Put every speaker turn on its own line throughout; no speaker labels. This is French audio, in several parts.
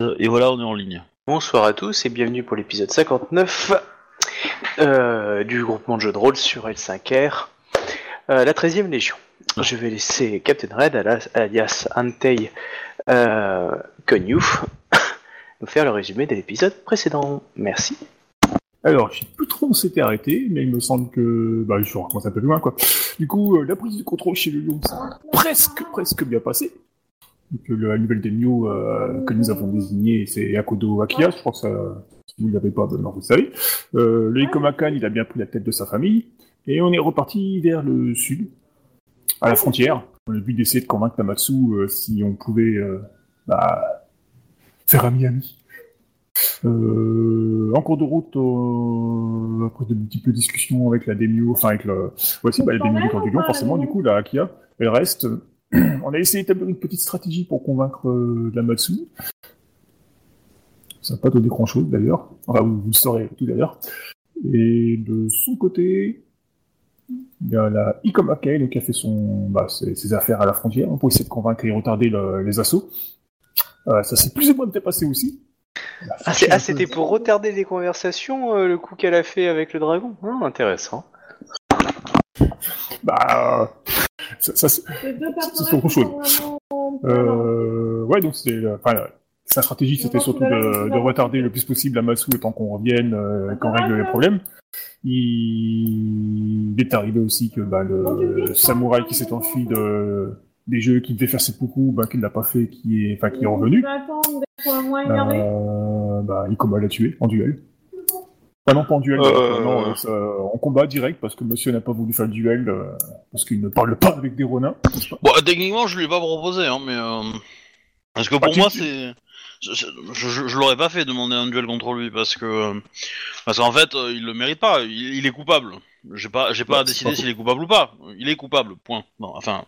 Et voilà, on est en ligne.
Bonsoir à tous et bienvenue pour l'épisode 59 euh, du groupement de jeux de rôle sur L5R, euh, la 13e Légion. Je vais laisser Captain Red, alias- alias Antei euh, Konyu, nous faire le résumé de l'épisode précédent. Merci.
Alors, je sais plus trop où on s'était arrêté, mais il me semble que... Bah, je recommence un peu plus loin, quoi. Du coup, euh, la prise de contrôle chez le lion s'est presque, presque bien passée. Donc, euh, la nouvelle Demio euh, que nous avons désignée, c'est Akodo Akia, je crois que ça... Si vous ne l'avez pas, maintenant vous le savez. Euh, le Ikomakan, il a bien pris la tête de sa famille, et on est reparti vers le sud, à la frontière, dans le but d'essayer de convaincre Namatsu euh, si on pouvait euh, bah, faire ami-ami. Euh, en cours de route, euh, après de multiples discussions avec la Demio, enfin avec le, voici, bah, la Demio du lion, forcément, du coup, la Akia, elle reste. On a essayé d'établir une petite stratégie pour convaincre euh, Namatsu. Ça n'a pas donné grand chose d'ailleurs. Enfin, vous, vous le saurez tout d'ailleurs. Et de son côté, il y a la Ikomake, donc, qui a fait son, bah, ses, ses affaires à la frontière pour essayer de convaincre et retarder le- les assauts. Euh, ça s'est plus ou moins bien passé aussi.
Ah, ah, c'était pour retarder les conversations, euh, le coup qu'elle a fait avec le dragon Ah, Intéressant.
Bah, ça, ça, c'est- autre chose. Euh, ouais, donc c'est, euh, enfin, sa stratégie, c'était surtout de, de retarder le plus possible la le temps qu'on revienne, euh, qu'on règle les problèmes. Il, il est arrivé aussi que bah, le samouraï qui s'est enfui de, des jeux qui devait faire ses coucous, bah, qu'il l'a pas fait, qui est, enfin, qui est revenu. Euh, bah, Ikoma l'a tué en duel. Enfin, non, pas en duel,
Euh,
euh, non, ça- en combat direct, parce que monsieur n'a pas voulu faire le duel, euh, parce qu'il ne parle pas avec des ronins. pas?
Bon, techniquement, je lui ai pas proposé, hein, mais... euh, Parce que
Bah,
pour
tu-
moi, c'est... Je, je, je- je l'aurais pas fait demander un duel contre lui parce que parce qu'en fait il le mérite pas il, il est coupable j'ai pas j'ai pas
Ouais,
à décider
pas
s'il est coupable ou pas il est coupable point Bon, enfin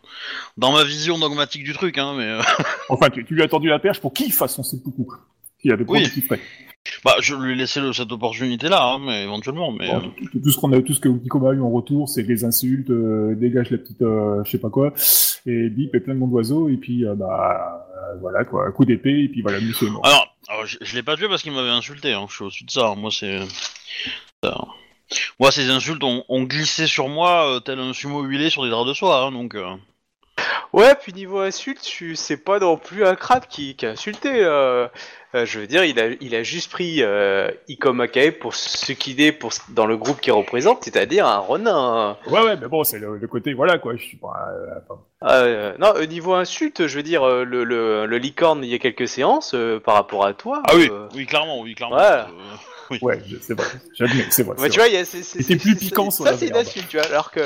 dans ma vision dogmatique du truc hein mais
Enfin, tu, tu lui as tendu la perche pour qu'il fasse son seppuku. Qu'il avait
Oui.
qu'il ferait.
Bah je lui ai laissé le- cette opportunité là hein, mais éventuellement mais
Bon,
euh,
tout, ce qu'on a, tout ce que Ikoma a eu en retour, c'est des insultes, euh, dégage la petite, euh, je sais pas quoi, et bip, et plein de monde d'oiseaux, et puis, euh, bah, euh, voilà, quoi, coup d'épée, et puis voilà, monsieur est mort.
Alors, alors, je, je l'ai pas tué parce qu'il m'avait insulté, hein. je suis au-dessus de ça. hein. Moi, c'est. Moi, ces insultes ont, ont glissé sur moi tel un sumo huilé sur des draps de soie, hein, donc.
Ouais, puis niveau insulte, tu- c'est pas non plus un crabe qui, qui a insulté. euh. Euh, je veux dire, il a, il a juste pris euh, Ikomakae pour ce qu'il est pour, dans le groupe qu'il représente, c'est-à-dire un renin.
Ouais, ouais, mais bon, c'est le, le côté, voilà, quoi, je suis pas, euh, enfin,
Euh, non, au niveau insulte, je veux dire, le, le, le licorne, il y a quelques séances euh, par rapport à toi.
Ah oui,
euh,
oui, clairement, oui, clairement. Euh,
ouais, c'est vrai, j'admets, c'est vrai.
Ouais,
c'est
tu
vrai.
vois,
C'était plus piquant
ça,
la
c'est une insulte, tu vois. Alors que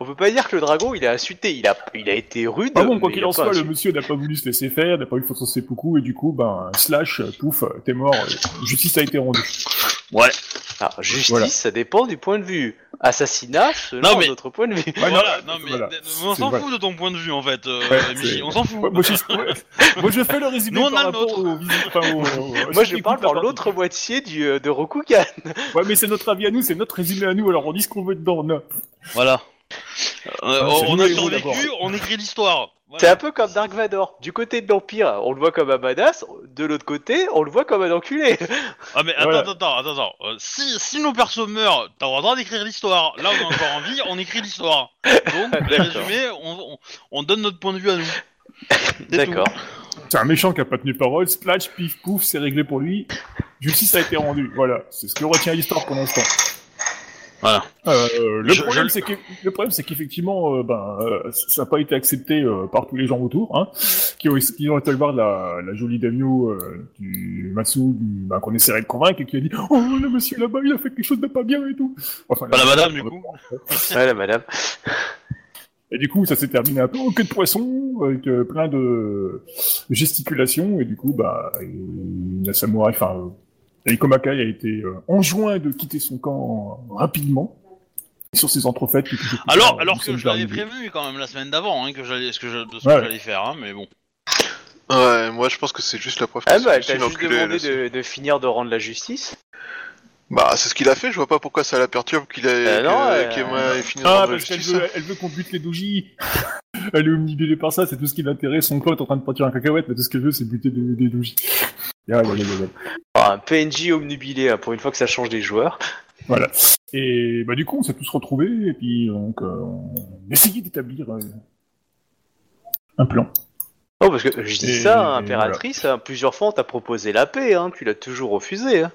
on peut pas dire que le dragon, il a insulté, il a, il a été rude.
Ah bon, quoi qu'il en soit, le monsieur n'a pas voulu se laisser faire, n'a pas eu de son seppuku, et du coup, ben, slash, pouf, t'es mort, euh, justice a été rendue.
Ouais.
Alors, justice,
Voilà.
ça dépend du point de vue. Assassinat, selon
Non, mais-
notre point de vue.
Ouais,
voilà, non, mais
voilà.
on s'en fout de ton point de vue en fait, euh,
Ouais, c'est-
on s'en fout.
Ouais, moi, je. Moi, je fais le résumé
Nous, on
par
a le
rapport
nôtre.
au, enfin, au-
Moi, je parle par l'autre moitié du, de Rokugan.
Ouais, mais c'est notre avis à nous, c'est notre résumé à nous, alors on dit ce qu'on veut dedans. non.
Voilà. Euh,
Ah,
on, a survécu, on écrit l'histoire. Voilà.
C'est un peu comme Dark Vador. Du côté de l'Empire, on le voit comme un badass. De l'autre côté, on le voit comme un enculé.
Ah mais attends,
Voilà.
attends, attends. Euh, si, si nos persos meurent, t'as le droit d'écrire l'histoire. Là, on est encore en vie, on écrit l'histoire. Donc, résumé, on, on, on donne notre point de vue à nous.
D'accord.
C'est un méchant qui a pas tenu parole, splash, pif, pouf, c'est réglé pour lui. Justice a été rendue, voilà. C'est ce que retient l'histoire pour l'instant.
Voilà.
Euh, le,
Je-
problème,
je-
c'est que, le problème, c'est qu'effectivement, euh, ben, euh, ça n'a pas été accepté euh, par tous les gens autour, hein, qui ont, qui ont été voir la, la jolie Damio euh, du Matsu, du- ben, qu'on essaierait de convaincre, et qui a dit « Oh, le monsieur là-bas, il a fait quelque chose de pas bien et tout ». Enfin,
Pas la madame, du coup.
Voilà, madame.
Et du coup, ça s'est terminé un peu au queue de poisson, avec euh, plein de gesticulations, et du coup, bah, euh, la samouraï, enfin, euh, Ikomakai a été euh, enjoint de quitter son camp euh, rapidement, sur ses entrefaites.
Alors, alors que
sommes
je l'avais prévenu quand même la semaine d'avant, hein, que j'allais, ce que ce
Ouais.
j'allais faire, hein, mais bon.
Ouais, moi je pense que c'est juste la preuve que
Ah bah, elle
aussi
t'a juste demandé de finir de rendre la justice.
Bah, c'est ce qu'il a fait, je vois pas pourquoi ça la perturbe qu'il a,
Euh,
que-
non, euh,
qu'il ait fini de
Ah,
la
parce qu'elle
justice.
veut, elle veut qu'on bute les doujis. elle est omnibulée par ça, c'est tout ce qui l'intéresse. Son clan est en train de partir un cacahuète, mais tout ce qu'elle veut, c'est buter des, des doujis.
Ah, un PNJ omnubilé, hein, pour une fois que ça change des joueurs.
Voilà. Et bah du coup, on s'est tous retrouvés et puis donc euh, on essayait d'établir euh, un plan.
Non, parce que je dis
Et-
ça,
et
hein, impératrice, hein, plusieurs fois on t'a proposé la paix, hein, tu l'as toujours refusé. Hein.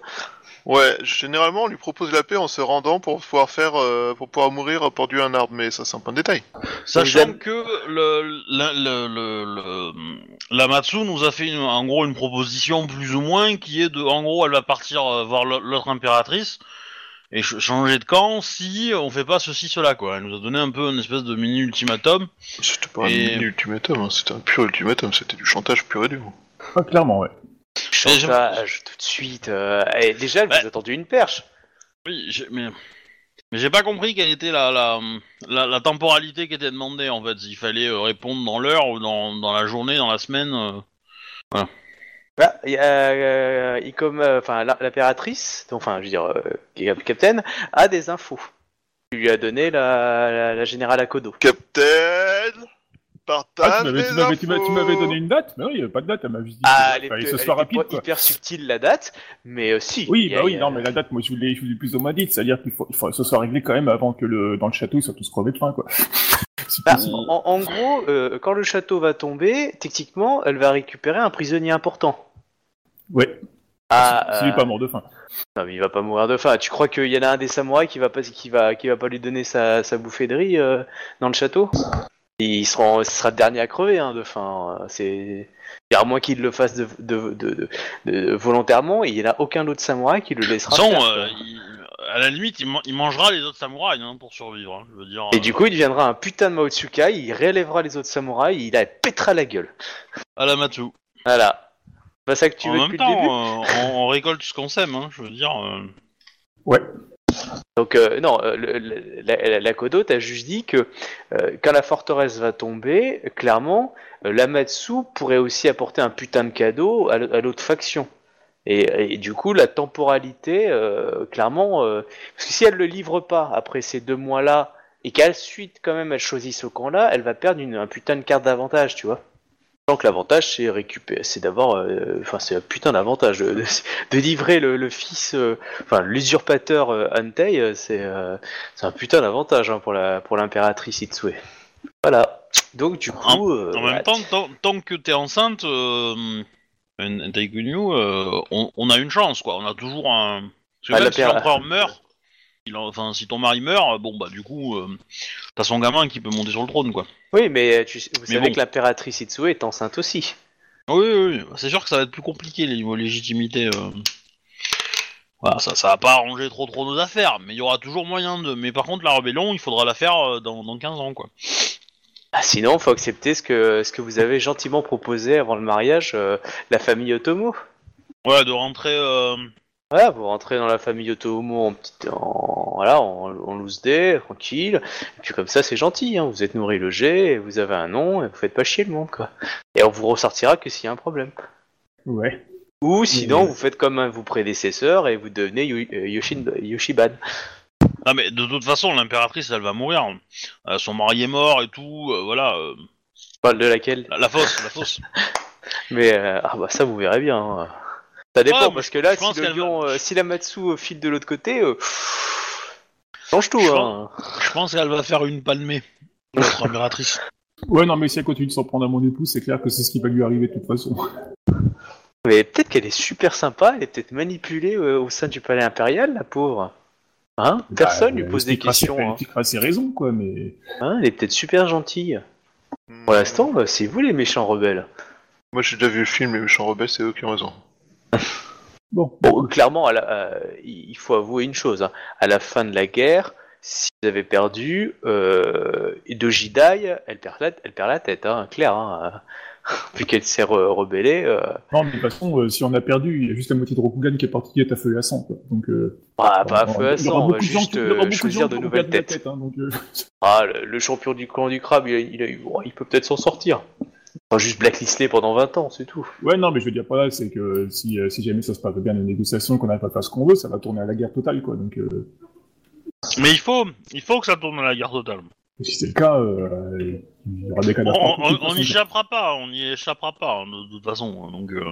Ouais, généralement on lui propose la paix en se rendant pour pouvoir faire, euh, pour pouvoir mourir pendu à un arbre, mais ça c'est un point de détail.
Sachant que le, la, le, le, le- la Matsu nous a fait une- en gros une proposition plus ou moins qui est de, en gros, elle va partir euh, voir l'au- l'autre impératrice et ch- changer de camp si on fait pas ceci cela quoi. Elle nous a donné un peu une espèce de mini ultimatum.
C'était pas
Et-
un mini ultimatum, hein, c'était un pur ultimatum, c'était du chantage pur et dur.
Ah, clairement, ouais.
Chantage, tout de suite. euh, et déjà, elle
Ouais.
vous a tendu une perche.
Oui, j'ai- mais mais j'ai pas compris quelle était la, la, la, la temporalité qui était demandée en fait. S'il fallait euh, répondre dans l'heure ou dans, dans la journée, dans la semaine. euh.
Bah, il y a, euh, comme, euh, enfin, la- l'impératrice, donc, enfin, je veux dire, euh, Cap- Captain, a des infos. Tu lui as donné la, la, la générale Akodo.
Captain
Ah, tu m'avais- tu
les
m'avais- tu m'avais tu
infos
m'avais donné une date Mais non, il n'y avait pas de date, elle m'a juste dit
Ah, elle
que ce
était
soit rapide,
pas hyper subtile la date, mais euh, si.
Oui,
a-
bah oui,
a-
non, mais la date, moi, je voulais, je voulais plus ou moins dire, c'est-à-dire qu'il faut, il faut que ce soit réglé quand même avant que le, dans le château, ils soient tous crevés de faim, quoi. Si
Bah, en, en gros, euh, quand le château va tomber, techniquement, elle va récupérer un prisonnier important.
Ouais,
Ah,
s'il est
euh,
pas mort de faim.
Non, mais il va pas mourir de faim. Tu crois qu'il y en a un des samouraïs qui va pas, qui va, qui va pas lui donner sa, sa bouffée de riz euh, dans le château? Il sera, ce sera le dernier à crever hein, de faim. euh, C'est, à moins qu'il le fasse de, de, de, de- de- volontairement, et il n'y en a aucun autre samouraï qui le
De
laissera.
toute façon,
faire,
euh, il- à la limite, il, man- il mangera les autres samouraïs hein, pour survivre. hein, je veux dire.
Et
euh,
du coup, il deviendra un putain de Maotsukai. Il relèvera les autres samouraïs. Il la pètera la gueule.
à la Matsu.
Voilà. C'est pas ça que tu
en
veux
même
depuis
temps,
le début.
euh, on, on récolte ce qu'on sème. Hein, je veux dire. euh,
Ouais.
Donc euh, non, euh, la, la, Kodo t'a juste dit que euh, quand la forteresse va tomber, clairement, euh, l'Amatsu pourrait aussi apporter un putain de cadeau à, l'autre faction. Et, du coup, la temporalité, clairement, parce que si elle le livre pas après ces deux mois-là, et qu'à la suite, quand même, elle choisit ce camp-là, elle va perdre un putain de carte d'avantage, tu vois. Donc l'avantage, c'est récupérer, c'est d'avoir, euh, enfin, c'est un putain d'avantage de, livrer le, le fils, euh, enfin, l'usurpateur euh, Antei, euh, c'est, c'est un putain d'avantage hein, pour la, pour l'impératrice Itsue. Voilà. Donc du coup,
en même temps, tant, tant que t'es enceinte, euh, on, on a une chance, quoi. On a toujours un. Parce que
Ah,
même si l'empereur meurt, il en- enfin, si ton mari meurt, bon bah du coup, euh, t'as son gamin qui peut monter sur le trône, quoi.
Oui, mais tu, vous
Mais
savez
bon.
que l'impératrice Itsue est enceinte aussi.
Oui, oui, oui. c'est sûr que ça va être plus compliqué les niveaux légitimité. euh. Voilà, ça, ça va pas arranger trop trop nos affaires, mais il y aura toujours moyen de. Mais par contre, la rébellion, il faudra la faire euh, dans, dans 15 ans, quoi.
Ah, sinon, faut accepter ce que, ce que vous avez gentiment proposé avant le mariage, euh, la famille Otomo.
Ouais, de rentrer. euh,
Voilà, vous rentrez dans la famille Otomo en petite, en, voilà, en, en loose day, tranquille. Et puis comme ça, c'est gentil, hein, vous êtes nourri logé, et vous avez un nom, et vous faites pas chier le monde, quoi. Et on vous ressortira que s'il y a un problème.
Ouais.
Ou sinon, vous faites comme vos prédécesseurs et vous devenez euh, Yoshin- Yoshiban.
Ah, mais de toute façon, l'impératrice, elle va mourir. Euh, son mari est mort et tout, euh, voilà. euh,
Je parle de laquelle?
La, la fosse, la fosse.
Mais euh, ah bah ça, vous verrez bien. hein. Ça dépend, parce que là,
je pense
si, le lion,
va-
euh, si la Matsu euh, file de l'autre côté, euh, change tout.
Je
Hein.
Je pense qu'elle va faire une palmée. Notre impératrice.
Ouais, non, mais si elle continue de s'en prendre à mon épouse, c'est clair que c'est ce qui va lui arriver de toute façon.
Mais peut-être qu'elle est super sympa, elle est peut-être manipulée euh, au sein du palais impérial, la pauvre. Hein? Personne
Bah,
lui pose
elle
des questions.
Elle
hein.
expliquera ses raisons, quoi, mais.
Hein, elle est peut-être super gentille.
Hmm.
Pour l'instant, bah, c'est vous les méchants rebelles.
Moi j'ai déjà vu le film Les méchants rebelles, c'est eux qui ont raison.
Bon.
Bon, clairement, à la- euh, il faut avouer une chose. hein. À la fin de la guerre, si vous avez perdu, euh, Dojidai, elle perd la, elle perd la tête, hein, clair. Hein, vu qu'elle s'est re- rebellée. euh,
Non, mais de toute façon, euh, si on a perdu, il y a juste la moitié de Rokugan qui est parti qui est à feu et à sang, quoi. Donc, euh,
bah, pas à feu à sang, on va
de
juste
de
choisir de
qui
nouvelles têtes.
tête, hein, donc,
Ah, le, le champion du clan du crabe, il, a, il, a eu- il peut peut-être s'en sortir. Enfin, juste blacklisté pendant 20 ans, c'est tout.
Ouais, non, mais je veux dire pas là, c'est que si, euh, si jamais ça se passe bien les négociations, qu'on n'arrive pas à faire ce qu'on veut, ça va tourner à la guerre totale, quoi. Donc, euh,
Mais il faut, il faut que ça tourne à la guerre totale.
si c'est le cas, euh, il y aura des de
on- n'y échappera pas, on n'y échappera pas hein, de, de toute façon. hein, Donc, euh,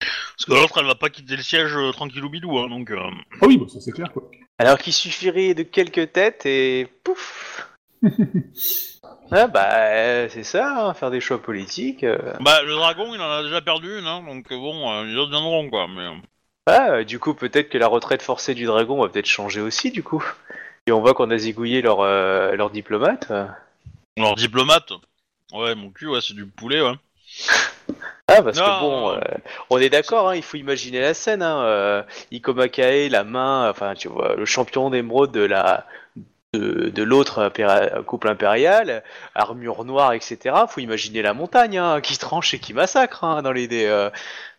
Parce que l'autre, elle va pas quitter le siège euh, tranquillou bidou, hein, donc... euh,
Ah oui, bah, ça c'est clair quoi.
Alors qu'il suffirait de quelques têtes et pouf Ah bah euh, c'est ça, hein, faire des choix politiques. euh.
Bah, le dragon, il en a déjà perdu une, hein, donc euh, bon, euh, ils reviendront, quoi, mais... euh,
Ah, euh, du coup peut-être que la retraite forcée du dragon va peut-être changer aussi du coup. Et on voit qu'on a zigouillé leur, euh, leur diplomate. euh.
Alors, diplomate, ouais, mon cul, ouais, c'est du poulet, ouais.
Ah parce que bon, euh, on est d'accord, hein, il faut imaginer la scène. Hein, euh, Iko Makae, la main, enfin tu vois, le champion d'émeraude de la de, de l'autre couple impérial, armure noire, etc. Faut imaginer la montagne hein, qui tranche et qui massacre hein, dans l'idée. Euh,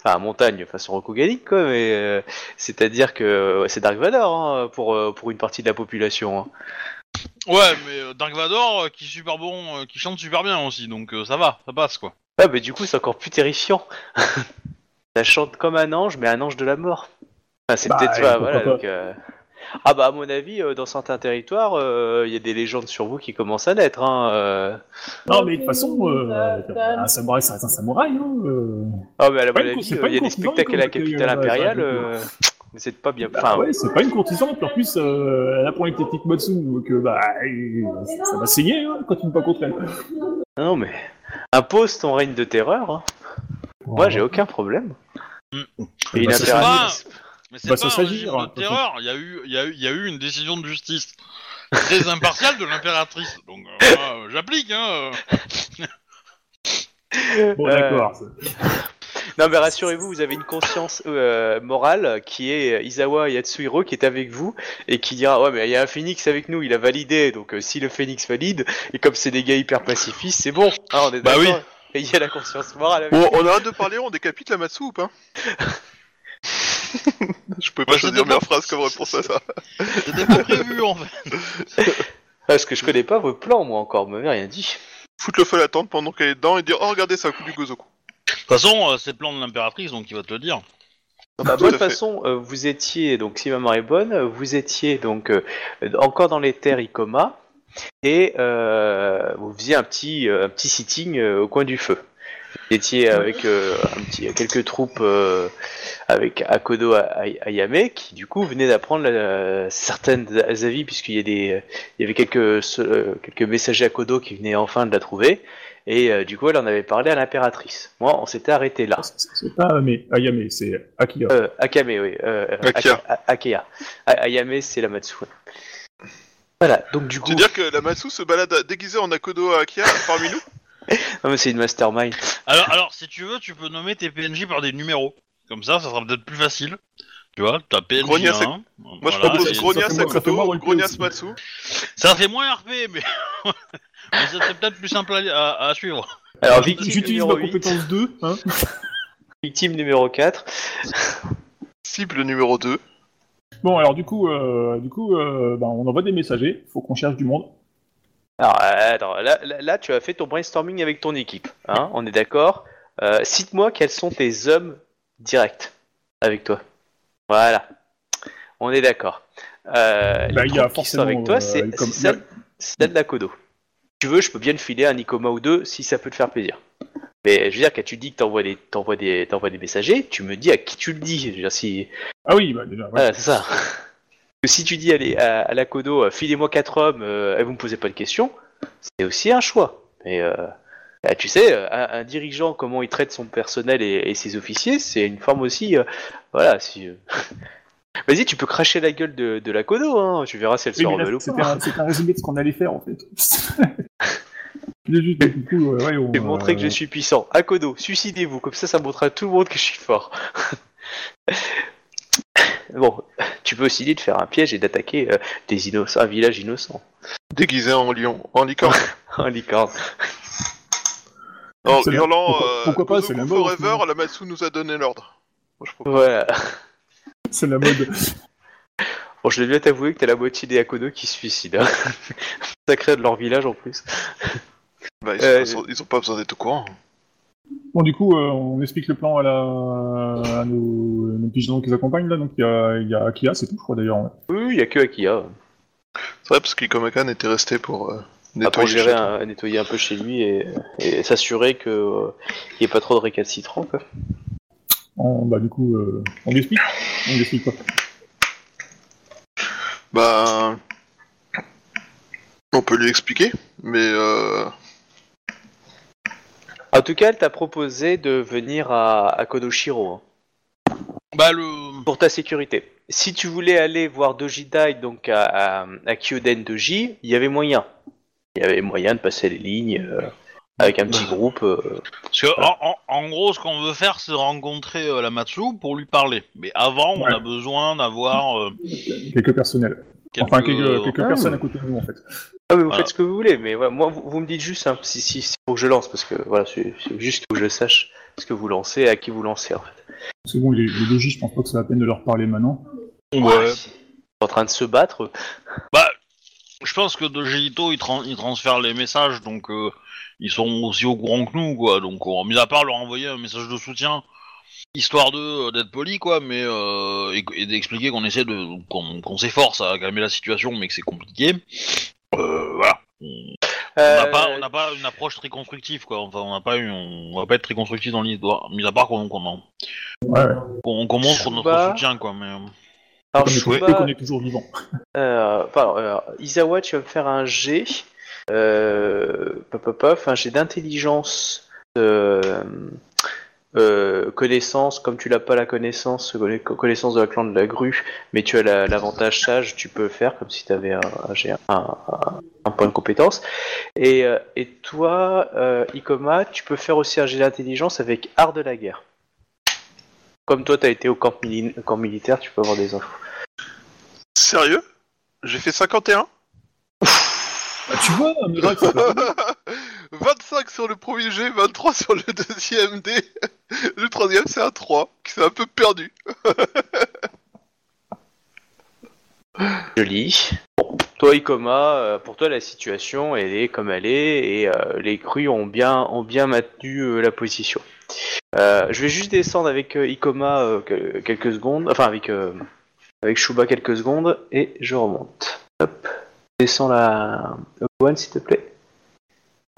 enfin montagne façon Rokugan quoi, mais euh, c'est-à-dire que c'est Dark Vador hein, pour euh, pour une partie de la population. hein.
Ouais, mais euh, Dark Vador, euh, qui est super bon, euh, qui chante super bien aussi, donc euh, ça va, ça passe, quoi.
Ah bah du coup c'est encore plus terrifiant. Ça chante comme un ange, mais un ange de la mort. Enfin, c'est
Bah,
peut-être pas, voilà. donc, euh, Ah bah à mon avis, euh, dans certains territoires, euh, il y a des légendes sur vous qui commencent à naître. Hein, euh.
Non, mais de toute façon, euh, un samouraï, ça reste un samouraï. Hein, euh.
Ah mais à mon
pas une
avis, euh, il y a des
courtisane,
spectacles à la
comme
capitale impériale.
bah,
Mais c'est pas bien.
Bah
Enfin,
ouais, c'est pas une courtisante, puis en plus, euh, elle a pour une technique Matsu, donc euh, bah, ça va saigner hein, quand tu ne pas contre elle.
non mais impose ton règne de terreur. Hein. Moi j'ai aucun problème.
Mm.
Et une
Bah,
impératrice.
Mais c'est
Bah,
pas
ça
un régime
hein,
de terreur, il y, a eu, il, y a eu, il y a eu une décision de justice très impartiale de l'impératrice, donc euh, moi, euh, j'applique, hein. euh.
Bon,
Euh,
d'accord.
Non mais rassurez-vous, vous avez une conscience euh, morale qui est Isawa Yatsuhiro qui est avec vous et qui dira ouais mais il y a un phénix avec nous, il a validé donc euh, si le phénix valide et comme c'est des gars hyper pacifistes c'est bon, hein, on est
Bah
d'accord.
oui.
Et il y a la conscience morale. Avec
Bon, on arrête de parler, on décapite la Matsu ou pas? Je pouvais pas
Bah,
choisir
c'était
meilleure
pas-
phrase comme réponse à ça.
C'était pas prévu, en fait.
Parce que je connais pas vos plans moi encore, vous m'avez rien dit.
Foutre le feu à la tente pendant qu'elle est dedans et dire Oh, regardez, ça coup du gozoku.
De toute façon, euh, c'est le plan de l'impératrice, donc il va te le dire.
Bah,
Tout à
toute
fait.
façon, euh, vous étiez, donc si ma mémoire est bonne, euh, vous étiez donc euh, encore dans les terres Icoma et euh, vous faisiez un petit, euh, un petit sitting euh, au coin du feu. Vous étiez avec euh, un petit, quelques troupes euh, avec Akodo Ay- Ayame qui du coup venaient d'apprendre la- certaines avis puisqu'il y, a des, il y avait quelques, euh, quelques messagers Akodo qui venaient enfin de la trouver et euh, du coup elle en avait parlé à l'impératrice. Moi on s'était arrêté là.
C'est- pas mais Ayame, c'est Akira.
Euh, Akame, oui. Euh,
Akia.
Aka- A- Akeya. A- Ayame, c'est la Matsu. Voilà, donc du coup,
C'est-à-dire que la Matsu se balade déguisée en Akodo Akia parmi nous?
Non, mais c'est une mastermind.
Alors, alors, si tu veux, tu peux nommer tes PNJ par des numéros. Comme ça, ça sera peut-être plus facile. Tu vois, t'as PNJ
Grognas
1.
Moi, je
voilà,
propose
et-
ça
Grognas
roleplay
Grognas. Matsu.
Ça fait moins RP, mais, mais ça serait peut-être plus simple à, à- à suivre.
Alors, victime
J'utilise
numéro
ma
8,
compétence 2, hein.
victime numéro 4.
Cible numéro 2.
Bon, alors du coup, euh, du coup, euh, ben, on envoie des messagers. Faut qu'on cherche du monde.
Alors, euh, attends, là, là, là, tu as fait ton brainstorming avec ton équipe. Hein, on est d'accord Euh, Cite-moi quels sont tes hommes directs avec toi. Voilà. On est d'accord. Euh,
Bah,
les
il y a
qui sont avec toi,
euh,
c'est
comme-
c'est celle, celle d'Akodo. Tu veux, je peux bien te filer un Ikoma ou deux si ça peut te faire plaisir. Mais je veux dire, quand tu dis que t'envoies des, t'envoies des, t'envoies des messagers, tu me dis à qui tu le dis. Je veux dire, si,
Ah oui, bah déjà. ouais.
voilà, c'est ça. Que si tu dis allez, à, à l'Akodo, euh, filez-moi quatre hommes euh, et vous me posez pas de questions, c'est aussi un choix. Mais euh, bah, tu sais, un, un dirigeant, comment il traite son personnel et, et ses officiers, c'est une forme aussi. euh, voilà, si. Vas-y, tu peux cracher la gueule de, de l'Akodo, hein, tu verras si elle se
Oui,
rebelle ou pas.
un, c'était un résumé de ce qu'on allait faire en fait. J'ai juste, du coup, ouais, on,
Je vais montrer que je suis puissant. Akodo, suicidez-vous, comme ça, ça montrera à tout le monde que je suis fort. bon, tu peux aussi dire de faire un piège et d'attaquer euh, des innocents, un village innocent.
Déguisé en lion, en licorne.
Un licorne.
En
C'est la-
hurlant
pourquoi-
euh,
pourquoi pas,
Gozoku
c'est la mode, en ce
Forever,
moment.
la Matsu nous a donné l'ordre. Moi, je propose.
Voilà.
C'est la mode.
Bon, je vais bien t'avouer que t'as la moitié des Akodo qui se suicident. hein. Sacré de leur village en plus.
Bah, ils,
Euh,
sont, ils ont pas besoin d'être au courant.
Bon, du coup, euh, on explique le plan à, la... à nos, nos pigeons qui les accompagnent là. Donc il y a, il y a Akia, c'est tout, je crois d'ailleurs. ouais.
Oui, il y a que Akia.
C'est vrai, parce qu'Ikomakan était resté pour euh,
Ah, pour
nettoyer
gérer,
le château.
un- nettoyer un peu chez lui et, et s'assurer que euh, qu'il n'y ait pas trop de récalcitrants. Quoi.
On, bah, du coup, euh, on lui explique On lui explique quoi
Bah. On peut lui expliquer, mais euh,
En tout cas, elle t'a proposé de venir à, à Konoshiro hein,
Bah le.
pour ta sécurité. Si tu voulais aller voir Doji Dai, donc à, à, à Kyoden Doji, il y avait moyen. Il y avait moyen de passer les lignes euh, avec un petit groupe. euh.
Parce que en, en- en gros, ce qu'on veut faire, c'est rencontrer euh, la Matsu pour lui parler. Mais avant, on
Ouais.
a besoin d'avoir euh,
Quelques personnels.
quelques.
Enfin, quelques, quelques
Ah.
personnes à côté de nous, en fait.
Ah mais vous
Voilà.
faites ce que vous voulez, mais ouais, moi vous, vous me dites juste hein, si si si faut que je lance parce que voilà c'est c'est juste que je sache ce que vous lancez, à qui vous lancez en fait.
Que bon, les, les logis, je pense pas que c'est la peine de leur parler maintenant.
Ouais.
Ils sont en train de se battre.
Bah, je pense que de Gito, il, tran- il transfère les messages, donc euh, ils sont aussi au courant que nous, quoi. Donc, on, mis à part leur envoyer un message de soutien, histoire de euh, d'être poli, quoi, mais euh, et, et d'expliquer qu'on essaie de qu'on qu'on s'efforce à calmer la situation, mais que c'est compliqué. Euh, voilà. On on n'a
Euh,
pas, on n'a pas une approche très constructive, quoi. Enfin, on n'a pas eu, on va pas être très constructif dans l'histoire, mis à part qu'on qu'on
Ouais,
qu'on qu'on montre notre
Shuba.
soutien, quoi. Mais euh,
alors, Shuba,
et qu'on est toujours vivant.
euh, euh, Isawa, tu vas me faire un G, euh, pop, pop, pop, un G d'intelligence, euh, euh, connaissance, comme tu n'as pas la connaissance, conna- connaissance de la clan de la grue, mais tu as la- l'avantage sage, tu peux faire comme si tu avais un, un, G- un- un- un point de compétence. Et, euh, et toi, euh, Ikoma, tu peux faire aussi un G d'intelligence avec art de la guerre. Comme toi, tu as été au camp, mili- camp militaire, tu peux avoir des infos.
sérieux? J'ai fait 51
Ah, tu vois, un miracle,
25 sur le premier G, 23 sur le deuxième D. Le troisième, c'est un 3, qui s'est un peu perdu.
Joli. Bon, toi, Ikoma, euh, pour toi, la situation, elle est comme elle est, et euh, les crues ont bien, ont bien maintenu euh, la position. Euh, je vais juste descendre avec euh, Ikoma euh, que- quelques secondes, enfin avec, euh, avec Shuba quelques secondes, et je remonte. Hop. Descends la One, s'il te plaît.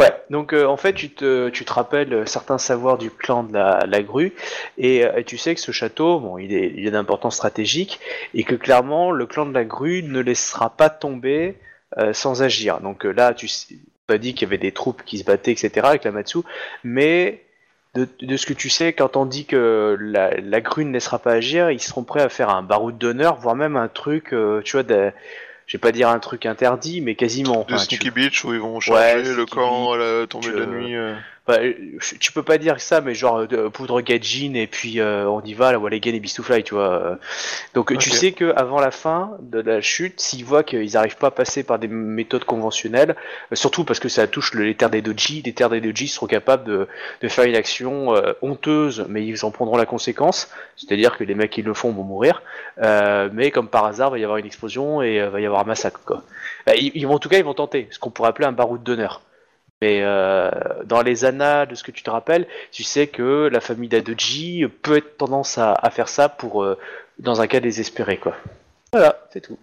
Ouais, donc euh, en fait, tu te, tu te rappelles certains savoirs du clan de la, la grue, et, euh, tu sais que ce château, bon, il est, il est d'importance stratégique, et que clairement le clan de la grue ne laissera pas tomber euh, sans agir. Donc euh, là, tu pas dit qu'il y avait des troupes qui se battaient, etc. avec la Matsu, mais de, de ce que tu sais, quand on dit que la, grue ne laissera pas agir, ils seront prêts à faire un baroud d'honneur, voire même un truc, tu vois, de- je vais pas dire un truc interdit, mais quasiment.
De
Enfin, tu-
Sneaky Beach où ils vont changer le
Sneaky
camp à la tombée de la
euh,
nuit. euh.
Bah, tu peux pas dire ça, mais genre euh, poudre Gaijin et puis euh, on y va, la Walligan et Beast to Fly, tu vois. euh. Donc tu sais que avant la fin de la chute, s'ils voient qu'ils arrivent pas à passer par des méthodes conventionnelles, euh, surtout parce que ça touche le- les terres des doji, les terres des doji seront capables de, de faire une action euh, honteuse, mais ils en prendront la conséquence. C'est-à-dire que les mecs qui le font vont mourir, euh, mais comme par hasard, va y avoir une explosion et va y avoir un massacre. Quoi. Bah, ils, ils vont, en tout cas, ils vont tenter, ce qu'on pourrait appeler un baroud d'honneur. Mais euh, dans les annales de ce que tu te rappelles, tu sais que la famille d'Adoji peut être tendance à, à faire ça pour euh, dans un cas désespéré, quoi. Voilà, c'est tout.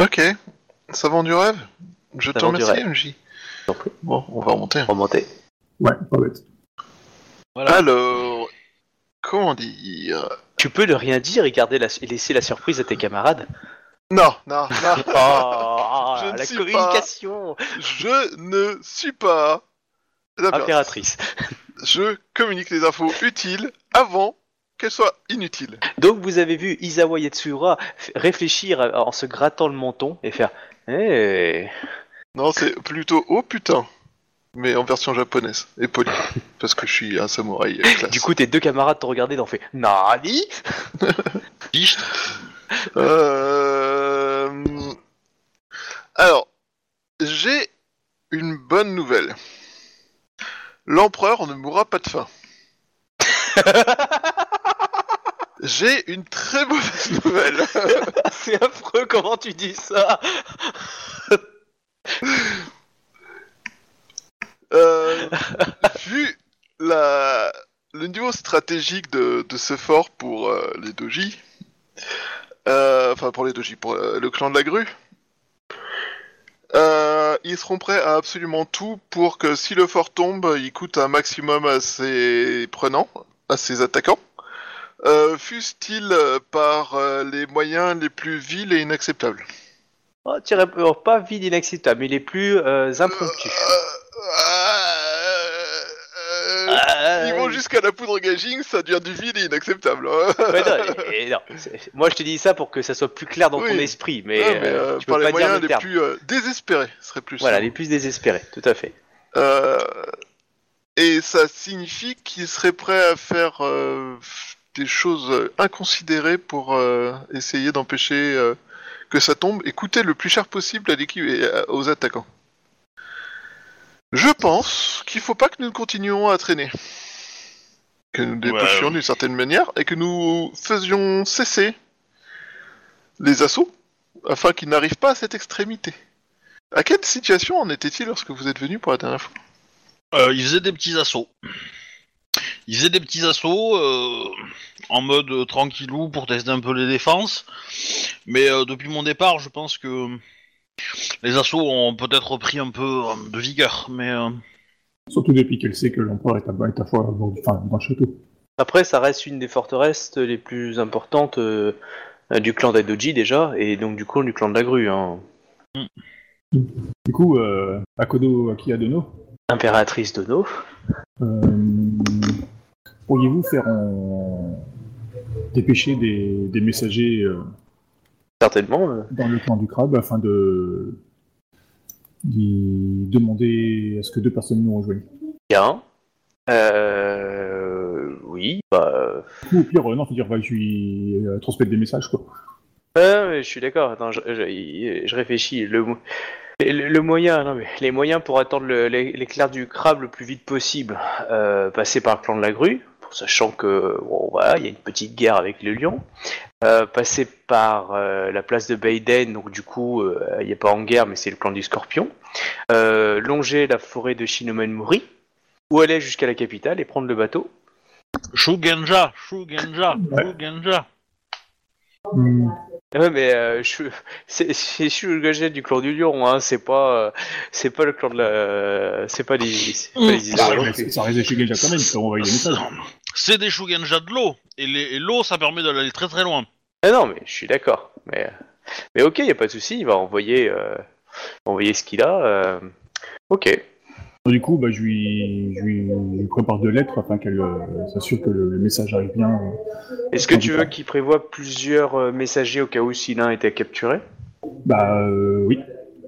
Ok, ça vend du rêve? Je te
Ça vend du
remercie,
rêve.
MJ. Bon, on va remonter.
Remonter.
Ouais, pas bête.
voilà.
Alors, comment dire?
Tu peux ne rien dire et garder la, et laisser la surprise à tes camarades?
Non, non, non.
Oh,
ne
la
suis
communication
Je ne suis pas
impératrice.
Je communique les infos utiles avant qu'elles soient inutiles.
Donc vous avez vu Isawa Yatsura réfléchir en se grattant le menton et faire Eh,
Non, c'est plutôt oh putain. Mais en version japonaise et poli. Parce que je suis un samouraï euh, classe.
Du coup, tes deux camarades t'ont regardé et t'ont fait Nani?
Euh... Alors, j'ai une bonne nouvelle. L'empereur ne mourra pas de faim. J'ai une très mauvaise nouvelle.
C'est affreux comment tu dis ça
Euh, vu la, le niveau stratégique de, de ce fort pour euh, les doji, euh, enfin pour les doji, pour le clan de la grue, euh, ils seront prêts à absolument tout pour que si le fort tombe, il coûte un maximum à ses prenants, à ses attaquants, euh, fût-il euh, par euh, les moyens les plus vils et inacceptables?
Oh, tirais oh, pas vide inacceptable, mais les plus euh, impromptus.
Ils vont jusqu'à la poudre gaging, ça devient du vil et inacceptable. hein.
Ouais, non, et- et non, c'est- moi je te dis ça pour que ça soit plus clair dans ton esprit, mais, euh,
euh,
tu
par
peux
les
pas dire
moyens
le
les plus euh, désespérés, serait plus.
Voilà,
sûr.
les plus désespérés, tout à fait.
Euh, et ça signifie qu'ils seraient prêts à faire euh, des choses euh, inconsidérées pour euh, essayer d'empêcher euh, que ça tombe et coûter le plus cher possible à l'équipe et aux attaquants. Je pense qu'il faut pas que nous continuions à traîner. Que nous débouchions
Ouais.
d'une certaine manière et que nous faisions cesser les assauts afin qu'ils n'arrivent pas à cette extrémité. À quelle situation en était-il lorsque vous êtes venu pour la dernière fois?
Euh, ils faisaient des petits assauts. Ils faisaient des petits assauts euh, en mode tranquillou pour tester un peu les défenses. Mais euh, depuis mon départ, je pense que les assauts ont peut-être repris un peu euh, de vigueur. Mais euh,
Surtout depuis qu'elle sait que l'empereur est à, est à fois dans, enfin, dans le château.
Après, ça reste une des forteresses les plus importantes euh, du clan d'Aidoji déjà, et donc du coup du clan de la grue. Hein.
Du coup, euh, Akodo Akiadono,
Impératrice Dono.
euh, pourriez-vous faire dépêcher des, des messagers euh,
Certainement. euh.
dans le clan du crabe afin de demander à ce que deux personnes nous rejoignent.
Bien. Euh, oui, bah.
coup, au pire, euh, non, faut dire, bah, je lui euh, transmettre des messages, quoi.
euh, je suis d'accord. Attends, je, je- je réfléchis. Le, le, le moyen, non mais les moyens pour attendre l'éclair du crabe le plus vite possible, euh, passer par le clan de la grue, sachant que bon, voilà, il y a une petite guerre avec le lion. Euh, passer par euh, la place de Baiden, donc du coup, euh, il n'y a pas en guerre, mais c'est le clan du Scorpion. Euh, longer la forêt de Shinomenmuri, ou aller jusqu'à la capitale et prendre le bateau.
Shugenja, Shugenja. Shugenja.
Hmm.
Ouais, mais euh, c'est, gagé du clan du lion, hein. C'est pas, euh, c'est pas le clan de la, c'est pas les, pas les
mais ça reste chez Genja quand même, ça envoyer des messages.
C'est des Shugenja de l'eau. Et l'eau, ça permet d'aller très très loin.
Ah non, mais je suis d'accord. Mais, mais ok, y a pas de souci. Il va envoyer, euh, envoyer ce qu'il a. euh, Ok.
Du coup, bah, je, lui, je, lui, je lui prépare deux lettres afin qu'elle euh, s'assure que le, le message arrive bien. euh.
Est-ce que tu veux qu'il prévoie plusieurs euh, messagers au cas où si l'un était capturé?
Bah, euh, oui.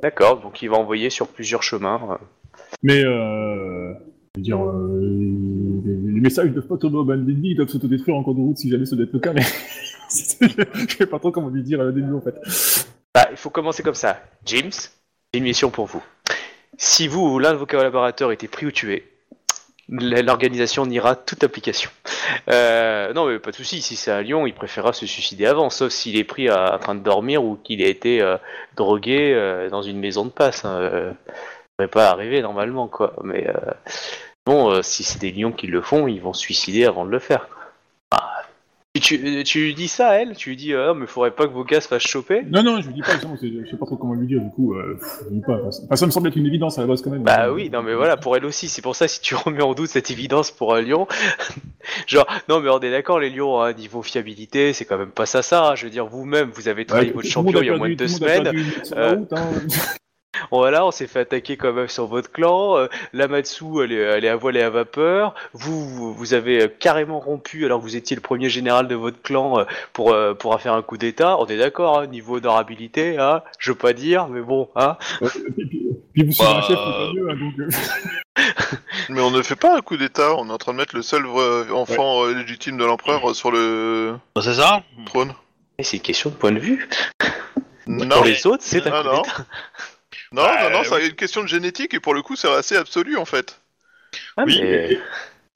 D'accord. Donc il va envoyer sur plusieurs chemins. euh.
Mais, euh, je veux dire, euh, les, messages de tomber au bandit, ils doivent s'autodétruire en cours de route si jamais ça doit être le cas, mais je sais pas trop comment lui dire à début en fait.
Bah, il faut commencer comme ça. James, j'ai une mission pour vous. Si vous ou l'un de vos collaborateurs était pris ou tué, l'organisation niera toute application. Euh, non, mais pas de souci. Si c'est à Lyon, il préférera se suicider avant, sauf s'il est pris en train de dormir ou qu'il a été euh, drogué euh, dans une maison de passe. Hein. Ça devrait pas arriver normalement, quoi. Mais bon, euh, si c'est des lions qui le font, ils vont se suicider avant de le faire. quoi. Ah. Tu, tu lui dis ça à elle Tu lui dis, euh, mais faudrait pas que vos gars se fassent choper
Non, non, je lui dis pas, justement, je sais pas trop comment lui dire, du coup, euh, je lui dis pas. Enfin, ça me semble être une évidence à la base quand même.
Bah oui, non mais voilà, pour elle aussi, c'est pour ça si tu remets en doute cette évidence pour un lion, genre, non mais on est d'accord, les lions, hein, niveau fiabilité, c'est quand même pas ça ça, hein. je veux dire, vous-même, vous avez trahi
Ouais,
votre champion il y a moins de deux semaines,
la
voilà, on s'est fait attaquer quand même sur votre clan, euh, Lamatsu, elle est, elle est à voile et à vapeur, vous, vous, vous avez euh, carrément rompu alors que vous étiez le premier général de votre clan euh, pour, euh, pour faire un coup d'état, on est d'accord, hein, niveau honorabilité, hein, je veux pas dire, mais bon, hein,
Puis, puis- puis vous suivez
Bah,
un chef, c'est pas mieux, hein, donc. euh,
Mais on ne fait pas un coup d'état, on est en train de mettre le seul enfant légitime de l'empereur sur le
Bah, c'est ça
trône.
C'est une question de point de vue,
Non,
pour les autres, c'est un
Ah,
coup
non.
d'état.
Non,
Bah,
non, non,
oui.
c'est une question de génétique et pour le coup c'est assez absolu en fait.
Ah,
Oui.
mais-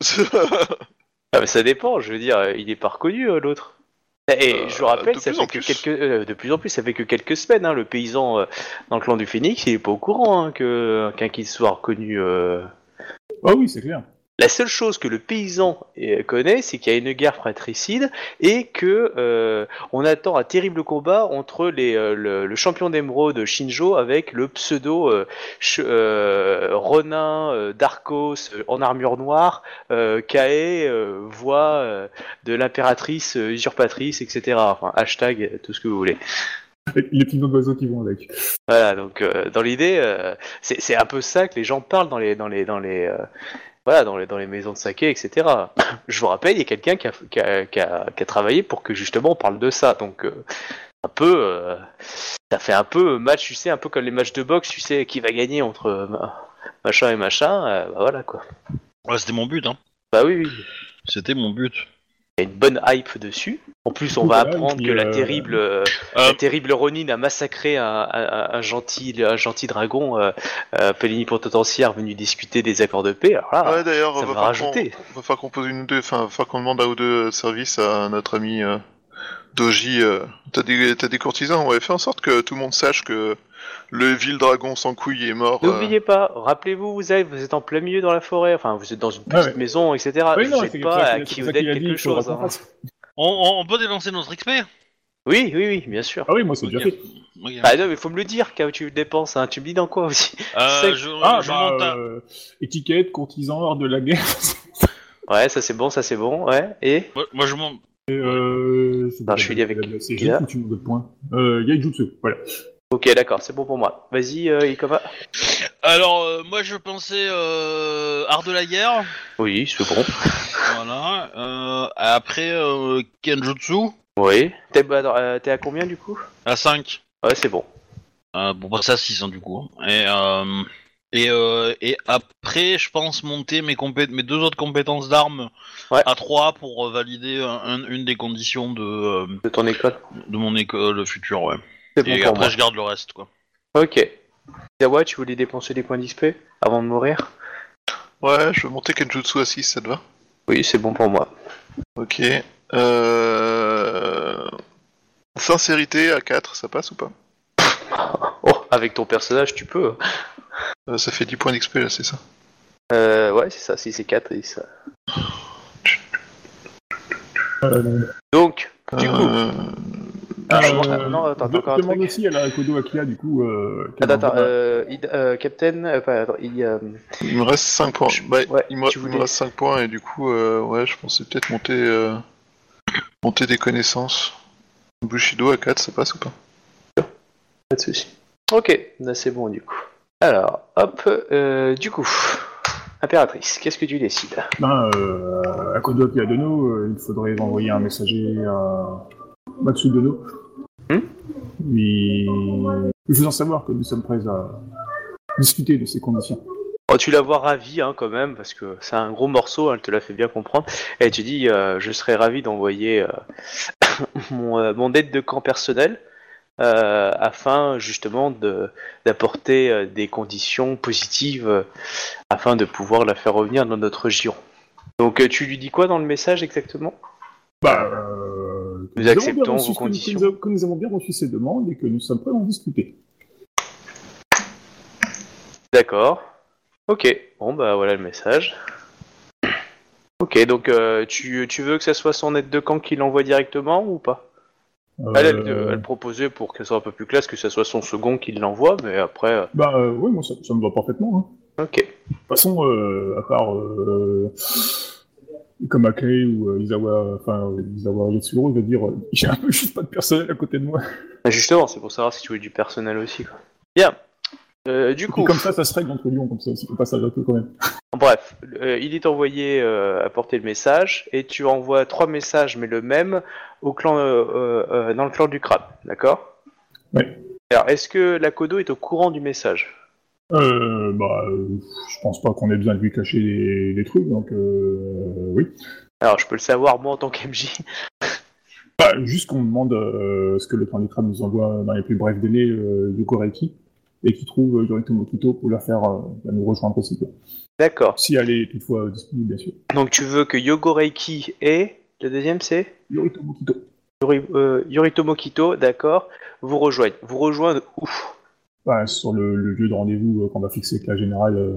Ah, mais ça dépend, je veux dire, il est pas reconnu euh, l'autre. Et
Euh,
je vous rappelle,
de
ça
plus
fait
en
que
plus.
quelques, euh, de plus en plus, ça fait que quelques semaines. Hein, le paysan euh, dans le clan du Phénix, il est pas au courant hein, que qu'un qu'il soit reconnu. euh,
Ah oui, c'est clair.
La seule chose que le paysan euh, connaît, c'est qu'il y a une guerre fratricide et que euh, on attend un terrible combat entre les, euh, le, le champion d'émeraude Shinjo avec le pseudo euh, ch- Ronin Darkos en armure noire, Kae, voix de l'impératrice usurpatrice, etc. Enfin, hashtag tout ce que vous voulez.
Les petits noms d'oiseaux qui vont avec.
Voilà, donc dans l'idée, c'est c'est un peu ça que les gens parlent dans les dans les dans les voilà dans les dans les maisons de saké, etc. Je vous rappelle, il y a quelqu'un qui a, qui, a, qui, a, qui a travaillé pour que justement on parle de ça, donc euh, un peu, euh, ça fait un peu match, tu sais, un peu comme les matchs de boxe, tu sais, qui va gagner entre euh, machin et machin, bah voilà quoi.
Ouais, c'était mon but, hein.
Bah oui, oui.
C'était mon but.
Il y a une bonne hype dessus. En plus, on va apprendre
puis,
que la
euh,
terrible, euh,
Euh,
la terrible Ronin a massacré un, un- un gentil, un gentil dragon, euh, euh, plénipotentiaire venu discuter des accords de paix. Alors là,
Ouais, d'ailleurs,
ça
va
va rajouter.
qu'on- va falloir qu'on pose une ou deux, enfin, va qu'on demande un ou deux services à notre ami euh, Doji. euh. T'as des, t'as des courtisans, ouais, fais en sorte que tout le monde sache que le vil dragon sans couille est mort. euh.
N'oubliez pas, rappelez-vous, vous êtes, vous êtes en plein milieu dans la forêt, enfin, vous êtes dans une petite
Ouais, ouais.
maison, etc.
Oui, non,
pas à qui vous quelque chose. hein.
On, on- on peut dénoncer notre XP
Oui, oui, oui, bien sûr.
Ah oui, moi c'est déjà fait.
Bah non, mais faut me le dire quand tu dépenses, hein. tu me dis dans quoi aussi
Euh,
c'est-
je,
Ah,
je
bah,
monte à-
euh, étiquette, courtisan, hors de la guerre.
Ouais, ça c'est bon, ça c'est bon, ouais. Et?
Moi, moi, je monte.
Et, euh, c'est
je suis lié avec
C'est
qui, là
juste tu me donnes point. Euh, Yaijutsu, voilà.
Ok, d'accord, c'est bon pour moi. Vas-y, euh, Ikoma.
Alors, euh, moi, je pensais euh, art de la guerre.
Oui, c'est bon.
Voilà. Euh, après, euh, Kenjutsu
Oui. T'es bah, euh, t'es à combien du coup?
À 5.
Ouais, c'est bon.
Euh, pour passer à 6 hein, du coup. Et, euh, et, euh, et après, je pense monter mes, compé- mes deux autres compétences d'armes
Ouais.
à 3 pour euh, valider un- un- une des conditions de, euh,
De ton école.
de mon école future. Ouais.
C'est bon
Et
pour
après,
moi.
je garde le reste. quoi.
Ok. Yawa, tu voulais dépenser des points d'XP avant de mourir?
Ouais, je vais monter Kenjutsu à 6, ça te va?
Oui, c'est bon pour moi.
Ok. Euh... Sincérité à 4, ça passe ou pas?
Oh, avec ton personnage, tu peux.
Euh, Ça fait 10 points d'XP là, c'est ça?
Euh, ouais, c'est ça, si c'est 4 et ça.
Euh,
Donc, du coup,
Euh,
euh,
je- non, attends,
de-
encore un
demande
truc.
aussi à la Kodo Akia, du coup. Euh,
attends, attends, euh, il- euh, Captain, euh, pas, attends, il, euh,
Il me reste 5 points.
Je-
Bah,
ouais,
il, me,
tu
il me
voulais-
reste 5 points et du coup, euh, ouais, je pensais peut-être monter, euh, monter des connaissances. Bushido à 4, ça passe ou pas?
Pas de soucis. Ok, là c'est bon du coup. Alors, hop, euh, du coup, impératrice, qu'est-ce que tu décides?
Ben, euh, à Kodo Akia Dono, euh, il faudrait envoyer un messager à Matsu Dono.
Hmm
Mais il faut en savoir que nous sommes prêts à discuter de ces conditions.
Oh, tu la vois ravie hein, quand même, parce que c'est un gros morceau, hein, elle te l'a fait bien comprendre. Et tu dis, euh, je serais ravi d'envoyer euh, mon, euh, mon aide de camp personnel, afin justement d'apporter des conditions positives, afin de pouvoir la faire revenir dans notre giron. Donc tu lui dis quoi dans le message exactement?
Bah, euh,
Nous acceptons vos conditions.
Que nous, avons- que nous avons bien reçu ces demandes et que nous sommes prêts à en discuter.
D'accord. Ok, bon bah voilà le message. Ok, donc euh, tu, tu veux que ça soit son aide de camp qui l'envoie directement ou pas? Elle, elle,
Euh,
elle proposait pour qu'elle soit un peu plus classe que ça soit son second qui l'envoie, mais après... euh,
Bah, euh, oui, moi ça, ça me va parfaitement. Hein.
ok.
De toute façon, euh, à part euh, comme Akei ou euh, Izawa, enfin Izawa Yatsuro, je veux dire, euh, j'ai un peu juste pas de personnel à côté de moi.
Bah, Justement, c'est pour savoir si tu veux du personnel aussi. Quoi. Bien. Euh, du
Et
coup,
comme ça, ça se règle entre Lyon, comme ça, il faut pas s'arrêter quand même.
bref, euh, il est envoyé euh, apporter le message et tu envoies trois messages, mais le même, au clan, dans le clan du crabe, d'accord?
Ouais.
Alors, est-ce que la Kodo est au courant du message?
Euh, bah, euh, je pense pas qu'on ait besoin de lui cacher des, des trucs, donc euh, oui.
Alors, je peux le savoir, moi, en tant qu'MJ.
Bah, juste qu'on demande euh, ce que le candidat nous envoie dans les plus brefs délais euh, Reiki, et qui trouve euh, Yorito Mokito pour la faire euh, nous rejoindre aussi.
D'accord.
Si elle est toutefois disponible, bien sûr.
Donc, tu veux que Yogo Reiki et... Le deuxième, c'est
Yorito Mokito.
Yori, euh, Yorito Mokito, d'accord, vous rejoignent. Vous rejoignent où?
Sur le, le lieu de rendez-vous euh, qu'on va fixer avec la générale euh,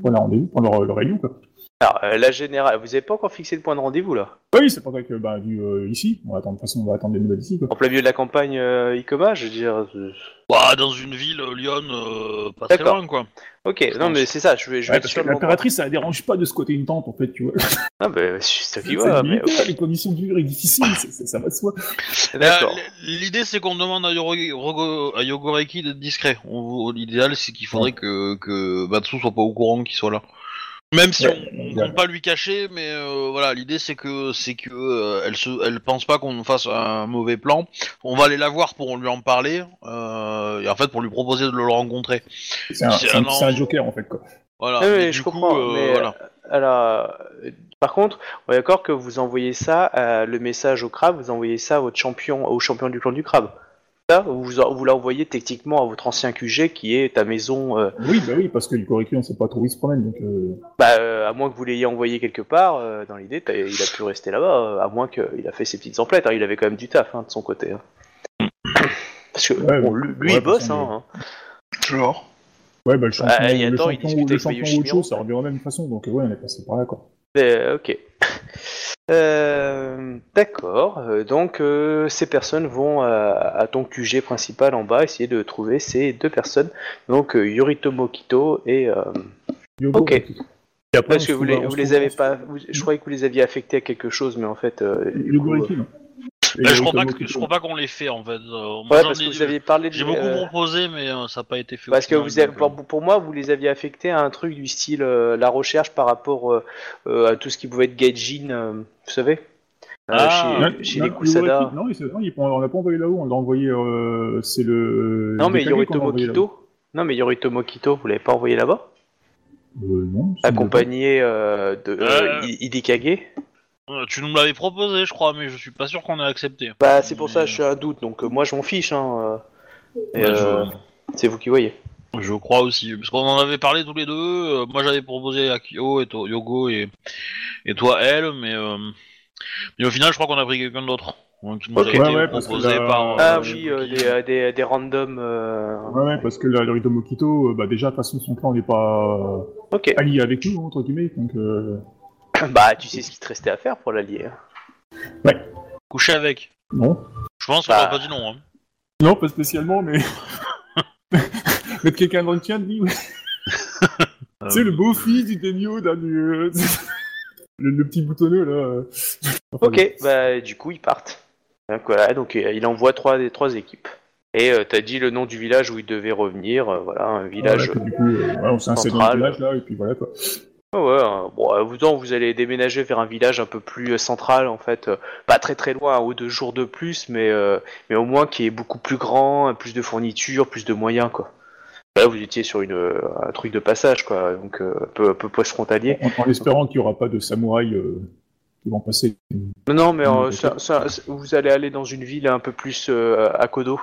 pour la rendez-vous, pour leur, leur réunion, quoi.
Alors, euh, la générale, vous avez pas encore fixé le point de rendez-vous là?
Oui, c'est pour ça que, bah, vu euh, ici, on va attendre, de toute façon, on va attendre des nouvelles ici, quoi.
En plein milieu de la campagne euh, Icoma, je veux dire. euh,
Bah, dans une ville, euh, Lyon, euh, pas très
D'accord.
loin, quoi.
Ok, non
pense.
mais c'est ça, je vais, je vais
Ouais,
être
parce
sûr
que
de mon
l'impératrice, ça la dérange pas de squatter une tente, en fait, tu vois.
Ah bah, c'est ça qui
C'est
va, mais.
militaire, les conditions de vie difficiles, c'est- c'est- ça va de soi.
D'accord.
Euh, L'idée, c'est qu'on demande à, Yoro- Rogo- à Yogoreki d'être discret. On- L'idéal, c'est qu'il faudrait que, que Matsu soit pas au courant qu'il soit là. Même si
Ouais,
on,
idéal.
compte pas lui cacher, mais euh, voilà, l'idée c'est que c'est que euh, elle se, elle pense pas qu'on fasse un mauvais plan. On va aller la voir pour lui en parler euh, et en fait pour lui proposer de le rencontrer.
C'est un, joker, en fait, quoi.
Voilà. Mais
je
du coup,
comprends,
euh,
mais
voilà.
euh, alors, euh, par contre, on est d'accord que vous envoyez ça, euh, le message au crabe, vous envoyez ça à votre champion, au champion du clan du crabe. Vous, vous l'envoyez techniquement à votre ancien QG qui est ta maison, euh,
Oui, bah oui, parce que du Correcul, on sait pas trop où il se promène, donc... Euh...
bah, euh, à moins que vous l'ayez envoyé quelque part, euh, dans l'idée, il a pu rester là-bas, euh, à moins qu'il a fait ses petites emplettes, hein, il avait quand même du taf hein, de son côté. hein. Parce que
Ouais,
bon, lui,
ouais,
il bosse, hein.
Genre?
Ouais, bah le champion,
Ah, et
le
attends, il
champion,
discute
le
avec
champion
Mayu
ou autre chose,
Shimiro.
ça revient de la même façon, donc ouais, on est passé par là, quoi.
Euh, ok. Euh, D'accord. Euh, donc, euh, ces personnes vont à, à ton QG principal en bas essayer de trouver ces deux personnes. Donc, Yoritomo Kito et.
Yogo,
Ok.
Et après,
parce que vous les, vous avez pas. vous- je croyais que vous les aviez affectés à quelque chose, mais en fait.
Yogo
coup,
non.
Bah, je crois pas que, je
Kito.
crois pas qu'on l'ait fait en fait. Euh,
Ouais, parce que vous aviez parlé de.
J'ai beaucoup
euh,
proposé, mais euh, ça n'a pas été fait.
Parce que vous avez,
euh,
pour, pour moi, vous les aviez affectés à un truc du style euh, la recherche par rapport euh, euh, à tout ce qui pouvait être gaijin, euh, vous savez Euh,
Ah,
Non,
chez, chez
non,
les Kusada.
Non, on l'a pas envoyé là-haut, on l'a envoyé, euh, c'est le...
Non, mais Yoritomo. Kito. Non, mais Yoritomo Kito, vous l'avez pas envoyé là-bas
Euh, non.
Accompagné euh, de euh,
Euh.
Hidekage
euh, Tu nous l'avais proposé, je crois, mais je suis pas sûr qu'on ait accepté.
Bah, c'est pour ça,
Mais-
je suis un doute, donc euh, moi je m'en fiche. Hein, euh, et, euh, C'est vous qui voyez.
je, crois aussi, parce qu'on en avait parlé tous les deux. euh, moi, j'avais proposé à Kyo et toi, Yogo et, et toi elle, mais euh, mais au final, je crois qu'on a pris quelqu'un d'autre. Donc, qui nous
Ok.
a été
Ouais, ouais, parce que
proposé
là-
par. euh,
ah oui, euh, des, euh, des, des randoms. euh,
Ouais, ouais, parce que le Ritomo Kito, euh, bah, déjà, de toute façon, son clan n'est pas euh,
Ok.
allié avec nous, entre guillemets, donc...
Bah, tu sais ce qu'il te restait à faire pour l'allier. hein.
Coucher avec.
Non.
Je pense qu'on
Bah.
aurait pas dit non. Hein.
Non, pas spécialement, mais... Mettre quelqu'un dans le tien, lui, ouais. C'est le beau-fils du Demio, là, du... euh, le, le petit boutonneux, là. euh. Enfin,
Ok, bah du coup ils partent. Donc voilà, donc euh, il envoie trois des trois équipes. Et euh, t'as dit le nom du village où il devait revenir, euh, voilà, un village.
Voilà, que du coup, euh, ouais, on s'est installé dans
central.
le village, là, et puis voilà, quoi.
Ouais, ouais, euh, bon, euh, vous, non, vous allez déménager vers un village un peu plus euh, central en fait, euh, pas très très loin, un ou deux jours de plus, mais euh, mais au moins qui est beaucoup plus grand, plus de fournitures, plus de moyens quoi. Là vous étiez sur une un truc de passage quoi, donc un peu un peu poste frontalier.
En, en espérant qu'il n'y aura pas de samouraïs qui vont passer.
Non, mais ça- ça- vous allez aller dans une ville un peu plus à Kodo.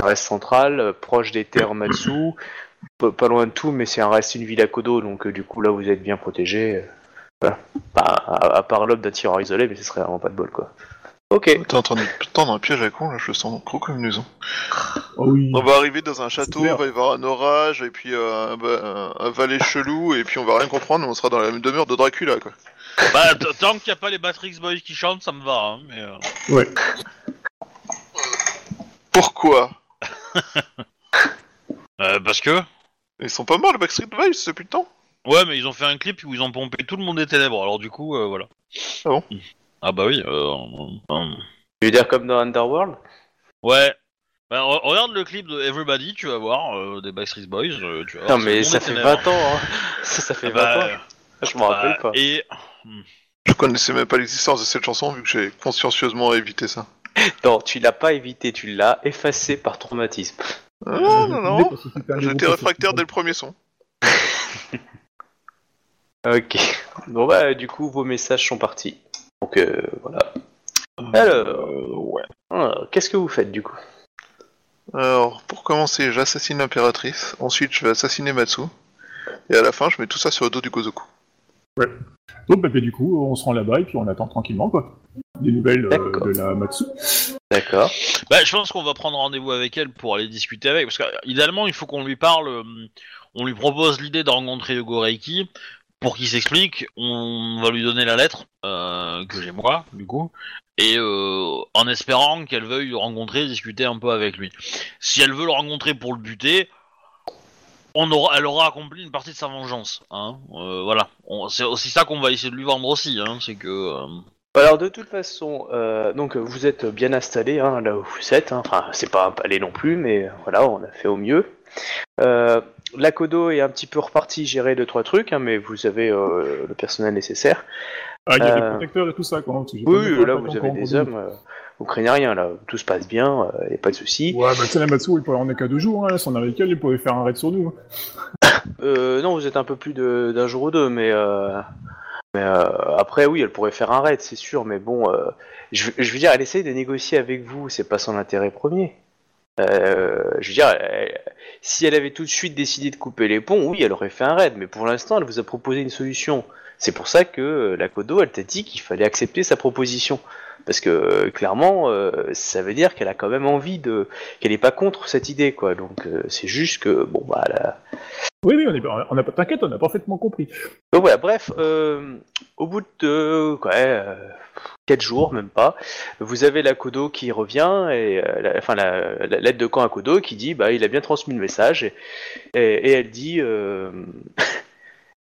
Ça reste central, euh, proche des terres Matsu, pas, pas loin de tout, mais c'est un reste une ville à Kodo, donc euh, du coup là vous êtes bien protégé. euh, voilà. Pas- à, à part l'homme d'un tireur isolé, mais ce serait vraiment pas de bol quoi. Ok.
T'es en train de me tendre un piège à con, là, je le sens gros comme une maison.
Oh oui.
On va arriver dans un château, il va y avoir un orage, et puis euh, un, va- un, un valet chelou, et puis on va rien comprendre, on sera dans la même demeure de Dracula, quoi.
Bah, tant qu'il n'y a pas les Matrix Boys qui chantent, ça me va. Hein, mais, euh,
Ouais.
Pourquoi?
euh, parce que.
Ils sont pas morts, les Backstreet Boys, depuis le temps
Ouais, mais ils ont fait un clip où ils ont pompé tout le monde des ténèbres. Alors du coup, euh, voilà.
Ah bon?
Ah bah oui. Euh, euh,
Tu veux dire comme dans Underworld?
Ouais. Bah, re- regarde le clip de Everybody, tu vas voir euh, des Backstreet Boys. euh, tu vas voir,
Non,
c'est le
mais
monde
ça
des
fait
ténèbres.
20 ans, hein. Ça, ça fait 20
Bah,
ans. Je m'en
bah,
rappelle pas.
Et
Je connaissais même pas l'existence de cette chanson, vu que j'ai consciencieusement évité ça.
Non, tu l'as pas évité, tu l'as effacé par traumatisme.
Ah, non, non,
un
j'étais réfractaire dès le premier son.
Ok. Bon bah du coup vos messages sont partis. Donc euh, voilà. Alors,
Euh, ouais.
ah, qu'est-ce que vous faites du coup?
Alors, pour commencer, j'assassine l'impératrice, ensuite je vais assassiner Matsu, et à la fin, je mets tout ça sur le dos du Gozoku.
Donc, bah, bah, du coup, on se rend là-bas et puis on attend tranquillement, quoi. Des nouvelles euh,
D'accord.
de la Matsu.
D'accord.
bah, je pense qu'on va prendre rendez-vous avec elle pour aller discuter avec. Parce qu'idéalement, il faut qu'on lui parle. euh, on lui propose l'idée de rencontrer Hugo Reiki pour qu'il s'explique, on va lui donner la lettre euh, que j'ai moi, du coup, et euh, en espérant qu'elle veuille le rencontrer, discuter un peu avec lui. Si elle veut le rencontrer pour le buter, on aura, elle aura accompli une partie de sa vengeance. Hein. Euh, voilà, On- c'est aussi ça qu'on va essayer de lui vendre aussi, hein, c'est que. euh,
Alors de toute façon, euh, donc vous êtes bien installé hein, là où vous êtes. hein. Enfin, c'est pas un palais non plus, mais voilà, on a fait au mieux. Euh, la Kodo est un petit peu repartie gérer deux trois trucs, hein, mais vous avez euh, le personnel nécessaire.
Ah, il y a
Euh,
des protecteurs et tout ça, quoi. hein, parce que j'ai pas
Oui,
vu
oui,
ça,
là vous avez
en
des hommes, euh, vous craignez rien là, tout se passe bien, il n'y a pas de souci.
Ouais, bah, sais, la Matsu, il pourrait en a qu'à deux jours, hein. Si on avait qu'elle, il pourrait faire un raid sur nous.
Euh, non, vous êtes un peu plus de- d'un jour ou deux, mais, euh, mais euh, après, oui, elle pourrait faire un raid, c'est sûr, mais bon, euh, je, je veux dire, elle essaye de négocier avec vous, c'est pas son intérêt premier. Euh, je veux dire, elle- si elle avait tout de suite décidé de couper les ponts, oui, elle aurait fait un raid, mais pour l'instant, elle vous a proposé une solution. C'est pour ça que euh, la Kodo, elle t'a dit qu'il fallait accepter sa proposition. Parce que euh, clairement, euh, ça veut dire qu'elle a quand même envie de, qu'elle est pas contre cette idée, quoi. Donc euh, c'est juste que bon, bah, a-
Oui, oui, on est, on a pas, t'inquiète, on a parfaitement compris.
Donc voilà, bref, euh, au bout de ouais, euh, 4 jours, même pas, vous avez la Kodo qui revient, et, euh, la, enfin la, la lettre de camp à Kodo qui dit bah il a bien transmis le message, et, et, et elle dit.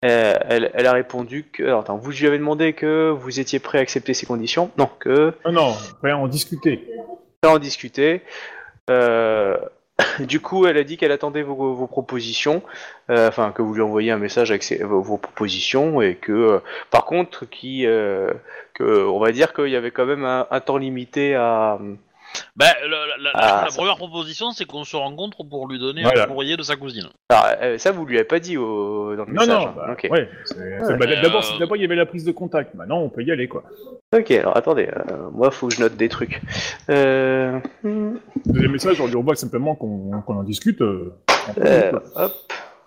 euh, elle, elle a répondu que. alors, attends, vous lui avez demandé que vous étiez prêt à accepter ces conditions Non, que.
Non, non, après en discuter.
Pas en discuter. Euh, du coup, elle a dit qu'elle attendait vos, vos propositions, euh, enfin que vous lui envoyiez un message avec ses- vos, vos propositions et que, euh, par contre, qui, euh, que, on va dire qu'il y avait quand même un, un temps limité à.
Bah, la, la- la-
Ah,
la
ça-
première proposition, c'est qu'on se rencontre pour lui donner
Voilà.
un courrier de sa cousine.
Alors, euh, ça, vous lui avez pas dit au, dans le
Non,
message.
non,
hein.
bah, ouais. bah,
Euh,
d'abord, d'abord, il y avait la prise de contact. Maintenant, on peut y aller, quoi.
Ok, alors attendez, euh, moi, faut que je note des trucs. Euh, hmm,
Deuxième message, on lui envoie simplement qu'on en discute. euh,
euh, hop.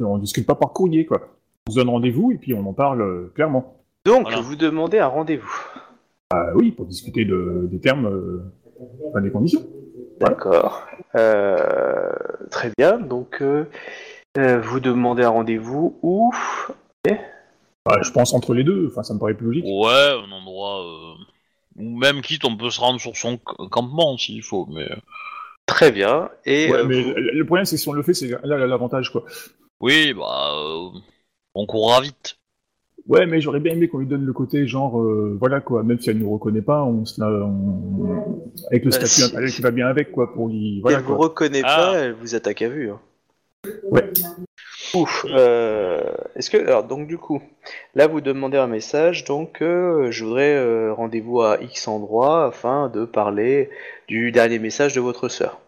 On discute pas par courrier, quoi. On se donne rendez-vous et puis on en parle euh, clairement.
Donc,
Voilà.
vous demandez un rendez-vous.
Ah oui, pour discuter de, des termes, enfin, des conditions.
D'accord. Euh, très bien. Donc, euh, euh, vous demandez un rendez-vous où
Bah, je pense entre les deux, enfin, ça me paraît plus logique.
Ouais, un endroit. euh, Ou même quitte, on peut se rendre sur son campement s'il faut, mais.
Très bien. Et
Ouais,
euh,
mais
vous-
le problème, c'est que si on le fait, c'est là là, l'avantage, quoi.
Oui, bah. euh, On courra vite.
Ouais, mais j'aurais bien aimé qu'on lui donne le côté genre, euh, voilà quoi, même si elle nous reconnaît pas, on se la, on- avec le
Bah,
statut
si-
qui va bien avec, quoi, pour lui,
si
voilà
elle vous
quoi.
reconnaît
Ah.
pas, elle vous attaque à vue. hein.
Ouais.
Ouf. euh, Est-ce que alors donc du coup, là vous demandez un message. Donc euh, je voudrais euh, rendez-vous à X endroit afin de parler du dernier message de votre sœur,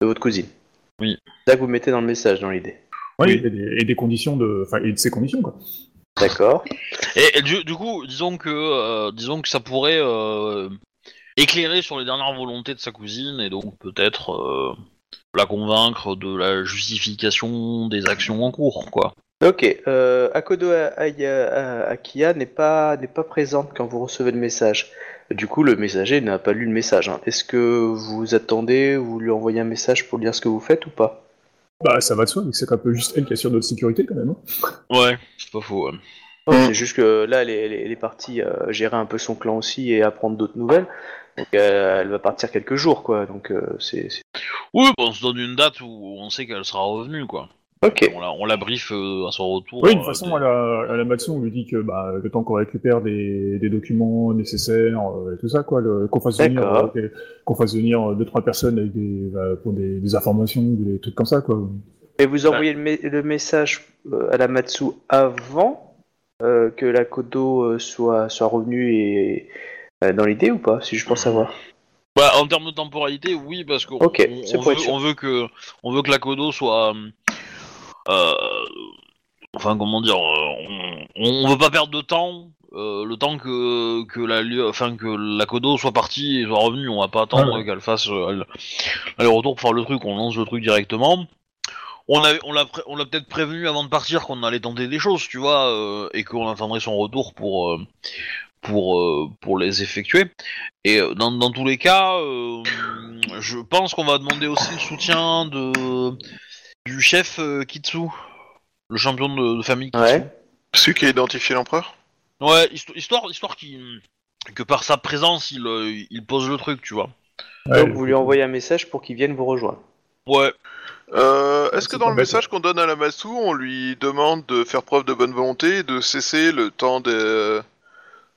de votre cousine.
Oui.
C'est ça que vous mettez dans le message, dans l'idée.
Oui,
Oui.
Et, des, et des conditions de, enfin, et de ses conditions, quoi.
D'accord.
Et, et du, du coup, disons que, euh, disons que ça pourrait euh, éclairer sur les dernières volontés de sa cousine et donc peut-être euh, la convaincre de la justification des actions en cours, quoi.
Ok, euh, Akodo Akia n'est pas, n'est pas présente quand vous recevez le message. Du coup, le messager n'a pas lu le message. hein. Est-ce que vous attendez, vous lui envoyez un message pour dire ce que vous faites ou pas?
Bah, ça va de soi, mais c'est un peu juste elle qui assure notre sécurité, quand même. hein.
Ouais, c'est pas faux. ouais.
C'est juste que là, elle est, elle est- elle est partie euh, gérer un peu son clan aussi et apprendre d'autres nouvelles. Donc, euh, elle va partir quelques jours, quoi. Donc, euh, c'est... c'est-
Oui, bah, on se donne une date où on sait qu'elle sera revenue, quoi.
Ok.
On la, on la brief euh, à son retour.
Oui, de toute
euh,
façon,
des-
à la, à la Matsu, on lui dit que bah, le temps qu'on récupère des, des documents nécessaires euh, et tout ça, quoi, qu'on fasse venir, euh, qu'on fasse venir euh, deux trois personnes avec des, bah, pour des, des informations ou des trucs comme ça, quoi.
Et vous envoyez le, me- le message à la Matsu avant euh, que la Kodo soit, soit revenue et euh, dans l'idée ou pas Si je pense savoir.
Bah, en termes de temporalité, oui, parce qu'on on, on veut, on que on veut que la Kodo soit, euh, enfin comment dire, euh, on, on veut pas perdre de temps. euh, le temps que que la enfin que la Kodo soit partie et soit revenue, on va pas attendre
Ouais.
qu'elle fasse euh, aller-retour pour faire le truc. On lance le truc directement. On avait, on l'a, pré- on l'a peut-être prévenu avant de partir qu'on allait tenter des choses, tu vois, euh, et qu'on attendrait son retour pour euh, pour euh, pour les effectuer. Et euh, dans, dans tous les cas, euh, je pense qu'on va demander aussi le soutien de du chef euh, Kitsu, le champion de, de famille Kitsu.
Ouais.
Celui qui a identifié l'empereur
Ouais, histo- histoire, histoire qu'il- que par sa présence, il, euh, il pose le truc, tu vois.
Ouais,
Donc vous lui envoyez un message pour qu'il vienne vous rejoindre.
Ouais.
Euh, Est-ce que
C'est
dans
pas
le
bête,
message qu'on donne à la Massou, on lui demande de faire preuve de bonne volonté et de cesser le temps de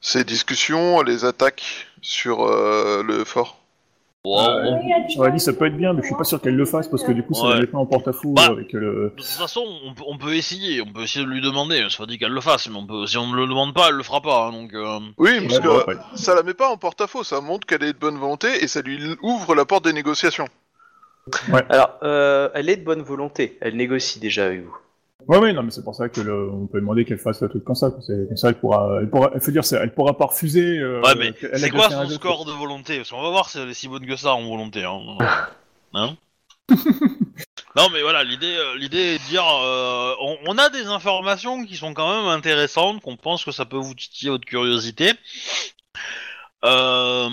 ces discussions, les attaques sur euh, le fort?
Bon,
Euh,
on-
J'aurais dit ça peut être bien, mais je suis pas sûr qu'elle le fasse parce que du coup ça
Ouais.
va mettre en porte-à-faux
Bah.
avec le.
De toute façon, on peut, on peut essayer, on peut essayer de lui demander. C'est pas dit qu'elle le fasse, mais on peut, si on ne le demande pas, elle le fera pas. hein, donc, euh,
Oui, parce
Ouais,
que ça la met pas en porte-à-faux, ça montre qu'elle est de bonne volonté et ça lui ouvre la porte des négociations.
Alors, euh, elle est de bonne volonté. Elle négocie déjà avec vous.
Ouais, ouais, non, mais c'est pour ça que le... on peut demander qu'elle fasse le truc comme ça. C'est comme ça, elle pourra, elle pourra, elle faut dire, elle pourra pas refuser. euh,
Ouais, mais c'est quoi son score de volonté? Parce qu'on va voir si elle est si bonne que ça en volonté. Hein, Hein? Non, mais voilà, l'idée, euh, l'idée est de dire, euh, on, on a des informations qui sont quand même intéressantes, qu'on pense que ça peut vous titiller votre curiosité. Euh,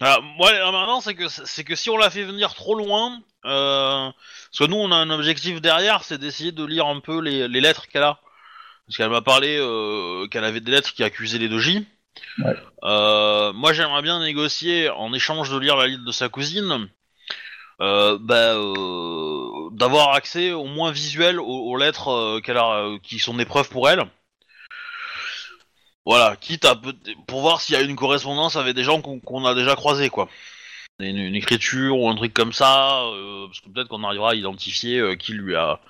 voilà, moi, maintenant, c'est que c'est que si on la fait venir trop loin, euh, parce que nous, on a un objectif derrière, c'est d'essayer de lire un peu les, les lettres qu'elle a. Parce qu'elle m'a parlé euh, qu'elle avait des lettres qui accusaient les doji.
Ouais.
Euh, moi, j'aimerais bien négocier en échange de lire la lettre de sa cousine. Euh, bah, euh, d'avoir accès au moins visuel aux, aux lettres qu'elle a, qui sont des preuves pour elle. Voilà, quitte à pour voir s'il y a une correspondance avec des gens qu'on qu'on a déjà croisés, quoi. Une, écriture ou un truc comme ça, euh, parce que peut-être qu'on arrivera à identifier euh, qui lui a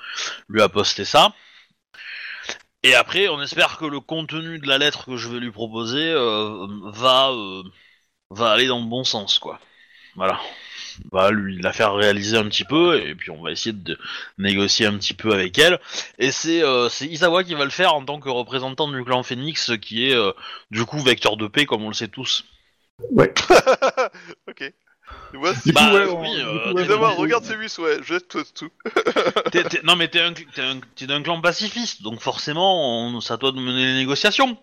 lui a posté ça. Et après, on espère que le contenu de la lettre que je vais lui proposer euh, va va aller dans le bon sens, quoi. Voilà. Va lui la faire réaliser un petit peu, et puis on va essayer de négocier un petit peu avec elle. Et c'est Isawa qui va le faire en tant que représentant du clan Phoenix, qui est du coup vecteur de paix, comme on le sait tous.
ok. Tu vois,
Du
si...
coup,
Bah,
ouais, on-
oui,
du
euh,
coup, ouais,
t'es
Évidemment,
d'abord,
regarde ces bus, ouais, jette tout. tout.
T'es- t'es- non mais t'es un, t'es un- t'es d'un clan pacifiste, donc forcément, on- à toi de mener les négociations.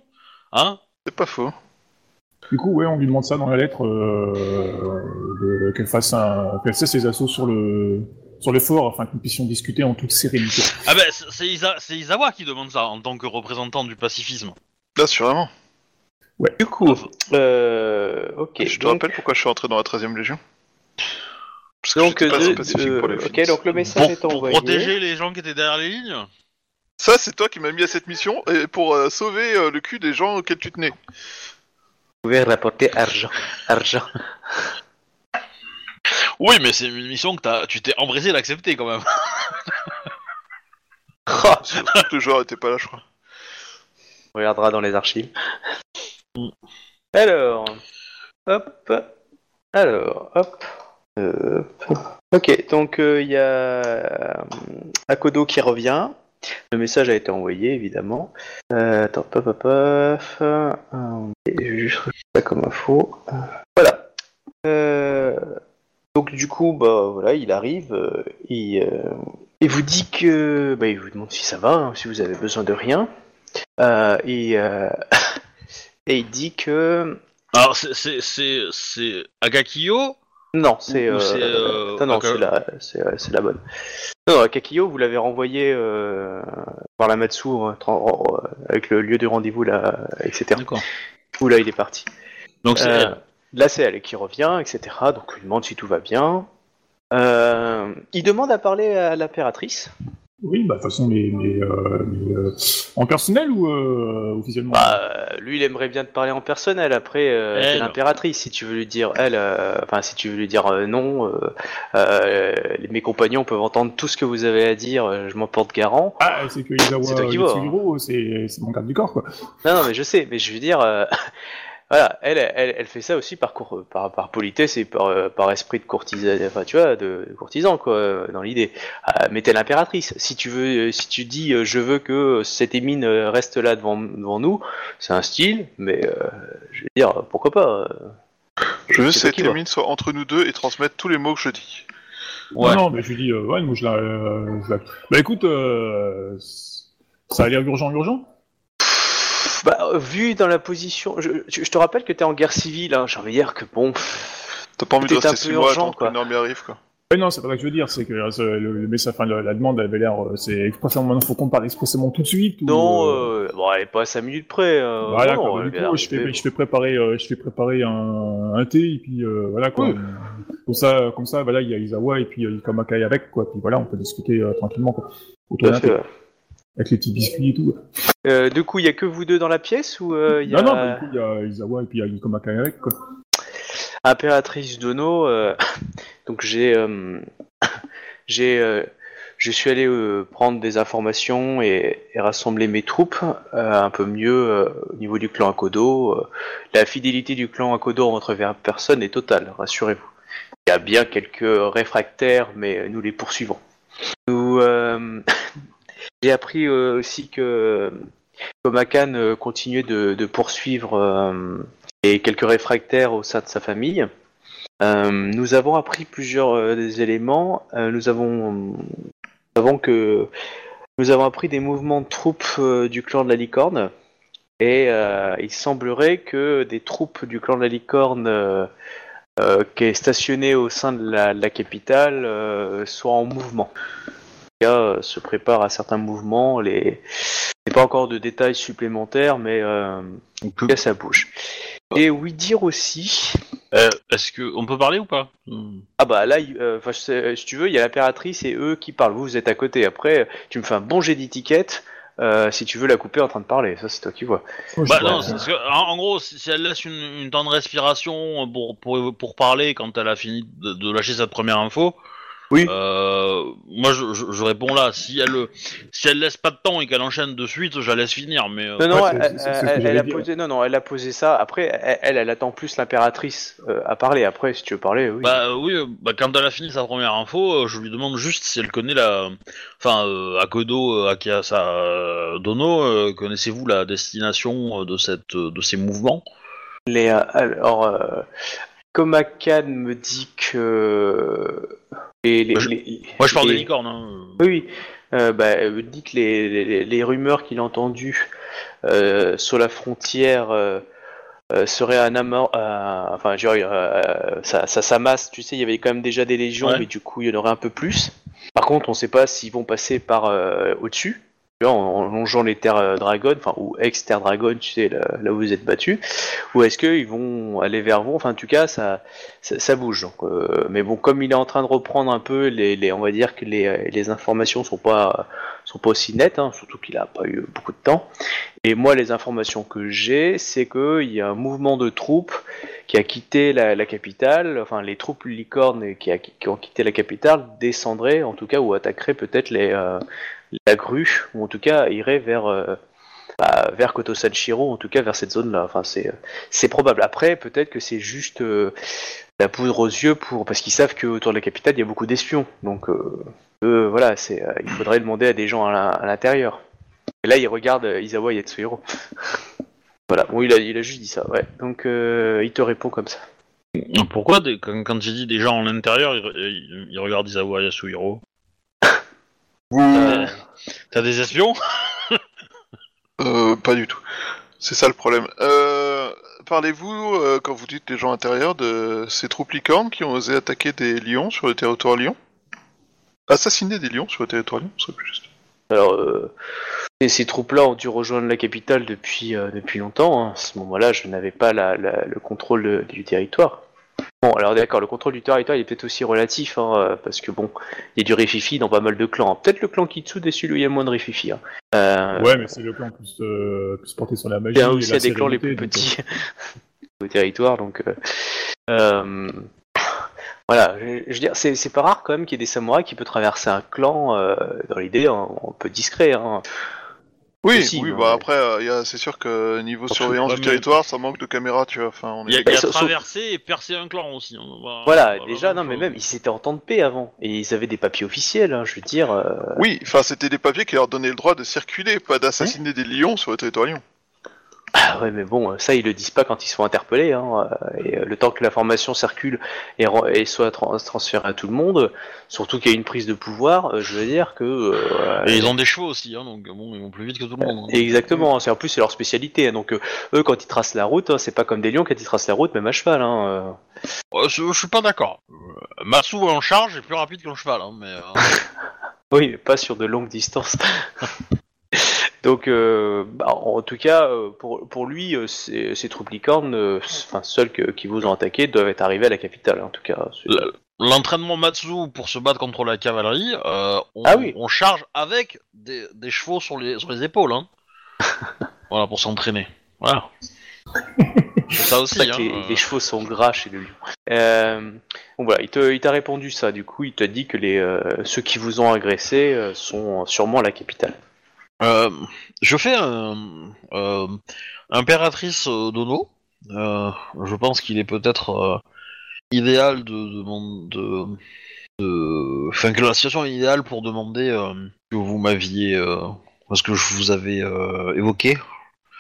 Hein
C'est pas faux.
Du coup, ouais, on lui demande ça dans la lettre, euh, de- qu'elle fasse un, qu'elle cesse ses assauts sur le, sur le fort afin que nous puissions discuter en toute sérénité.
Ah ben, c'est- c'est Isa- c'est Isawa qui demande ça, en tant que représentant du pacifisme.
Là, sûrement.
Du coup, euh, ok.
je te
donc,
rappelle pourquoi je suis rentré dans la 13ème Légion Parce que
donc,
j'étais pas
de-
assez pacifique
euh,
pour les
ok,
Phoenix.
donc le message
Pour,
est
pour
envoyé.
protéger les gens qui étaient derrière les lignes
Ça, c'est toi qui m'as mis à cette mission et pour euh, sauver euh, le cul des gens auxquels tu tenais.
Vous pouvez rapporter argent. Argent.
Oui, mais c'est une mission que t'as, tu t'es empressé d'accepter quand même.
Que le joueur était pas là, je crois.
On regardera dans les archives. Alors, hop, alors, hop, euh, ok. Donc euh, il y a euh, Akodo qui revient. Le message a été envoyé évidemment. Euh, attends, pop, pop, pop. Euh, juste ça comme info. Euh, Voilà. Euh, donc du coup, bah voilà, il arrive. euh, il, euh, il vous dit que, bah, il vous demande si ça va, hein, si vous avez besoin de rien. Euh, et, euh, et il dit que
Alors, c'est, c'est, c'est, c'est Agakiyo
non, c'est euh,
c'est, euh,
non, non,
Aka-
c'est la, c'est, euh, c'est la bonne. Non, non, Kakio, vous l'avez renvoyé euh, par la Matsu avec le lieu du rendez-vous là, etc.
D'accord.
Où là, il est parti.
Donc c'est
Euh,
elle.
là, c'est elle qui revient, etc. Donc, il demande si tout va bien. Euh, il demande à parler à l'impératrice.
Oui, bah de toute façon, mais, mais, euh, mais, euh, en personnel ou euh, officiellement
Bah, lui, il aimerait bien te parler en personnel. Après, euh,
Elle.
c'est l'impératrice. Si tu veux lui dire, elle, euh, enfin, si tu veux lui dire euh, non, euh, euh, mes compagnons peuvent entendre tout ce que vous avez à dire. euh, je m'en porte garant.
Ah, c'est que Isawa
C'est toi qui vois, hein.
Yatsuhiro, c'est c'est mon garde du corps, quoi.
Non, non, mais je sais. Mais je veux dire, euh, voilà, elle, elle, elle fait ça aussi par, cour- par, par politesse et par, euh, par esprit de courtisan, enfin, tu vois, de, de courtisan, quoi, euh, dans l'idée. Euh, mais t'es l'impératrice. Si tu veux, euh, si tu dis, euh, je veux que cette émine reste là devant, devant nous, c'est un style, mais euh, je veux dire, pourquoi pas. euh.
Je veux que cette émine soit entre nous deux et transmette tous les mots que je dis.
Ouais.
Non, non, mais je lui dis, euh, ouais, moi je la, euh, je la- Bah écoute, euh, ça a l'air urgent, urgent.
Vu dans la position, je, je- te rappelle que t'es en guerre civile, hein, j'ai envie de dire que bon,
T'as pas envie de rester
un
6
peu
mois
urgent,
attendre qu'une armée arrive, quoi.
Ouais, non, c'est pas ça que je veux dire, c'est que euh, le, le message, enfin, la, la demande avait l'air, euh, c'est expressément, maintenant faut qu'on parle expressément tout de suite. ou,
Non,
euh,
euh, bon, elle est pas à 5 minutes près. euh,
Voilà,
non,
quoi. Du coup, je fais, je fais préparer, euh, je fais préparer un, un thé et puis euh, voilà quoi.
Oui.
Comme ça, comme ça, voilà, il y a Isawa et puis euh, Ikamakai avec quoi. Puis voilà, on peut discuter euh, tranquillement quoi. Autour
Tout
d'un
à fait,
thé,
ouais.
Avec les petits biscuits et tout.
Euh, du coup, il y a que vous deux dans la pièce ou euh, il y a
Non, non, du coup, il y a Isawa et puis il y a Ikamakai avec quoi.
Impératrice Dono euh, Donc j'ai, j'ai, je suis allé euh, prendre des informations et, et rassembler mes troupes euh, un peu mieux euh, au niveau du clan Akodo. La fidélité du clan Akodo envers personne est totale, rassurez-vous. Il y a bien quelques réfractaires, mais nous les poursuivons. Nous, j'ai appris euh, aussi que Komakan euh, continuait de, poursuivre euh, et quelques réfractaires au sein de sa famille. Euh, nous avons appris plusieurs euh, des éléments. Euh, nous avons, que nous avons appris des mouvements de troupes euh, du clan de la licorne. Et euh, il semblerait que des troupes du clan de la licorne euh, euh, qui est stationné au sein de la, de la capitale euh, soient en mouvement. Euh, se préparent à certains mouvements. Les... C'est pas encore de détails supplémentaires, mais euh, en tout cas ça bouge. Et oui dire aussi.
Euh, Est-ce que on peut parler ou pas? Hmm.
Ah bah là, euh, sais- si tu veux, il y a l'impératrice et eux qui parlent. Vous, vous êtes à côté. Après, tu me fais un bon jet d'étiquette. euh, si tu veux la couper en train de parler, ça c'est toi qui vois.
Bah non, parce que, en, en gros, si, si elle laisse une, une temps de respiration pour, pour, pour parler quand elle a fini de, de lâcher cette première info,
Oui.
euh, moi je, je, je réponds là. Si elle, si elle laisse pas de temps et qu'elle enchaîne de suite, je la laisse finir. Mais euh,
Non, non,
ouais,
elle, a
dire.
posé, non, non, elle a posé ça. Après, elle, elle, elle attend plus l'impératrice euh, à parler. Après, si tu veux parler, oui.
bah oui, bah, quand elle a fini sa première info, euh, je lui demande juste si elle connaît la, enfin, euh, Akodo, Akiasa Dono, euh, connaissez-vous la destination de cette, de ces mouvements?
Les, euh, alors, euh, Komakan me dit que les, les-
Moi, je-
les-
Moi, je parle des licornes. Hein.
Oui, oui. Euh, bah, me dit que les, rumeurs qu'il a entendues euh, sur la frontière euh, euh, seraient un amas. euh, enfin, je veux dire, euh, ça, ça s'amasse. Tu sais, il y avait quand même déjà des légions,
Ouais.
mais du coup, il y en aurait un peu plus. Par contre, on ne sait pas s'ils vont passer par euh, au-dessus. En, longeant les terres euh, Dragon, enfin ou ex-terre Dragon, tu sais, là, où vous êtes battus, ou est-ce qu'ils vont aller vers vous? Enfin, en tout cas, ça, ça, bouge. Euh, mais bon, comme il est en train de reprendre un peu, on va dire que les, les informations sont pas sont pas aussi nettes, hein, surtout qu'il a pas eu beaucoup de temps. Et moi, les informations que j'ai, c'est qu'il y a un mouvement de troupes qui a quitté la, capitale, enfin les troupes licornes qui, ont quitté la capitale descendraient, en tout cas, ou attaqueraient peut-être les euh, la grue, ou en tout cas iraient vers euh, bah, vers Koto Sanshiro, en tout cas vers cette zone-là. Enfin, c'est euh, probable. Après, peut-être que c'est juste euh, la poudre aux yeux pour parce qu'ils savent qu'autour de la capitale il y a beaucoup d'espions. Donc voilà, c'est il faudrait demander à des gens à l'in- à l'intérieur. Et là, il regarde euh, Izawa Yatsuhiro. voilà, bon, il a, il a juste dit ça, ouais. Donc il te répond comme ça.
Pourquoi quand, quand j'ai dit des gens en l'intérieur, ils, ils, ils regardent Isawa Yasuhiro
Euh,
T'as des espions?
Euh, pas du tout. C'est ça le problème. Euh, Parlez-vous, euh, quand vous dites les gens intérieurs, de ces troupes licornes qui ont osé attaquer des lions sur le territoire lion? Assassiner des lions sur le territoire lion, ce serait plus juste.
alors, euh, et ces troupes-là ont dû rejoindre la capitale depuis, euh, depuis longtemps. hein. À ce moment-là, je n'avais pas la- la- le contrôle de- du territoire. Bon, alors d'accord, le contrôle du territoire il est peut-être aussi relatif, hein, euh, parce que bon, il y a du rififi dans pas mal de clans. Peut-être le clan Kitsu est celui où il y a moins de rififi. Hein. Euh,
Ouais, mais c'est le clan plus, euh, plus porté sur la magie.
Il y a
et
aussi
la
des clans les plus petits au territoire, donc euh, voilà. Je, je veux dire, c'est c'est pas rare quand même qu'il y ait des samouraïs qui peuvent traverser un clan dans l'idée un, un peu discret. Hein.
Oui, oui,
non,
bah après, euh, il y a- c'est sûr que niveau
Surtout,
surveillance du territoire, ça manque de caméras, tu vois. Enfin, on est
Il y a, il y a
sauf-
traversé et percé un clan aussi. hein. Voilà,
Voilà, déjà, non, mais même ils étaient en temps de paix avant et ils avaient des papiers officiels. hein, je veux dire, euh,
Oui, enfin, c'était des papiers qui leur donnaient le droit de circuler, pas d'assassiner des lions sur le territoire lion.
Ah ouais, mais bon, ça ils le disent pas quand ils sont interpellés. Hein. euh, Et euh, le temps que l'information circule et, soit trans- transférée à tout le monde, surtout qu'il y a une prise de pouvoir, euh, je veux dire que. euh,
Et ils ont des chevaux aussi, hein, donc bon, ils vont plus vite que tout le monde. hein.
Exactement. C'est en plus c'est leur spécialité. hein. Donc euh, eux, quand ils tracent la route, hein, c'est pas comme des lions quand ils tracent la route, même à cheval. Hein. euh.
Je, suis pas d'accord. Euh, Matsu en charge est plus rapide qu'un cheval, hein, mais. euh,
Oui, mais pas sur de longues distances. Donc, euh, bah, en tout cas, euh, pour, pour lui, euh, ces, ces troupes licornes, enfin que- qui vous ont attaqué, doivent être arrivées à la capitale. En tout cas,
L'entraînement Matsu pour se battre contre la cavalerie, euh, on,
Ah oui.
on charge avec des, des chevaux sur les, sur les épaules. Hein. voilà, pour s'entraîner. Voilà. Ça aussi.
ça
Hein.
les,
euh.
les chevaux sont gras chez le lion. Euh, bon voilà, il t'a répondu ça. Du coup, il t'a dit que les euh, ceux qui vous ont agressé euh, sont sûrement à la capitale.
Euh, je fais un euh, impératrice euh, Dono. Euh, je pense qu'il est peut-être idéal de demander de, de- enfin que la situation est idéale pour demander que vous m'aviez euh, ce que je vous avais évoqué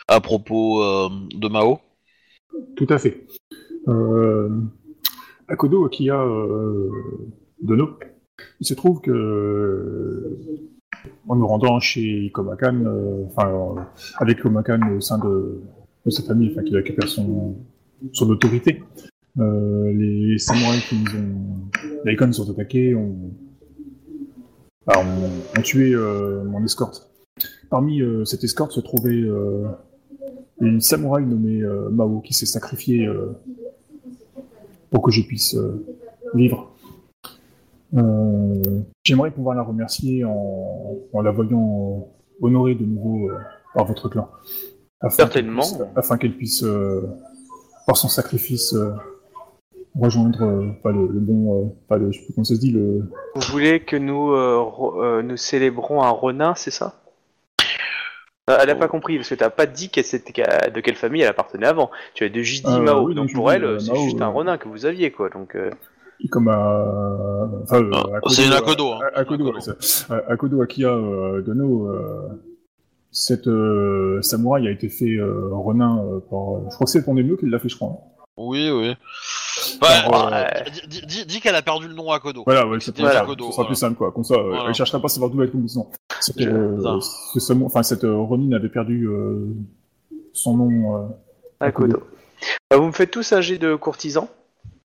à propos de Mao.
Tout à fait. Akodo Akia euh, Dono, il se trouve que en nous rendant chez Ikomakan, euh, enfin euh, avec Ikomakan au sein de, sa famille, enfin qui récupère son, son autorité, euh, les samouraïs qui nous ont, les Icons sont attaqués, ont, bah, tué mon escorte. Parmi cette escorte se trouvait une samouraï nommée Mao qui s'est sacrifiée pour que je puisse vivre. Euh, J'aimerais pouvoir la remercier en, en la voyant honorée de nouveau euh, par votre clan. Afin
Certainement.
puisse- afin qu'elle puisse, euh, par son sacrifice, euh, rejoindre euh, pas le, le bon, euh, pas le, je sais plus comment ça se dit, le,
Vous voulez que nous euh, euh, nous célébrons un renin, c'est ça? Euh, Elle a pas compris parce que t'as pas dit de quelle famille elle appartenait avant. Tu as dit
Euh,
Mao,
oui,
donc pour elle c'est juste un renin que vous aviez quoi. Donc euh,
comme à, enfin, euh,
Ah,
Akodo,
c'est une Akodo, hein.
Akodo,
Akodo.
ouais, ça. Euh, Akodo Akia euh, Dono, euh, cette euh, samouraï a été fait euh, renin euh, par, je crois que c'est ton mieux qui l'a fait, je crois. hein.
Oui, oui. Bah, dis- qu'elle a perdu le nom à Kodo.
Voilà, ouais, ça,
Akodo,
ce sera plus simple, quoi. Comme ça,
Voilà.
elle cherchera pas à savoir d'où va être le nom. Enfin, cette euh, Ronin avait perdu euh, son nom. euh,
Akodo. Euh, vous me faites tous un jet de courtisan.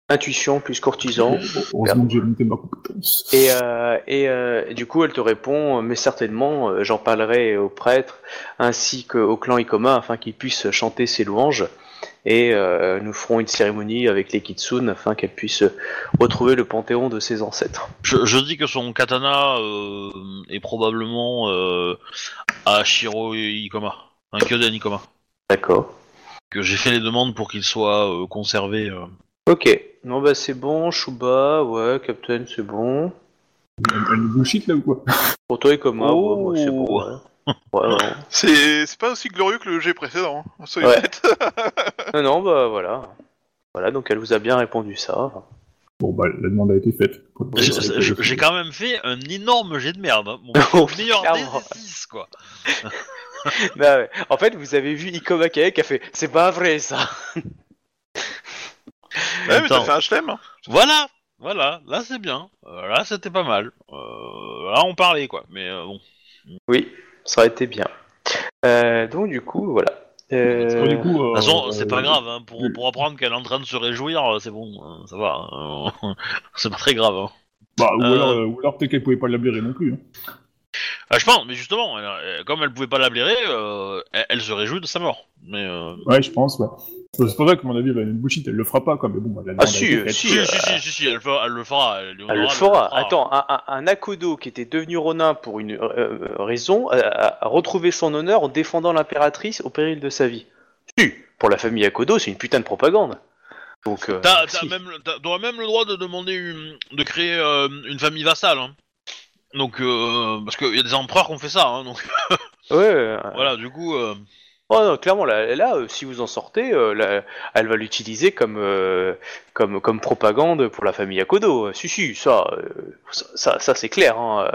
Intuition plus courtisan.
Heureusement que j'ai monté ma compétence.
Et, euh, et euh, du coup, elle te répond, mais certainement, euh, j'en parlerai au prêtre ainsi qu'au clan Ikoma afin qu'ils puissent chanter ses louanges. Et euh, nous ferons une cérémonie avec les Kitsune afin qu'elle puisse retrouver le panthéon de ses ancêtres.
Je, je dis que son katana euh, est probablement euh, à Shiro Ikoma, un Kyoden Ikoma.
D'accord.
Que j'ai fait les demandes pour qu'il soit euh, conservé.
Ok. Non, bah c'est bon, Shuba, ouais, Captain, c'est bon.
Elle, elle nous bullshit là ou quoi?
Pour toi, Ikoma,
Oh.
ouais, ouais, c'est bon. Ouais. Ouais, ouais.
C'est c'est pas aussi glorieux que le jet précédent, hein, soyons
Ouais.
honnêtes.
Non, non, bah voilà. Voilà, donc elle vous a bien répondu ça.
Bon, bah, la demande a été faite.
J'ai- j'ai j'ai quand même fait un énorme jet de merde. hein. Mon
Oh,
meilleur
clairement.
D6, quoi.
Bah ouais. En fait, vous avez vu Ikoma Kae qui a fait C'est pas vrai ça
Ouais, mais t'as fait un chelem. Hein.
Voilà, voilà, là c'est bien. Euh, là c'était pas mal. Euh, là on parlait, quoi. Mais euh, bon.
Oui, ça aurait été bien. Euh, donc, du coup, voilà. Euh,
Du coup, euh,
De toute façon, c'est pas
euh,
grave, hein. pour, pour apprendre qu'elle est en train de se réjouir, c'est bon, euh, ça va. hein. c'est pas très grave. Hein.
Bah, ou
Euh.
alors, ou alors peut-être qu'elle pouvait pas la blairer non plus. Hein.
Ah, je pense, mais justement, elle- comme elle pouvait pas la blairer, euh, elle, elle se réjouit de sa mort. Mais euh...
Ouais, je pense, ouais. C'est pour ça que, à mon avis, elle a une bullshit, elle le fera pas, quoi. Mais bon, bah, la demande a
si,
été
euh,
faite.
si,
si,
euh,
si, si, si, elle, fera, elle le fera. Elle,
le fera. Attends, un, un, un Akodo qui était devenu Ronin pour une euh, euh, raison a, retrouvé son honneur en défendant l'impératrice au péril de sa vie. Si, pour la famille Akodo, c'est une putain de propagande. Donc, euh,
T'as, t'as
si.
même, t'as- t'auras même le droit de demander une- de créer euh, une famille vassale. Hein. Donc, euh, parce qu'il y a des empereurs qui ont fait ça. Hein, donc
Ouais, euh,
voilà, du coup, euh,
oh non, clairement, là, là, euh, si vous en sortez, euh, là, elle va l'utiliser comme, euh, comme, comme propagande pour la famille Akodo. Si, si, ça, ça, ça, ça, c'est clair. Hein.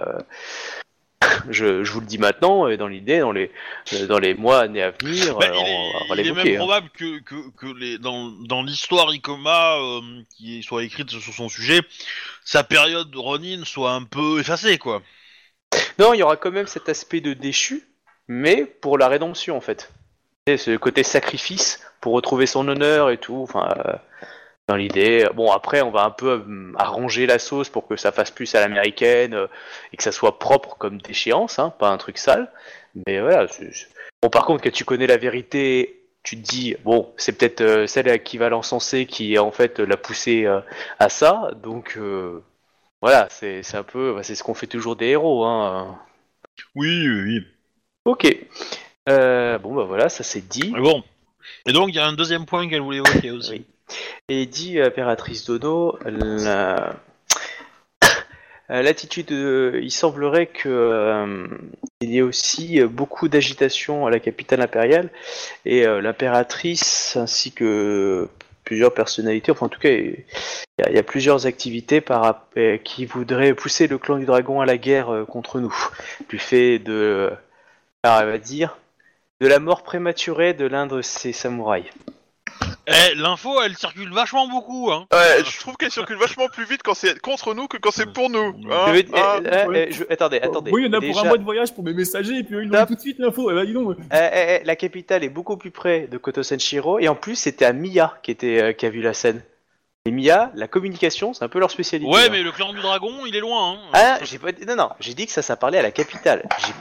Je, je vous le dis maintenant, et dans l'idée, dans les, dans les mois, années à venir,
Bah, il,
on
est,
va
il est même
hein.
probable que, que, que les, dans, dans l'histoire Ikoma qui soit écrite sur son sujet, sa période de Ronin soit un peu effacée, quoi.
Non, il y aura quand même cet aspect de déchu, mais pour la rédemption en fait. Ce côté sacrifice pour retrouver son honneur et tout. Enfin, euh, dans l'idée. Bon, après, on va un peu euh, arranger la sauce pour que ça fasse plus à l'américaine euh, et que ça soit propre comme déchéance, hein, pas un truc sale. Mais voilà. Bon, par contre, quand tu connais la vérité, tu te dis bon, c'est peut-être euh, celle à qui va l'encenser qui en fait l'a poussé euh, à ça. Donc euh, voilà, c'est c'est un peu, bah, c'est ce qu'on fait toujours des héros. Hein.
Oui, oui, oui.
Ok. Euh, bon, bah voilà, ça c'est dit.
Mais bon. Et donc, il y a un deuxième point qu'elle voulait évoquer aussi.
Oui. Et dit euh, impératrice Dono, la- euh, l'attitude, euh, il semblerait que euh, il y ait aussi euh, beaucoup d'agitation à la capitale impériale et euh, l'impératrice ainsi que plusieurs personnalités, enfin en tout cas il y a, il y a plusieurs activités par, euh, qui voudraient pousser le clan du dragon à la guerre euh, contre nous, du fait de, alors elle va dire, de la mort prématurée de l'un de ces samouraïs.
Eh, l'info, elle circule vachement beaucoup, hein.
Ouais, je trouve qu'elle circule vachement plus vite quand c'est contre nous que quand c'est pour nous. hein,
Je vais-
hein.
euh, euh,
ouais.
euh, je- attendez, attendez.
Oui, il y en a pour
Déjà,
un mois de voyage pour mes messagers, et puis eux, ils
Stop.
ont tout de suite l'info. Eh ben, dis donc.
euh, euh, euh, la capitale est beaucoup plus près de Koto Senshiro, et en plus, c'était à Miya qui, était, euh, qui a vu la scène. Et Miya, la communication, c'est un peu leur spécialité.
Ouais,
hein.
mais le clan du dragon, il est loin, hein.
Ah, j'ai pas dit. Non, non, j'ai dit que ça, ça parlait à la capitale. J'ai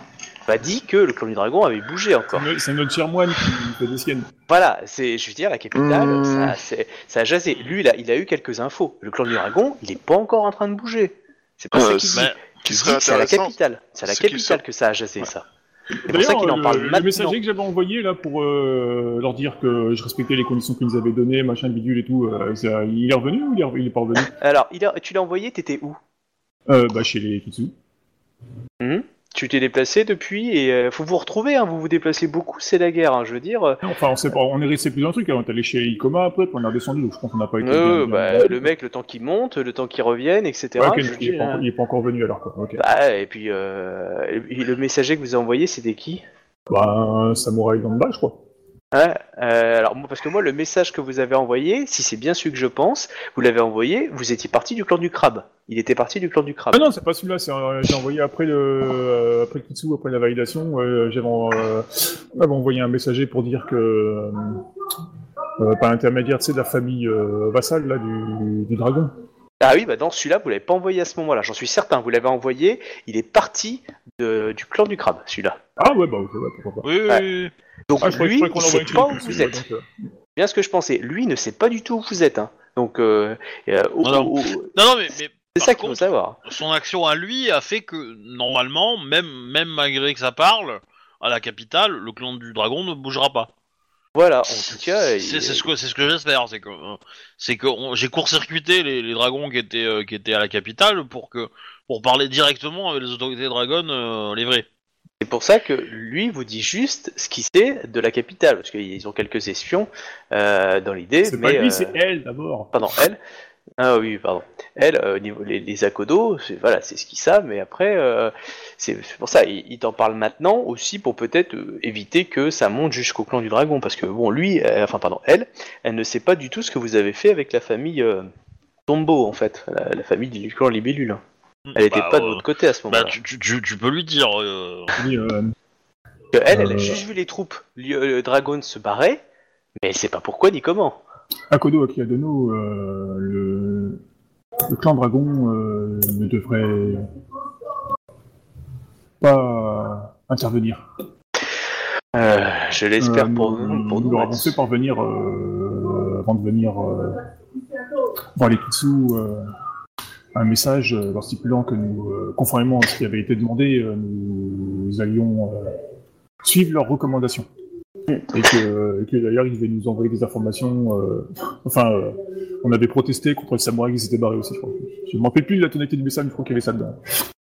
pas dit que le clan du dragon avait bougé encore.
C'est no- C'est notre cher moine qui fait des siennes.
Voilà, c'est, je veux dire, la capitale,
Mmh.
ça, a jasé. Lui, il a, il a eu quelques infos. Le clan du dragon, il est pas encore en train de bouger. C'est pas
Euh,
ça qu'il
c'est-
dit.
Qui
c'est à la capitale. C'est à la capitale que ça a jasé, ça. C'est pour ça
D'ailleurs,
qu'il en
le-
parle
le,
maintenant.
messager que j'avais envoyé là pour euh, leur dire que je respectais les conditions qu'ils nous avaient données, machin, bidule et tout, euh, ça- il est revenu ou il est, il est pas revenu?
Alors, il a- tu l'as envoyé, t'étais où?
Euh, Bah chez les Kitsu.
Tu t'es déplacé depuis et euh, faut vous retrouver, hein, vous vous déplacez beaucoup, c'est la guerre, hein, je veux dire. euh,
Enfin, on, sait pas, on est resté plus le truc, hein. on est allé chez Ikoma après, puis on est redescendu, donc je pense qu'on n'a pas été.
euh,
bien-
bah,
bien-
le mec, le temps qu'il monte, le temps qu'il revienne, etc.
Ouais,
je
il, est
dire,
pas, encore- il est pas encore venu alors quoi.
Bah, et puis euh, et le messager que vous avez envoyé, c'était qui?
Bah, un samouraï dans le bas, je crois.
Hein Euh, alors parce que moi, le message que vous avez envoyé, si c'est bien celui que je pense, vous l'avez envoyé, vous étiez parti du clan du crabe. Il était parti du clan du crabe.
Ah non, c'est pas celui-là, c'est j'ai envoyé après le, euh, après Kitsu, après la validation, euh, j'avais envoyé un messager pour dire que, euh, par l'intermédiaire, tu sais, de la famille euh, vassale, là, du dragon.
Ah oui, bah dans celui-là, vous l'avez pas envoyé à ce moment-là, j'en suis certain. Vous l'avez envoyé, il est parti de- du clan du crabe, celui-là.
Ah ouais, bah ok, ouais, pourquoi pas.
Oui, oui,
Ouais.
oui.
Donc
Ah, je
lui,
je
il sait pas où vous êtes.
euh,
Bien ce que je pensais. Lui ne sait pas du tout où vous êtes. Hein. Donc, euh, euh, au-
Non, non. Non, non, mais, mais
c'est
par
ça qu'il faut
contre,
savoir.
son action à lui a fait que, normalement, même, même malgré que ça parle, à la capitale, le clan du dragon ne bougera pas.
Voilà, en tout cas,
C'est ce que, c'est ce que j'espère, c'est que, euh, c'est que on- j'ai court-circuité les, les dragons qui étaient, euh, qui étaient à la capitale pour que, pour parler directement avec les autorités dragon, euh, les vrais.
c'est pour ça que lui vous dit juste ce qu'il sait de la capitale, parce qu'ils ont quelques espions euh, dans l'idée.
C'est
mais,
pas lui,
euh,
c'est elle d'abord.
Pardon, elle. Ah oui, pardon. Elle, euh, au niveau les, les Akodo, c'est voilà, c'est ce qu'ils savent, mais après, euh, c'est pour ça, il, il t'en parle maintenant aussi pour peut-être euh, éviter que ça monte jusqu'au clan du dragon, parce que bon, lui, euh, enfin pardon, elle, elle ne sait pas du tout ce que vous avez fait avec la famille euh, Tombo en fait, la, la famille du clan Libellule. Elle était
Bah,
pas de votre côté à ce moment-là.
Bah, tu, tu, peux lui dire. euh,
euh,
Que elle, elle a juste vu les troupes, euh, le dragon se barrer, mais elle sait pas pourquoi ni comment.
Akodo Akiadono, euh, le, le clan dragon euh, ne devrait pas intervenir.
Euh, je l'espère
Euh,
pour
nous,
pour
nous leur avons fait parvenir, avant de venir voir les Kitsu, un message leur stipulant que nous, conformément à ce qui avait été demandé, nous, allions suivre leurs recommandations. Et que, d'ailleurs, ils devaient nous envoyer des informations. euh, enfin, euh, on avait protesté contre le samouraï qui s'était barré aussi, je. Je me rappelle plus de la tonalité du message, mais je crois qu'il y avait ça dedans.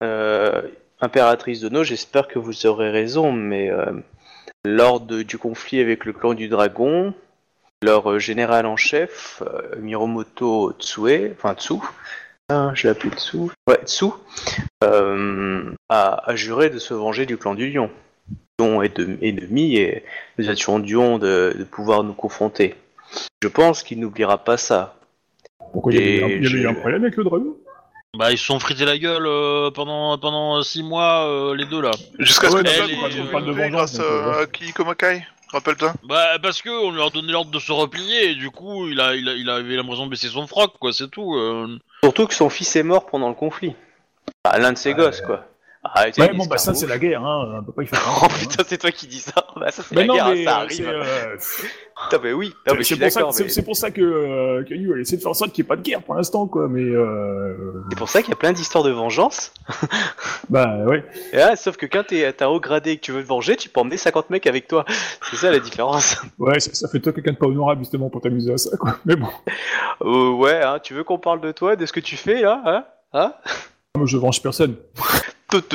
Euh, impératrice de No, j'espère que vous aurez raison, mais lors du conflit avec le clan du dragon, leur général en chef, Miromoto Tsue, enfin Tsu, Ah, je l'ai appelé dessous. Ouais, a, a juré de se venger du clan du lion. Lion est de- ennemi et nous étions Dion de, de pouvoir nous confronter. Je pense qu'il n'oubliera pas ça.
Pourquoi il y avait, eu un problème avec le dragon
Bah, ils se sont frités la gueule euh, pendant pendant six mois, euh, les deux là.
Jusqu'à ce
Ouais,
que
mais
tu
elle
fasses
est-
une
on parle
de vengeance,
grâce
euh,
Kikomakai Rappelle-toi.
Bah, parce que on lui a donné l'ordre de se replier et du coup, il a il a, il avait l'impression de baisser son froc, quoi, c'est tout. euh.
Surtout que son fils est mort pendant le conflit. Ah, L'un de ses gosses, quoi. Arrêtez
Ouais,
les
bon, bah ça, c'est la guerre, hein. On peut pas y faire
Oh
grand-chose, hein.
putain, c'est toi qui dis ça. Bah, ça, c'est la
non,
guerre,
mais
ça arrive.
euh,
Putain, mais oui. Non, mais je
c'est
suis
pour ça,
d'accord.
c'est-
mais-
c'est pour ça que, euh, que elle essaie de faire en sorte qu'il n'y ait pas de guerre pour l'instant, quoi. Mais euh,
C'est pour ça qu'il y a plein d'histoires de vengeance.
bah ouais.
Et là, sauf que quand t'es- t'as haut gradé et que tu veux te venger, tu peux emmener 50 mecs avec toi. C'est ça la différence.
Ouais, ça, ça fait toi quelqu'un de pas honorable justement pour t'amuser à ça, quoi. Mais bon,
Euh, ouais, hein, tu veux qu'on parle de toi, de ce que tu fais là Hein, hein?
Moi je venge personne.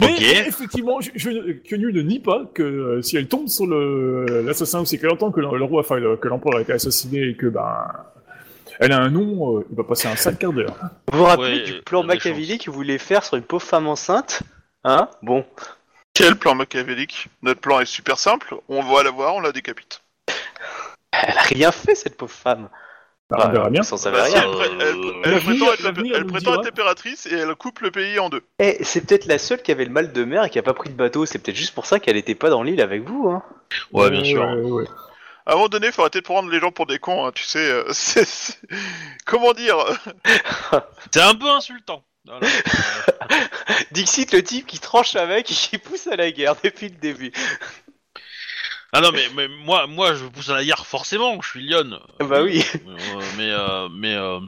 Mais
Ok.
effectivement, je, ne nie pas que euh, si elle tombe sur l'assassin ou c'est qu'elle entend que le, le roi, enfin le- que l'empereur a été assassiné et que ben elle a un nom, euh, il va passer un sale quart d'heure.
Vous vous rappelez
Ouais,
du plan machiavélique qu'il voulait faire sur une pauvre femme enceinte Hein? Bon.
Quel plan machiavélique Notre plan est super simple. On va la voir, on la décapite.
Elle a rien fait, cette pauvre femme.
Bah, on verra bien.
Sans
Bah, si,
rien.
elle, pré- elle-
Euh,
elle
l'avenir-
prétend être,
l'avenir
elle
nous
prétend
dira.
être impératrice et elle coupe le pays en deux.
Eh, c'est peut-être la seule qui avait le mal de mer et qui a pas pris de bateau. C'est peut-être juste pour ça qu'elle était pas dans l'île avec vous, hein.
Ouais, bien
Euh,
sûr.
ouais, ouais.
À un moment donné, faut arrêter de prendre les gens pour des cons, hein, tu sais. euh, c'est- c'est- Comment dire?
C'est un peu insultant. Voilà.
Dixit, le type qui tranche avec et qui pousse à la guerre depuis le début.
Ah non, mais, mais moi, moi, je pousse à la guerre forcément. Je suis Lyon.
Bah oui.
Euh, mais euh, mais euh,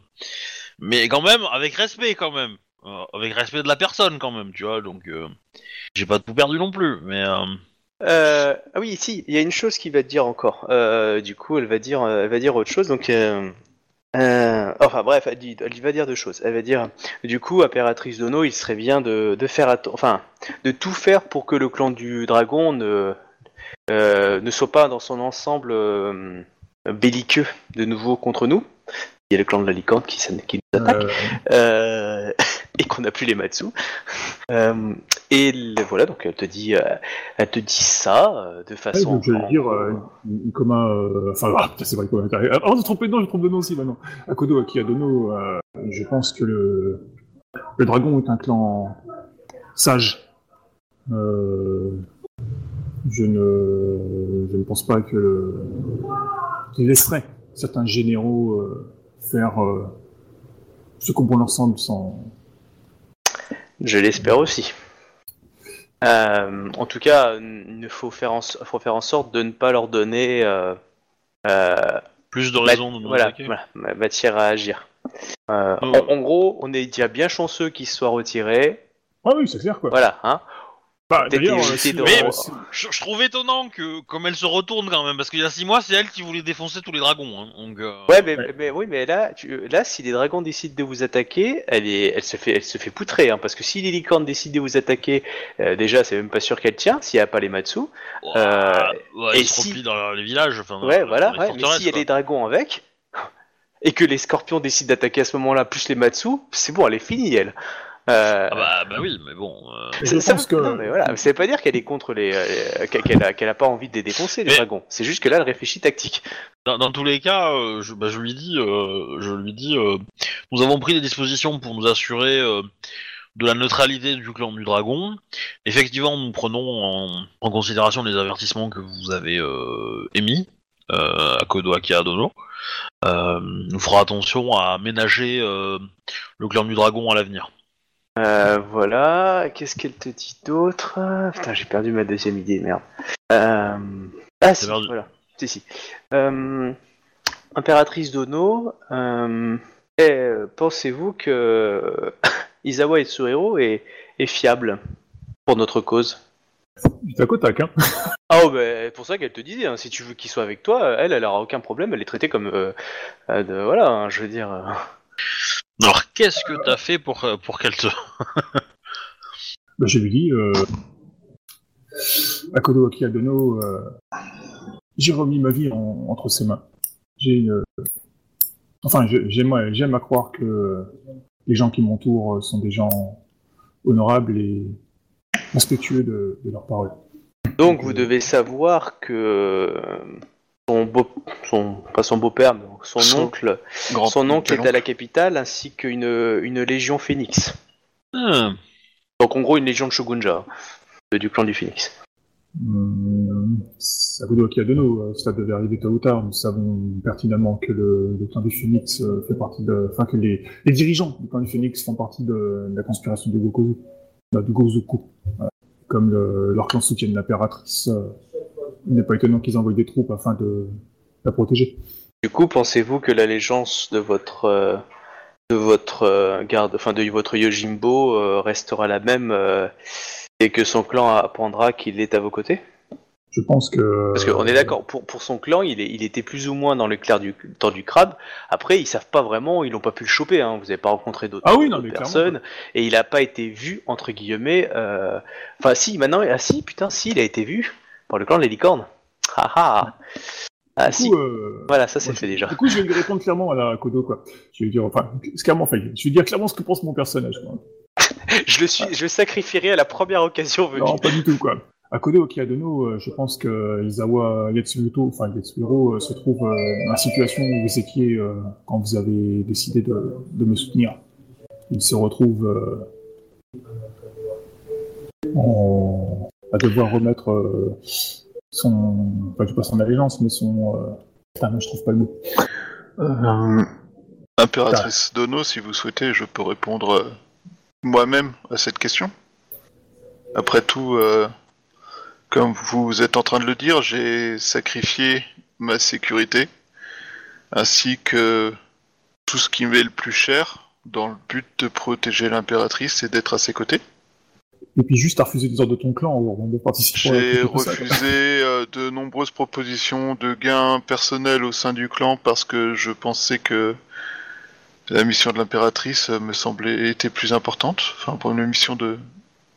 mais quand même avec respect quand même Euh, avec respect de la personne quand même tu vois donc euh, j'ai pas tout perdu non plus mais euh,
Euh, ah oui, si, il y a une chose qu'il va te dire encore. Euh, du coup, elle va dire, euh, elle va dire autre chose. Donc, euh, euh, enfin bref, elle, dit, elle va dire deux choses. Elle va dire, du coup, impératrice Dono, il serait bien de, de faire, atten- enfin, de tout faire pour que le clan du dragon ne ne soit pas dans son ensemble euh, belliqueux de nouveau contre nous. Il y a le clan de la licorne qui, nous attaque.
Euh,
Euh, et qu'on n'a plus les Matsu. Euh, et le- voilà, donc elle te dit, euh, elle te dit ça euh, de
ouais,
façon.
donc j'allais dire euh, Ikoma, euh, enfin ah, c'est vrai Ikoma. t'as- Ah, oh, j'ai trompé de nom, je trompe de nom aussi maintenant. Akodo Akiadono, euh, je pense que le le dragon est un clan sage. Euh, je ne je ne pense pas que le qu'il laisserait certains généraux euh, faire euh, ce qu'on bon l'ensemble sans
Je l'espère aussi. Euh, en tout cas, il faut faire en, so- faut faire en sorte de ne pas leur donner euh, euh,
plus de raisons de nous
voilà,
attaquer
voilà, ma- matière à agir. Euh,
Oh.
en, en gros, on est déjà bien chanceux qu'ils se soient retirés.
Ah oui, c'est clair quoi.
Voilà, hein.
Bah, d'ailleurs, euh, si-
de-
Mais-
euh, si-
je, je trouve étonnant que comme elle se retourne quand même parce qu'il y a six mois c'est elle qui voulait défoncer tous les dragons hein, donc euh,
Ouais, mais,
Ouais.
mais oui, mais là, tu- là, si les dragons décident de vous attaquer, elle est, elle se fait, elle se fait poutrer, hein, parce que si les licornes décident de vous attaquer, euh, déjà, c'est même pas sûr qu'elle tient, s'il n'y a pas les Matsu. euh,
ouais,
et
ils
si-
dans les villages enfin
Ouais,
dans
voilà, ouais, mais s'il y a les dragons avec, et que les scorpions décident d'attaquer à ce moment-là, plus les Matsu, c'est bon, elle est finie, elle. Euh,
ah bah, bah oui mais bon euh,
Je
ça
pense que-
non, mais voilà, ça veut pas dire qu'elle est contre les, euh, qu'elle a, qu'elle a pas envie de les défoncer les
Mais-
dragons. C'est juste que là, elle réfléchit tactique.
Dans, dans tous les cas, euh, je, bah, je lui dis, euh, je lui dis, euh, nous avons pris des dispositions pour nous assurer euh, de la neutralité du clan du dragon. Effectivement, nous prenons en, en considération les avertissements que vous avez euh, émis euh, à Kodo Akiadono. Euh, nous ferons attention à ménager euh, le clan du dragon à l'avenir.
Euh, voilà, qu'est-ce qu'elle te dit d'autre? Putain, j'ai perdu ma deuxième idée, merde. Euh... Ah si,
perdu.
voilà, si, si. Euh... Impératrice Dono, euh... eh, pensez-vous que Izawa Itsuhiro est, est fiable pour notre cause?
Du tac au tac, hein.
Ah oh, bah, pour ça qu'elle te disait, hein, si tu veux qu'il soit avec toi, elle, elle aura aucun problème, elle est traitée comme... euh, euh, de, voilà, hein, je veux dire... euh,
Alors, qu'est-ce que t'as fait pour, euh, pour qu'elle te...
Bah, je lui dis, euh, Akodo Akiadono, euh, j'ai remis ma vie en- entre ses mains. J'ai une, Enfin, je- j'aime j'aime à croire que les gens qui m'entourent sont des gens honorables et respectueux de, de leurs paroles.
Donc vous devez savoir que son beau, son pas son beau-père, mais son,
Son
oncle,
Grand
son oncle est à la capitale ainsi qu'une une légion Phoenix.
Ah,
Donc en gros une légion de Shogunja euh, du clan du Phoenix.
Hum, Sakudo Akiadono, euh, ça devait arriver tôt ou tard. Nous savons pertinemment que le, le clan du Phoenix euh, fait partie de, enfin que les, les dirigeants du clan du Phoenix font partie de, la conspiration de Gokoku, euh, de Gozoku. Voilà. Comme le- leur clan soutiennent l'impératrice, euh, il n'est pas étonnant qu'ils envoient des troupes afin de la protéger.
Du coup, pensez-vous que l'allégeance de votre euh, de votre euh, garde, enfin de votre Yojimbo euh, restera la même et que son clan apprendra qu'il est à vos côtés?
Je pense que
Parce qu'on est d'accord, pour, pour son clan, il, est, il était plus ou moins dans le clair du temps du crabe. Après, ils savent pas vraiment, ils n'ont pas pu le choper. Hein. Vous n'avez pas rencontré d'autres
Ah oui,
personnes et il n'a pas été vu entre guillemets. Enfin, si, maintenant, ah si, putain, si, il a été vu par le clan de la licorne. Ah ah. Ah si.
coup, euh,
Voilà, ça c'est fait déjà.
Du coup, je vais lui répondre clairement à la Kodo, quoi. Je vais lui dire, enfin, c'est clairement, enfin, je vais lui dire clairement ce que pense mon personnage, quoi.
Je le suis, je le sacrifierai à la première occasion venue.
Non, pas du tout, quoi. À Kodo Okiadono, euh, je pense que Izawa Yatsuhiro, enfin Yatsuhiro, euh, se trouve dans la situation où vous étiez euh, quand vous avez décidé de, de me soutenir. Il se retrouve euh, en- à devoir remettre euh, son, enfin, je sais pas son allégeance, mais son, euh, putain, non, je trouve pas le mot.
Euh, Impératrice Dono, si vous souhaitez, je peux répondre moi-même à cette question. Après tout, comme vous êtes en train de le dire, j'ai sacrifié ma sécurité ainsi que tout ce qui m'est le plus cher dans le but de protéger l'impératrice et d'être à ses côtés.
Et puis juste à refuser des ordres de ton clan avant de participer à la
J'ai refusé euh, de nombreuses propositions de gains personnels au sein du clan parce que je pensais que la mission de l'impératrice euh, me semblait était plus importante. Enfin, pour une mission de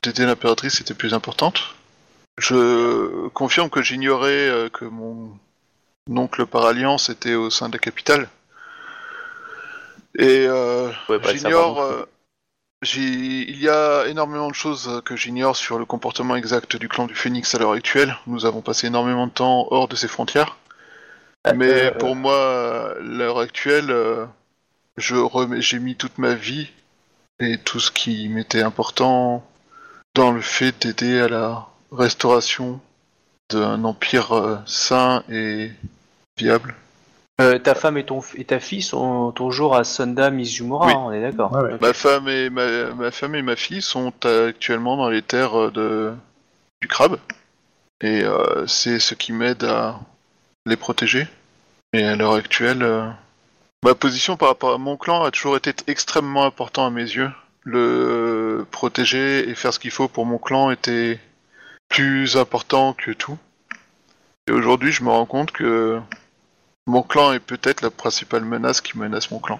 d'aider l'impératrice était plus importante. Je confirme que j'ignorais euh, que mon oncle par alliance était au sein de la capitale. Et euh,
savoir
J'ignore.
non plus.
euh, j'ai- il y a énormément de choses euh, que j'ignore sur le comportement exact du clan du Phénix à l'heure actuelle. Nous avons passé énormément de temps hors de ses frontières. Mais
Euh,
pour moi, euh, l'heure actuelle, euh, je remets- j'ai mis toute ma vie et tout ce qui m'était important dans le fait d'aider à la restauration d'un empire euh, sain et viable.
Euh, ta femme et, ton, et ta fille sont toujours à Sonda Mizumura,
Oui.
on est d'accord.
Ouais, ouais.
Ok.
Ma femme et ma, ma femme et ma fille sont actuellement dans les terres euh, de du crabe et euh, c'est ce qui m'aide à les protéger. Et à l'heure actuelle, euh, ma position par rapport à mon clan a toujours été extrêmement important à mes yeux. Le protéger et faire ce qu'il faut pour mon clan était plus important que tout. Et aujourd'hui, je me rends compte que mon clan est peut-être la principale menace qui menace mon clan.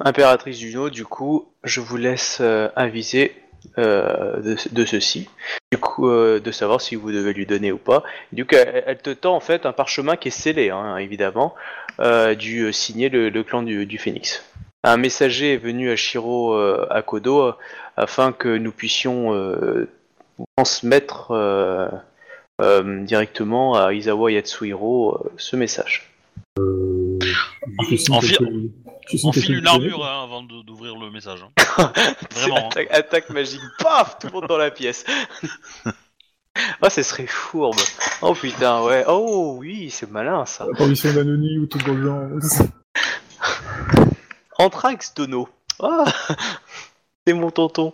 Impératrice Juno, du coup, je vous laisse euh, aviser euh, de, de ceci, du coup, euh, de savoir si vous devez lui donner ou pas. Du coup, elle, elle te tend en fait un parchemin qui est scellé, hein, évidemment, euh, du euh, signé le, le clan du, du Phénix. Un messager est venu à Shiro euh, Akodo euh, afin que nous puissions euh, transmettre directement à Izawa Yatsuhiro euh, ce message.
Je signe
Enfile-
quelques-
une armure hein, avant d'ouvrir le message. hein. Vraiment. hein.
Attaque, magique, paf, tout le monde dans la pièce. oh, ce serait fourbe. Oh putain, ouais. Oh oui, c'est malin ça.
Apparition d'Anony ou tout le genre.
Anthrax Dono. Ah, c'est mon tonton.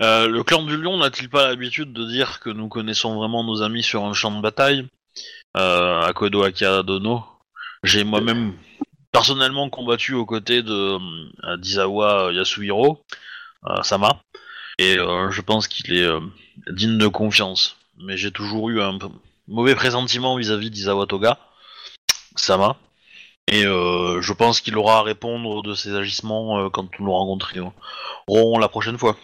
Euh, le clan du lion n'a-t-il pas l'habitude de dire que nous connaissons vraiment nos amis sur un champ de bataille? Euh, Akodo Akiadono. J'ai moi-même personnellement combattu aux côtés de euh, d'Izawa Yasuhiro euh, Sama et euh, je pense qu'il est euh, digne de confiance. Mais j'ai toujours eu un mauvais pressentiment vis-à-vis d'Izawa Toga Sama et euh, je pense qu'il aura à répondre de ses agissements euh, quand nous le rencontrerons la prochaine fois.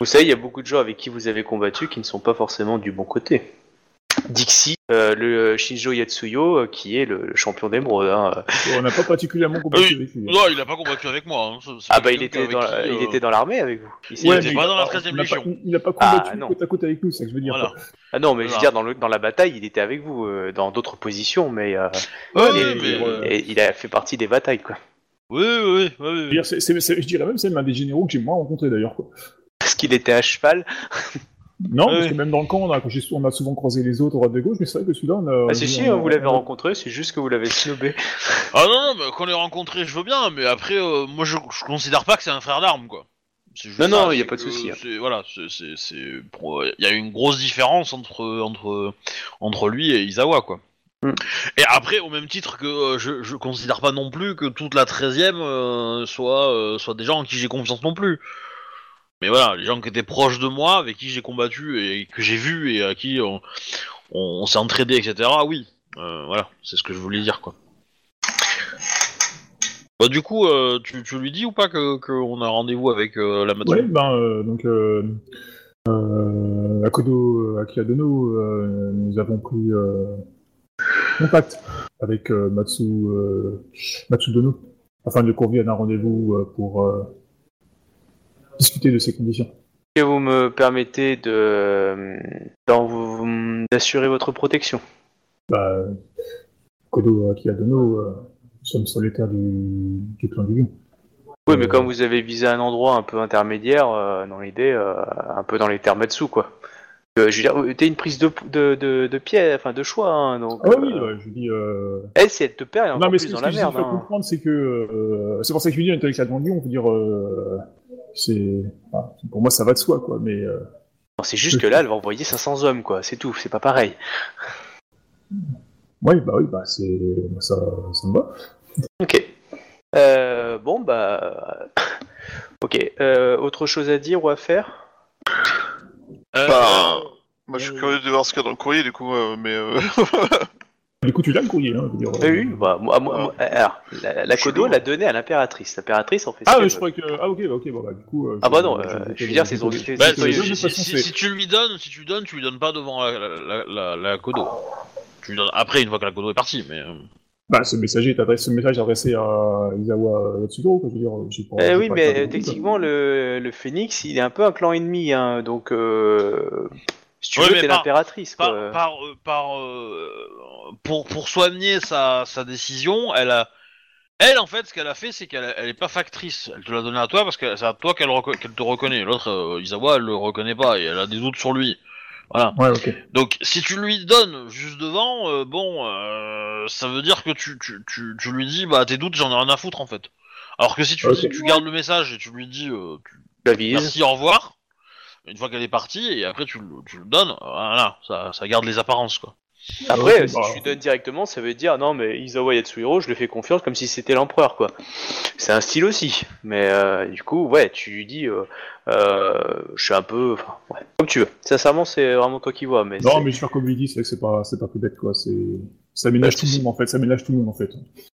Vous savez, il y a beaucoup de gens avec qui vous avez combattu qui ne sont pas forcément du bon côté. Dixie, euh, le Shinjo Yatsuyo, euh, qui est le, le champion d'émeraude. Hein.
On n'a pas particulièrement combattu avec lui.
Non, il a pas combattu avec moi. hein.
Ah bah il était, dans,
avec
la-
qui,
il
euh,
était dans l'armée avec vous. Il
Ouais, était pas
il-
dans la
on
13e
n'a
légion.
pas- Il n'a pas
Ah,
combattu
non.
côte à côte avec nous, c'est ça que je veux dire.
Voilà.
Ah non, mais je veux
Voilà.
dire, dans, le, dans la bataille, il était avec vous, euh, dans d'autres positions, mais, euh,
Ouais,
il,
mais-
euh,
et- il a fait partie des batailles, quoi.
Oui, oui, oui,
je dirais même c'est l'un des généraux que j'ai moins rencontré d'ailleurs. quoi.
Parce qu'il était à cheval.
Non, parce que même dans le camp, on a, quand on a souvent croisé les autres droite de gauche, mais c'est vrai que celui-là, on a.
Ah si, si,
on a-
hein, vous l'avez
on
rencontré, c'est juste que vous l'avez snobé.
Ah non, non, mais qu'on les rencontré, je veux bien, mais après, euh, moi, je, je considère pas que c'est un frère d'armes, quoi. Juste
Non, non,
ça,
y a pas de souci, hein.
Voilà, c'est, il y a une grosse différence entre entre entre lui et Isawa, quoi.
Mm.
Et après, au même titre que euh, je, je considère pas non plus que toute la 13e euh, soit euh, soit des gens en qui j'ai confiance non plus. Mais voilà, les gens qui étaient proches de moi, avec qui j'ai combattu et que j'ai vu et à qui on, s'est entraidé, etc. Oui, Euh, voilà, c'est ce que je voulais dire, quoi. Bah, du coup, euh, tu, lui dis ou pas que qu'on a rendez-vous avec euh, la Matsu
Ouais, ben, donc, euh, Akiadono, euh, nous avons pris contact avec Matsu, Matsudono, afin de convier à un rendez-vous pour discuter de ses conditions.
Que vous me permettez de d'assurer votre protection.
Bah, Akodo Akiadono, euh, nous sommes terres du, du clan du lion.
Oui, mais
Euh,
comme vous avez visé un endroit un peu intermédiaire, euh, dans l'idée, euh, un peu dans les termes dessous, quoi. Euh, je veux dire, t'es une prise de, de, de, de pied, enfin de choix, hein, donc.
Ah ouais, oui,
euh,
ouais, je dis... Euh...
Elle, si elle te perd, elle est encore
Non, mais
plus
ce,
dans
ce
la
que j'essaie de
merde.
faire
hein.
comprendre, c'est que... euh, c'est pour ça que je dis, Lion, on veut dire... C'est... enfin, pour moi, ça va de soi, quoi, mais... Euh...
Non, C'est juste que là, elle va envoyer 500 hommes, quoi. C'est tout, c'est pas pareil.
Oui, bah oui, bah c'est... Ça, ça me va.
Ok. Euh, bon, bah. Ok. Euh, autre chose à dire ou à faire?
Euh,
Bah, moi je suis curieux de voir ce qu'il y a dans le courrier du coup, euh, mais euh,
Du coup, tu l'as, le courrier, hein, je veux dire...
Eh
euh,
Oui, bah, moi, moi- moi- alors, la, la Kodo l'a donné à l'impératrice. L'impératrice en fait ce
Ah, mais je croyais que... Ah, ok, bah, ok, bon, bah, du coup... euh,
Ah bah non,
je-
euh,
je-
veux dire, c'est son-
bah, si, tu lui donnes, si tu lui donnes, tu lui donnes pas devant la, la, la, la- la Kodo. Tu lui donnes après, une fois que la Kodo est partie, mais. euh,
Bah, ce messager est adressé, ce message est adressé à Isawa Yatsugo, quoi, je veux dire... j'ai pas-
Eh oui,
pas
mais euh, techniquement, le, le Phénix, il est un peu un clan ennemi, hein, donc euh, si tu
Ouais,
veux, t'es l'impératrice.
par,
quoi.
par, euh, par, euh, pour, pour soigner sa, sa décision, elle a. Elle, en fait, ce qu'elle a fait, c'est qu'elle elle est pas factrice. Elle te l'a donné à toi parce que c'est à toi qu'elle reco- qu'elle te reconnaît. L'autre, euh, Isawa, elle le reconnaît pas et elle a des doutes sur lui. Voilà.
Ouais, ok.
Donc, si tu lui donnes juste devant, euh, bon, euh, ça veut dire que tu, tu, tu, tu lui dis, bah, tes doutes, j'en ai rien à foutre, en fait. Alors que si tu,
Ok.
dis, tu gardes le message et tu lui dis, euh, tu-
vise.
merci, au revoir, une fois qu'elle est partie, et après tu, le- tu le donnes, voilà, ça, ça garde les apparences, quoi.
Après,
Ok,
si je lui donne directement, ça veut dire non, mais Isawa Yatsuhiro, je lui fais confiance comme si c'était l'empereur, quoi. C'est un style aussi, mais euh, du coup, ouais, tu lui dis, euh, euh, je suis un peu, enfin, ouais, comme tu veux. Sincèrement, c'est vraiment toi qui vois, mais
Non,
c'est-
mais je faire comme il dit, c'est que c'est pas, c'est pas plus bête, quoi. C'est, ça ménage
Bah,
tout le monde, en fait. Ça ménage tout le monde, en fait.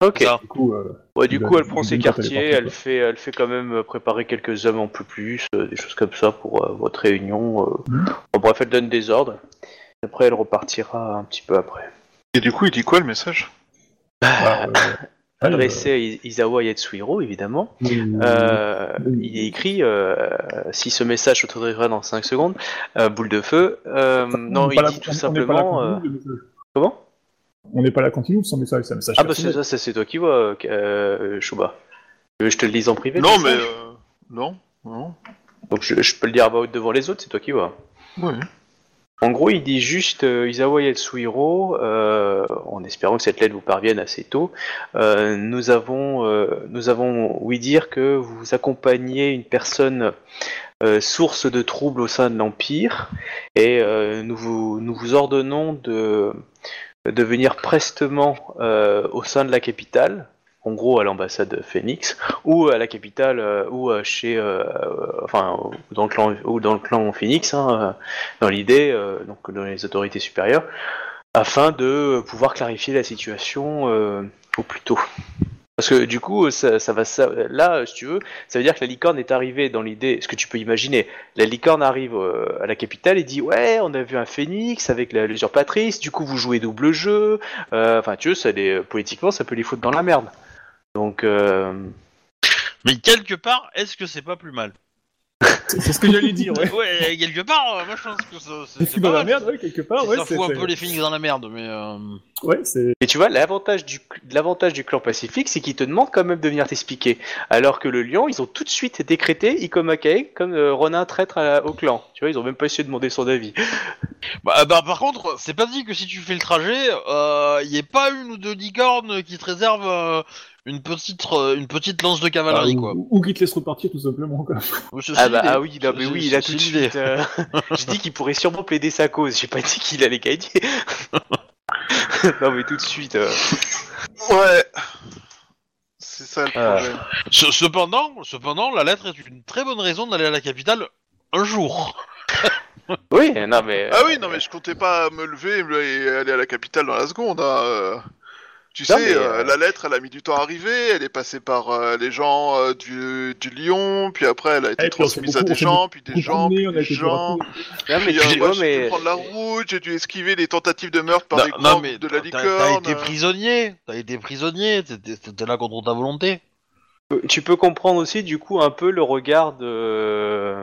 ok.
Du coup, euh,
Ouais, du coup, elle prend ses quartiers, elle
quoi.
fait, elle fait quand même euh, préparer quelques hommes en peu plus, euh, des choses comme ça pour euh, votre réunion. euh.
Mhm.
Bon, bref, elle donne des ordres. Après, elle repartira un petit peu après.
et du coup il dit quoi le message?
Bah, euh,
Adressé à Isawa Yatsuhiro, évidemment.
Euh, oui.
il est écrit, euh, si ce message s'autorisera dans 5 secondes, euh, boule de feu. Euh, non, il dit tout simplement... euh. Comment?
On n'est pas là quand il ouvre son message, un message
Ah bah c'est ça, ça, c'est toi qui vois, euh, veux que je te le dise en privé
Non mais euh, non, non.
Donc je, je peux le dire à voix haute devant les autres, c'est toi qui vois.
Ouais.
En gros, il dit juste euh, Isawa Yatsuhiro, euh, en espérant que cette lettre vous parvienne assez tôt. euh, nous avons, euh, nous avons oui dire que vous accompagnez une personne euh, source de troubles au sein de l'empire, et euh, nous vous, nous vous ordonnons de de venir prestement euh, au sein de la capitale, en gros à l'ambassade Phoenix, ou à la capitale, euh, ou euh, chez, euh, enfin, dans le clan, ou dans le clan Phoenix, hein, dans l'idée, donc dans les autorités supérieures, afin de pouvoir clarifier la situation au plus tôt. Parce que du coup, ça, ça va ça, là, si tu veux, ça veut dire que la licorne est arrivée dans l'idée, ce que tu peux imaginer. La licorne arrive euh, à la capitale et dit ouais, on a vu un phénix avec la- l'usurpatrice. Du coup, vous jouez double jeu. Euh, Enfin, tu veux, ça les, politiquement, ça peut les foutre dans la merde. Donc, euh,
Mais quelque part, est-ce que c'est pas plus mal?
C'est ce que j'allais dire, ouais.
Ouais, quelque part, euh, moi je pense que ça- c'est c'est
dans la merde, ouais, quelque part, ouais.
ça fout un peu les Phoenix dans la merde, mais... euh,
Ouais, c'est.
Et tu vois, l'avantage du, l'avantage du clan Pacifique, c'est qu'ils te demandent quand même de venir t'expliquer. Alors que le lion, ils ont tout de suite décrété Ikomakae comme euh, Ronin traître à- au clan. Tu vois, ils ont même pas essayé de demander son avis.
Bah, bah, par contre, c'est pas dit que si tu fais le trajet, il y ait pas une ou deux licornes qui te réservent euh, une petite euh, une petite lance de cavalerie,
Ah,
quoi.
ou, ou qui te laisse repartir tout simplement, quoi.
Ah bah. Ah oui, non, mais oui, il a tout de suite. euh, J'ai dit qu'il pourrait sûrement plaider sa cause. J'ai pas dit qu'il allait gagner. non mais tout de suite. euh,
Ouais. C'est ça le
Ah.
problème.
Ce- Cependant, cependant, la lettre est une très bonne raison d'aller à la capitale un jour.
Oui, non mais.
Ah oui, non mais je comptais pas me lever et aller à la capitale dans la seconde. hein, euh. Tu
Non,
sais,
mais,
euh,
euh,
la lettre, elle a mis du temps à arriver, elle est passée par euh, les gens euh, du, du Lyon, puis après elle a été
s'est
transmise à des gens, puis des gens, puis des gens.
Non mais
Puis, euh,
tu
moi,
vois,
j'ai dû prendre la route, j'ai dû esquiver les tentatives de meurtre par
Non,
les
non,
grands
mais
de la
t'as- T'as
licorne.
été prisonnier, t'as été prisonnier, t'étais là contre ta volonté.
Tu peux comprendre aussi du coup un peu le regard de,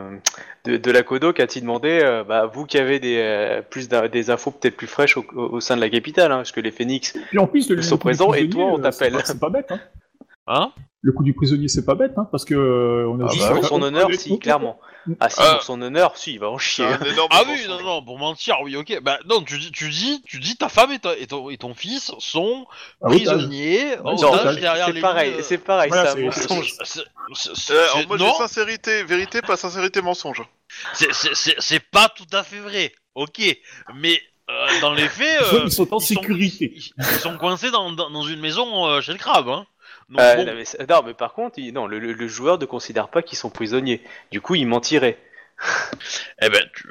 de, de la Kodo qui a-t-il demandé, euh, bah, vous qui avez des, euh, plus des infos peut-être plus fraîches au, au- sein de la capitale, hein, parce que les phénix,
Puis en plus, le,
Ils
le
sont présents et toi, on
euh,
t'appelle.
c'est pas- C'est pas bête, hein.
Hein?
Le coup du prisonnier, c'est pas bête, hein, parce que euh, on a
Ah
juste-
bah
pour son
on-
honneur,
on-
si, clairement. Ah si,
Euh.
pour son honneur, si, il va en chier.
C'est énorme
Ah oui, non, non, pour mentir, oui, ok. Bah non, tu dis, tu dis, tu dis, ta femme et, ta- et ton, et ton fils sont
Ah,
prisonniers,
Ouais,
otages
c'est otage.
derrière
C'est
les
pareil,
lignes,
c'est pareil,
Voilà,
c'est un
c'est-
mensonge.
c'est- c'est- c'est-
Euh,
c'est-
j'ai
non,
sincérité, vérité, pas sincérité, mensonge.
c'est- c'est c'est- c'est pas tout à fait vrai, ok. Mais euh, dans les faits,
Ils sont-
euh,
ils sont en sécurité.
ils, ils sont coincés dans, dans, dans une maison euh, chez le crabe, hein. Donc,
Euh,
bon,
non, mais, c'est- non, mais par contre, il- non, le, le- le joueur ne considère pas qu'ils sont prisonniers. Du coup, il mentirait.
eh ben, tu,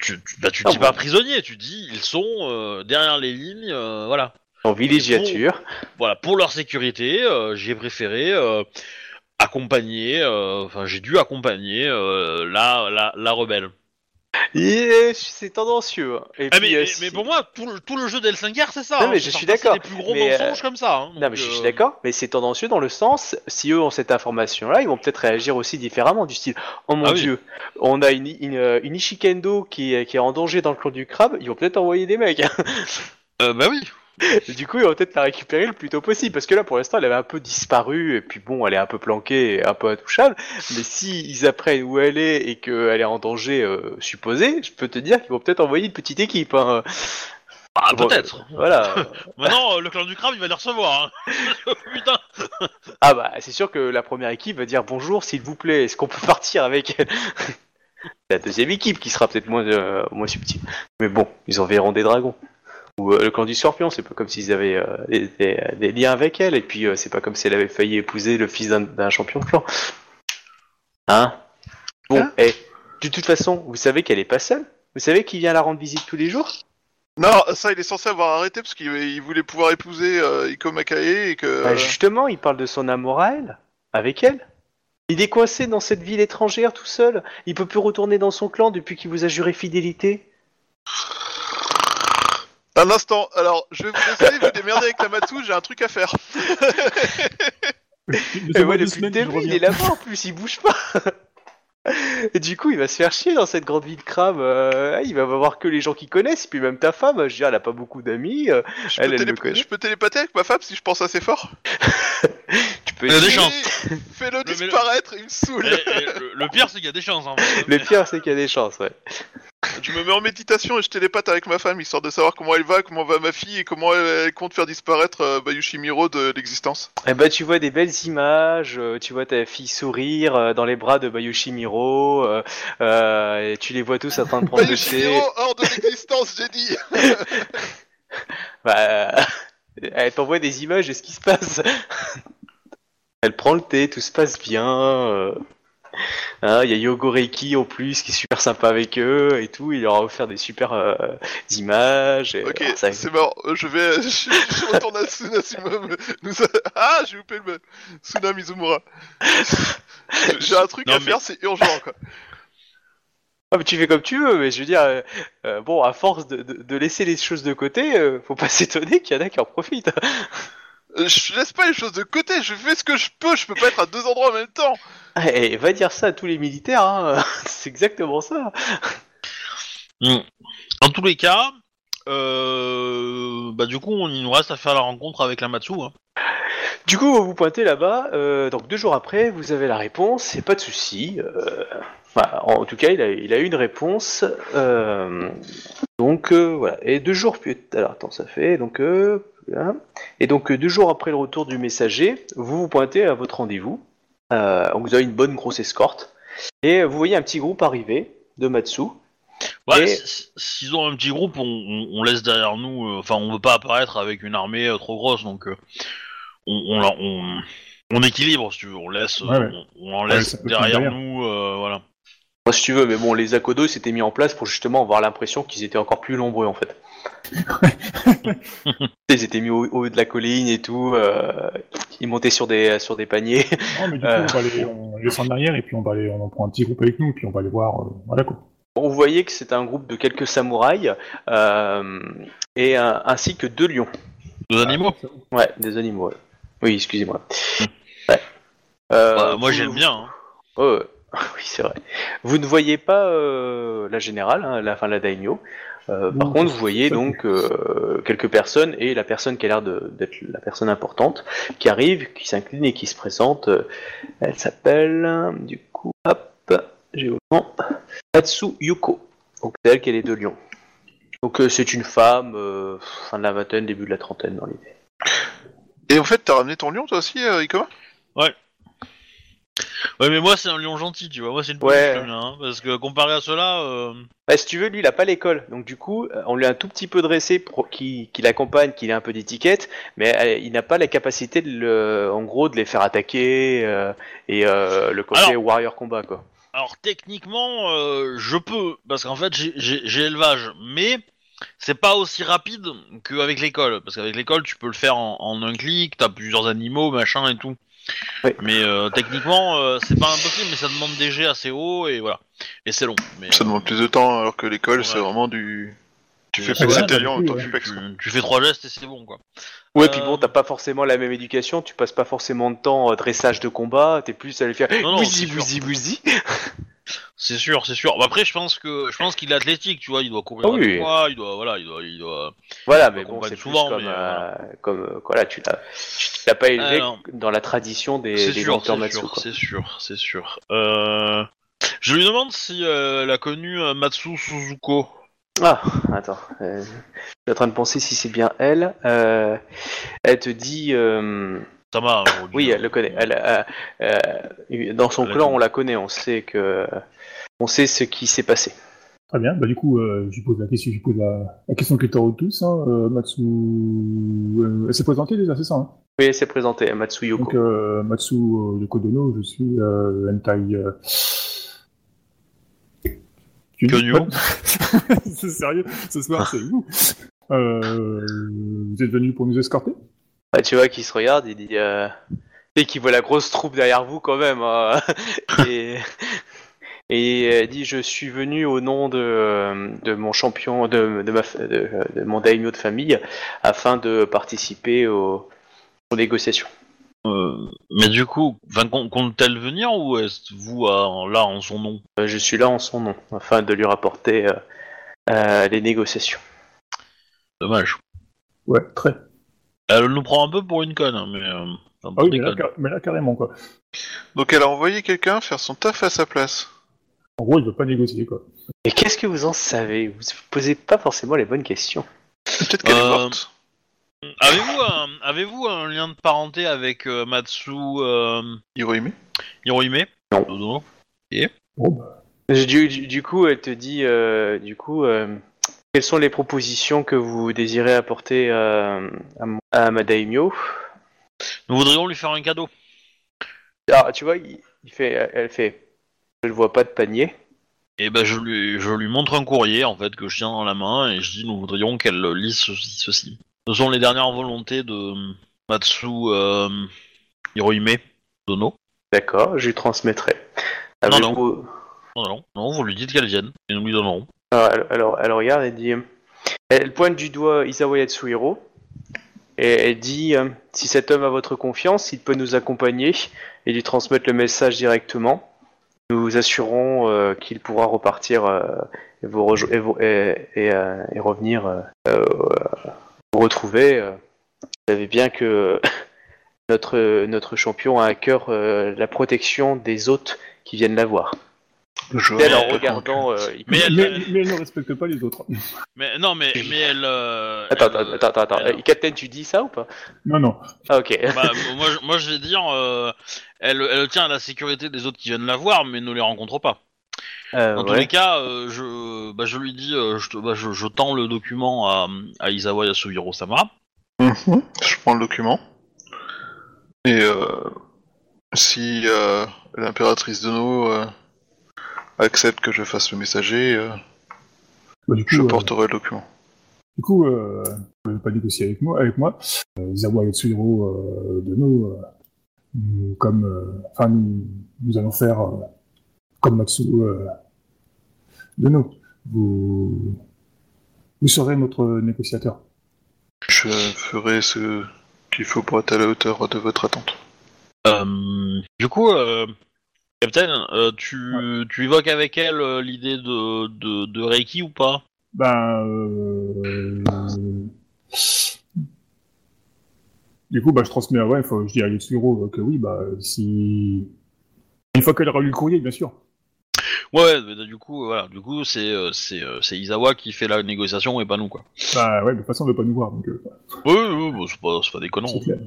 tu, tu, bah, tu
Ah
dis
bon.
pas prisonniers, tu dis ils sont euh, derrière les lignes, euh, voilà.
En villégiature.
voilà, pour leur sécurité, euh, j'ai préféré euh, accompagner, euh, enfin j'ai dû accompagner euh, la, la, la rebelle.
C'est tendancieux. hein. Et
Ah,
puis,
mais,
euh,
mais,
si-
mais pour moi, tout le, tout le jeu d'El5R, c'est ça.
Non,
hein,
mais
c'est
je suis d'accord,
Les plus gros
mais,
mensonges
euh,
comme ça. hein,
Non,
donc,
mais je suis
euh,
d'accord, mais c'est tendancieux dans le sens, si eux ont cette information-là, ils vont peut-être réagir aussi différemment, du style Oh mon
Ah oui.
dieu, on a une, une, euh, une Ishikendo qui est, qui est en danger dans le clan du crabe, ils vont peut-être envoyer des mecs.
euh, bah oui.
du coup, ils vont peut-être la récupérer le plus tôt possible, parce que là, pour l'instant, elle avait un peu disparu, et puis bon, elle est un peu planquée, et un peu intouchable, mais si ils apprennent où elle est et qu'elle est en danger euh, supposé, je peux te dire qu'ils vont peut-être envoyer une petite équipe. hein.
Ah,
Bon,
peut-être.
Voilà.
Maintenant, euh, le clan du crabe, il va les recevoir. Hein. Putain.
Ah bah c'est sûr que la première équipe va dire bonjour s'il vous plaît, est-ce qu'on peut partir avec la deuxième équipe qui sera peut-être moins, euh, moins subtile. Mais bon, ils enverront des dragons. Ou euh, le clan du scorpion, c'est pas comme s'ils avaient euh, des, des- des liens avec elle, et puis euh, c'est pas comme si elle avait failli épouser le fils d'un- champion de clan. Hein? Bon,
Hein?
et de toute façon, vous savez qu'elle est pas seule Vous savez qui vient la rendre visite tous les jours?
Non, ça il est censé avoir arrêté parce qu'il il voulait pouvoir épouser euh, Iko Makae et que.
Bah, Justement, il parle de son amour à elle, avec elle. Il est coincé dans cette ville étrangère tout seul. Il peut plus retourner dans son clan depuis qu'il vous a juré fidélité.
Un instant, alors je vais vous laisser vous démerder avec la Matsu, j'ai un truc à faire.
Et ouais, depuis le début, il est là-bas en plus, il bouge pas. Et du coup, il va se faire chier dans cette grande ville crabe. euh, il va avoir que les gens qui connaissent, puis même ta femme, je veux dire, elle a pas beaucoup d'amis. euh,
Je
Elle,
peux,
elle
je peux télépater avec ma femme si je pense assez fort?
tu peux
Il y a des chances.
Fais-le
le-
disparaître, il me saoule.
Et- et le, le pire, c'est qu'il y a des chances. Hein,
Le pire, c'est qu'il y a des chances, ouais.
Je me mets en méditation et je télépathe avec ma femme histoire de savoir comment elle va, comment va ma fille et comment elle, elle compte faire disparaître euh, Bayushi Miro de l'existence.
Eh ben, tu vois des belles images, euh, tu vois ta fille sourire euh, dans les bras de Bayushi Miro, euh, euh, et tu les vois tous en train de prendre le
Bayushi
thé.
Miro hors de l'existence, j'ai dit.
Bah, euh, elle t'envoie des images de ce qui se passe. Elle prend le thé, tout se passe bien. euh. Hein, Il y a Yogoreiki en plus qui est super sympa avec eux et tout. Il leur a offert des super euh, images. et-
Ok,
alors, ça-
c'est mort. Euh, Je vais, je, je retourne à Suna Suma- nous a- Ah, j'ai loupé le Suna Mizumura. J'ai un truc
Non,
à
mais-
faire, c'est urgent quoi.
Ah, mais tu fais comme tu veux, mais je veux dire, euh, euh, bon, à force de, de- de laisser les choses de côté, euh, faut pas s'étonner qu'il y en a qui en profitent.
Euh, Je laisse pas les choses de côté, je fais ce que je peux, je peux pas être à deux endroits en même temps.
Et va dire ça à tous les militaires, hein. c'est exactement ça.
Mm. Dans tous les cas, euh, bah du coup, on, il nous reste à faire la rencontre avec la Matsu. Hein.
Du coup, vous vous pointez là-bas, euh, donc deux jours après, vous avez la réponse, et pas de souci. euh, en tout cas, il a, il a eu une réponse. euh, donc euh, voilà. Et deux jours plus. Alors attends, ça fait donc. Et donc euh, deux jours après le retour du messager, vous vous pointez à votre rendez-vous. Euh, donc vous avez une bonne grosse escorte, et vous voyez un petit groupe arriver de Matsu.
Ouais,
Et-
si- si- s'ils ont un petit groupe, on, on- on laisse derrière nous. euh, Enfin, on veut pas apparaître avec une armée euh, trop grosse, donc euh, on, on, la- on, on équilibre, si tu veux. On laisse,
Ouais, ouais.
on, on en laisse derrière, nous, euh, voilà.
Moi, si tu veux, mais bon, les Akodo s'étaient mis en place pour justement avoir l'impression qu'ils étaient encore plus nombreux en fait. ils étaient mis au, au haut de la colline et tout. euh, ils montaient sur des sur des paniers.
Non, mais du
Euh.
coup, on, va les, on en arrière et puis on va les, on en prend un petit groupe avec nous et puis on va les voir. euh, voilà quoi.
Bon, vous voyez que c'est un groupe de quelques samouraïs euh, et un- ainsi que deux lions.
Deux animaux?
Ouais, des animaux. ouais. Oui, excusez-moi. Ouais. Euh,
Bah, moi,
vous-
j'aime bien. Hein.
Oh, oui, c'est vrai. Vous ne voyez pas euh, la générale, hein, la fin la daimyo. Euh, par contre, vous voyez donc euh, quelques personnes et la personne qui a l'air de- d'être la personne importante qui arrive, qui s'incline et qui se présente. Euh, Elle s'appelle, du coup, hop, j'ai le nom, Tatsu Yuko. Donc c'est elle qui a les deux lions. Donc euh, c'est une femme, euh, fin de la vingtaine, début de la trentaine dans l'idée.
Et en fait, t'as ramené ton lion toi aussi, Ikoma?
Ouais, mais moi, c'est un lion gentil, tu vois. Moi, c'est une
Ouais.
le mien, hein, parce que comparé à cela, euh,
Bah, si tu veux, lui, il a pas l'école. Donc, du coup, euh, on lui a un tout petit peu dressé pour qu'il qu'il l'accompagne, qu'il ait un peu d'étiquette, mais euh, il n'a pas la capacité, de le, en gros, de les faire attaquer euh, et euh, le côté
Alors-
warrior combat, quoi.
Alors techniquement, euh, je peux, parce qu'en fait j'ai- j'ai j'ai élevage, mais c'est pas aussi rapide qu'avec l'école, parce qu'avec l'école tu peux le faire en, en un clic, t'as plusieurs animaux, machin et tout.
Oui.
Mais euh, techniquement, euh, c'est pas impossible, mais ça demande des jets assez hauts et voilà. Et c'est long. Mais,
Ça
euh,
demande plus de temps, alors que l'école, c'est vraiment du. Tu fais
Ouais,
ouais,
tu, tu fais trois gestes et c'est bon quoi.
Ouais,
Euh,
puis bon, t'as pas forcément la même éducation, tu passes pas forcément de temps euh, dressage de combat, t'es plus à les faire
Non, non, sûr. C'est sûr, c'est sûr. Bah, après, je pense que je pense qu'il est athlétique, tu vois, il doit courir à
oui.
il doit, voilà, il doit, il doit.
Voilà, mais bon, c'est plus
souvent,
comme,
mais,
euh, comme euh, voilà, tu l'as, tu l'as pas élevé dans la tradition des,
C'est
des
sûr, c'est sûr, c'est sûr, c'est sûr. Euh... Je lui demande si euh, elle a connu euh, Matsu Suzuko.
Ah, attends. euh, je suis en train de penser si c'est bien elle. Euh, elle te dit. Euh,
m'a.
oui, elle le connaît. Elle, euh, euh, dans son
Elle la
clan, on la connaît. On sait que. On sait ce qui s'est passé.
Très bien. Bah, du coup, euh, je lui pose la question, je pose la, la question que t'as tous. Hein, euh, Matsu, euh, elle s'est présentée déjà, c'est ça hein?
Oui, elle s'est présentée, Matsu Yoko.
Donc, euh, Matsu euh, Yokodono, je suis euh, Hentai. Euh... C'est sérieux Ce soir, c'est vous euh, Vous êtes venu pour nous escorter?
Ah, tu vois, qui se regarde, il dit. Euh... Et qui voit la grosse troupe derrière vous quand même. hein. et. Et elle dit je suis venu au nom de, de mon champion de, de, ma, de, de mon daimyo de famille afin de participer aux, aux négociations.
Euh, mais du coup, compte-t-elle venir ou est-ce vous euh, là en son nom?
Euh, Je suis là en son nom afin de lui rapporter euh, euh, les négociations.
Dommage.
Ouais, très.
Elle nous prend un peu pour une conne, hein, mais. Euh,
Ah oui,
des
mais là,
connes.
car- mais là, carrément, quoi.
Donc elle a envoyé quelqu'un faire son taf à sa place.
En gros, il veut pas négocier, quoi.
Et qu'est-ce que vous en savez? Vous ne posez pas forcément les bonnes questions.
Peut-être qu'elle
Euh,
est morte.
Avez-vous un, avez-vous un lien de parenté avec euh, Matsu euh,
Hirohime?
Hirohime?
Non.
Bon, bah,
Du, du- du coup, elle te dit, euh, du coup, euh, quelles sont les propositions que vous désirez apporter euh, à, à ma daimyo
Nous voudrions lui faire un cadeau.
Alors, tu vois, il, il fait, elle fait. Je ne vois pas de panier.
Et ben je lui, je lui montre un courrier en fait que je tiens dans la main et je dis nous voudrions qu'elle lise ceci, ceci. Ce sont les dernières volontés de Matsu euh, Hirohime Dono.
D'accord, je lui transmettrai.
Non,
Avez-vous-
Non, non, non, vous lui dites qu'elle vienne et nous lui donnerons.
Alors, elle, regarde et dit. Elle pointe du doigt Isawa Yatsuhiro. Et elle dit euh, Si cet homme a votre confiance, il peut nous accompagner et lui transmettre le message directement. Nous assurons euh, qu'il pourra repartir euh, et, vous vous- revenir vous retrouver. Vous savez bien que notre, notre champion a à cœur la protection des hôtes qui viennent la voir.
Je
Elle, en regardant. euh, il-
Mais elle-
mais, mais elle ne respecte pas les autres.
Mais non, mais mais elle. euh,
Attends,
elle,
attends, attends, attends. Euh, Captain, tu dis ça ou pas?
Non, non.
Ah, ok.
bah, moi, je- moi je vais dire, euh, elle, elle tient à la sécurité des autres qui viennent la voir, mais ne les rencontre pas.
Euh,
Dans tous
ouais.
les cas, euh, je, bah, je lui dis, euh, je, te- bah, je, je tends le document à, à Isawa Yasuhiro-sama.
Mhm. Je prends le document. Et euh, si euh, l'impératrice de nos euh, accepte que je fasse le messager, euh,
Bah, du coup,
je
euh,
porterai le document.
du coup euh, vous n'avez pas négocié avec moi. Avec moi. Euh, Izawa Yatsuhiro euh, de nous, euh, nous, comme, euh, enfin, nous, nous allons faire euh, comme Matsu euh, de nous. Vous, vous serez notre négociateur.
Je ferai ce qu'il faut pour être à la hauteur de votre attente.
Euh, du coup, euh, Captain, euh, tu, tu évoques avec elle euh, l'idée de, de, de Reiki ou pas?
Ben, euh... Du coup, bah, je transmets à ouais, faut- je dis à Yatsuhiro que oui, bah, si... Une fois qu'elle aura lu le courrier, bien sûr.
Ouais, ouais, mais du coup, voilà, du coup, c'est c'est Isawa qui fait la négociation et pas nous, quoi.
Bah ouais, mais de toute façon, on veut pas nous voir, donc
Oui, oui, bah, c'est pas, pas déconnant.
C'est clair.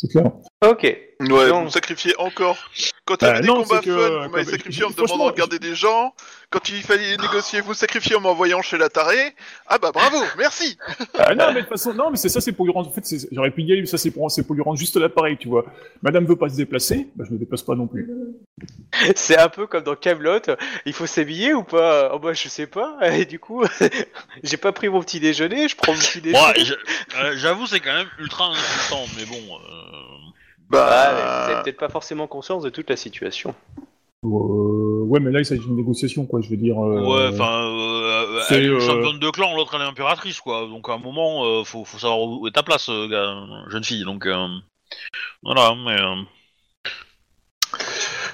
c'est clair.
Ok.
Ouais, vous me sacrifiez encore. Quand il y
Bah,
avait des
non,
combats
c'est que,
fun,
euh,
vous m'avez
comme-
sacrifié en me
franchement,
demandant de garder des gens. Quand il fallait négocier, vous sacrifiez en m'envoyant chez la tarée. Ah bah bravo, merci
Ah non, mais de toute façon, non, mais c'est ça, c'est pour lui rendre. En fait, c'est- j'aurais pu y aller, mais ça, c'est pour, c'est pour lui rendre juste l'appareil, tu vois. Madame veut pas se déplacer, bah, je me déplace pas non plus.
C'est un peu comme dans Camelot. Il faut s'habiller ou pas? Oh bah je sais pas. Et du coup, j'ai pas pris mon petit déjeuner. Je prends mon petit déjeuner.
Ouais, je- euh, j'avoue, c'est quand même ultra insultant, mais bon. Euh...
Ah, mais
Bah,
vous avez peut-être pas forcément conscience de toute la situation.
Euh, ouais, mais là, il s'agit d'une négociation, quoi, je veux dire. euh,
Ouais, enfin, euh,
c'est,
elle est une
euh,
championne de clan, l'autre elle est impératrice, quoi. Donc à un moment, euh, faut, faut savoir où est ta place, euh, jeune fille. Donc euh, voilà, mais euh,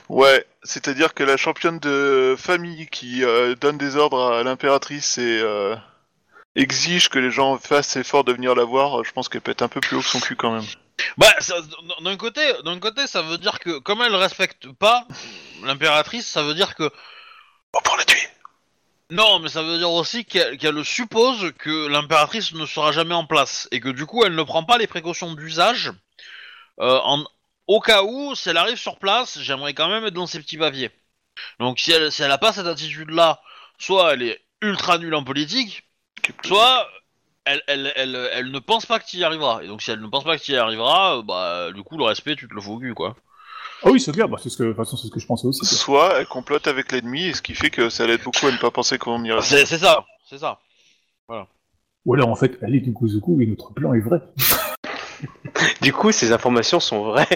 ouais, c'est-à-dire que la championne de famille qui euh, donne des ordres à l'impératrice et euh, exige que les gens fassent effort de venir la voir, euh, je pense qu'elle peut être un peu plus haut que son cul quand même.
Bah, ça- d'un côté, d'un côté, ça veut dire que comme elle respecte pas l'impératrice, ça veut dire que
Oh, pour la tuer
non, mais ça veut dire aussi qu'elle qu'elle suppose que l'impératrice ne sera jamais en place et que du coup, elle ne prend pas les précautions d'usage. euh, en, au cas où, si elle arrive sur place, j'aimerais quand même être dans ses petits papiers. Donc, si elle, si elle a pas cette attitude-là, soit elle est ultra nulle en politique, soit elle, elle, elle, elle ne pense pas que tu y arriveras. Et donc, si elle ne pense pas que tu y arriveras, euh, bah, du coup, le respect, tu te le fous au cul, quoi.
Ah oui, c'est clair, bah, c'est ce que, de toute façon, c'est ce que je pensais aussi. quoi.
Soit elle complote avec l'ennemi, et ce qui fait que ça l'aide beaucoup à ne pas penser qu'on y reste.
C'est c'est ça, c'est ça.
Ou alors, en fait, elle est du coup et notre plan est vrai.
Du coup, ces informations sont vraies.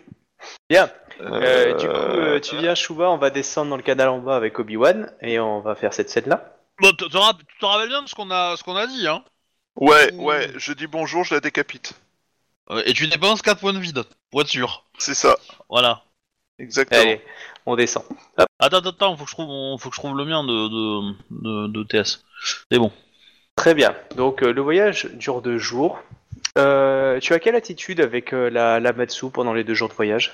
Bien. Euh, Du coup, euh, tu viens, Shuba, on va descendre dans le canal en bas avec Obi-Wan et on va faire cette scène-là.
Bon, tu te rappelles bien de ce qu'on a, ce qu'on a dit, hein
Ouais, ouais, je dis bonjour, je la décapite.
Euh, Et tu dépenses 4 points de vide, pour être sûr.
C'est ça,
Voilà.
exactement.
Allez, on descend.
Attends, attends, attends, faut que je trouve, faut que je trouve le mien de, de, de, de TS. C'est bon.
Très bien. Donc, euh, le voyage dure deux jours. Euh, tu as quelle attitude avec euh, la, la Matsu pendant les deux jours de voyage?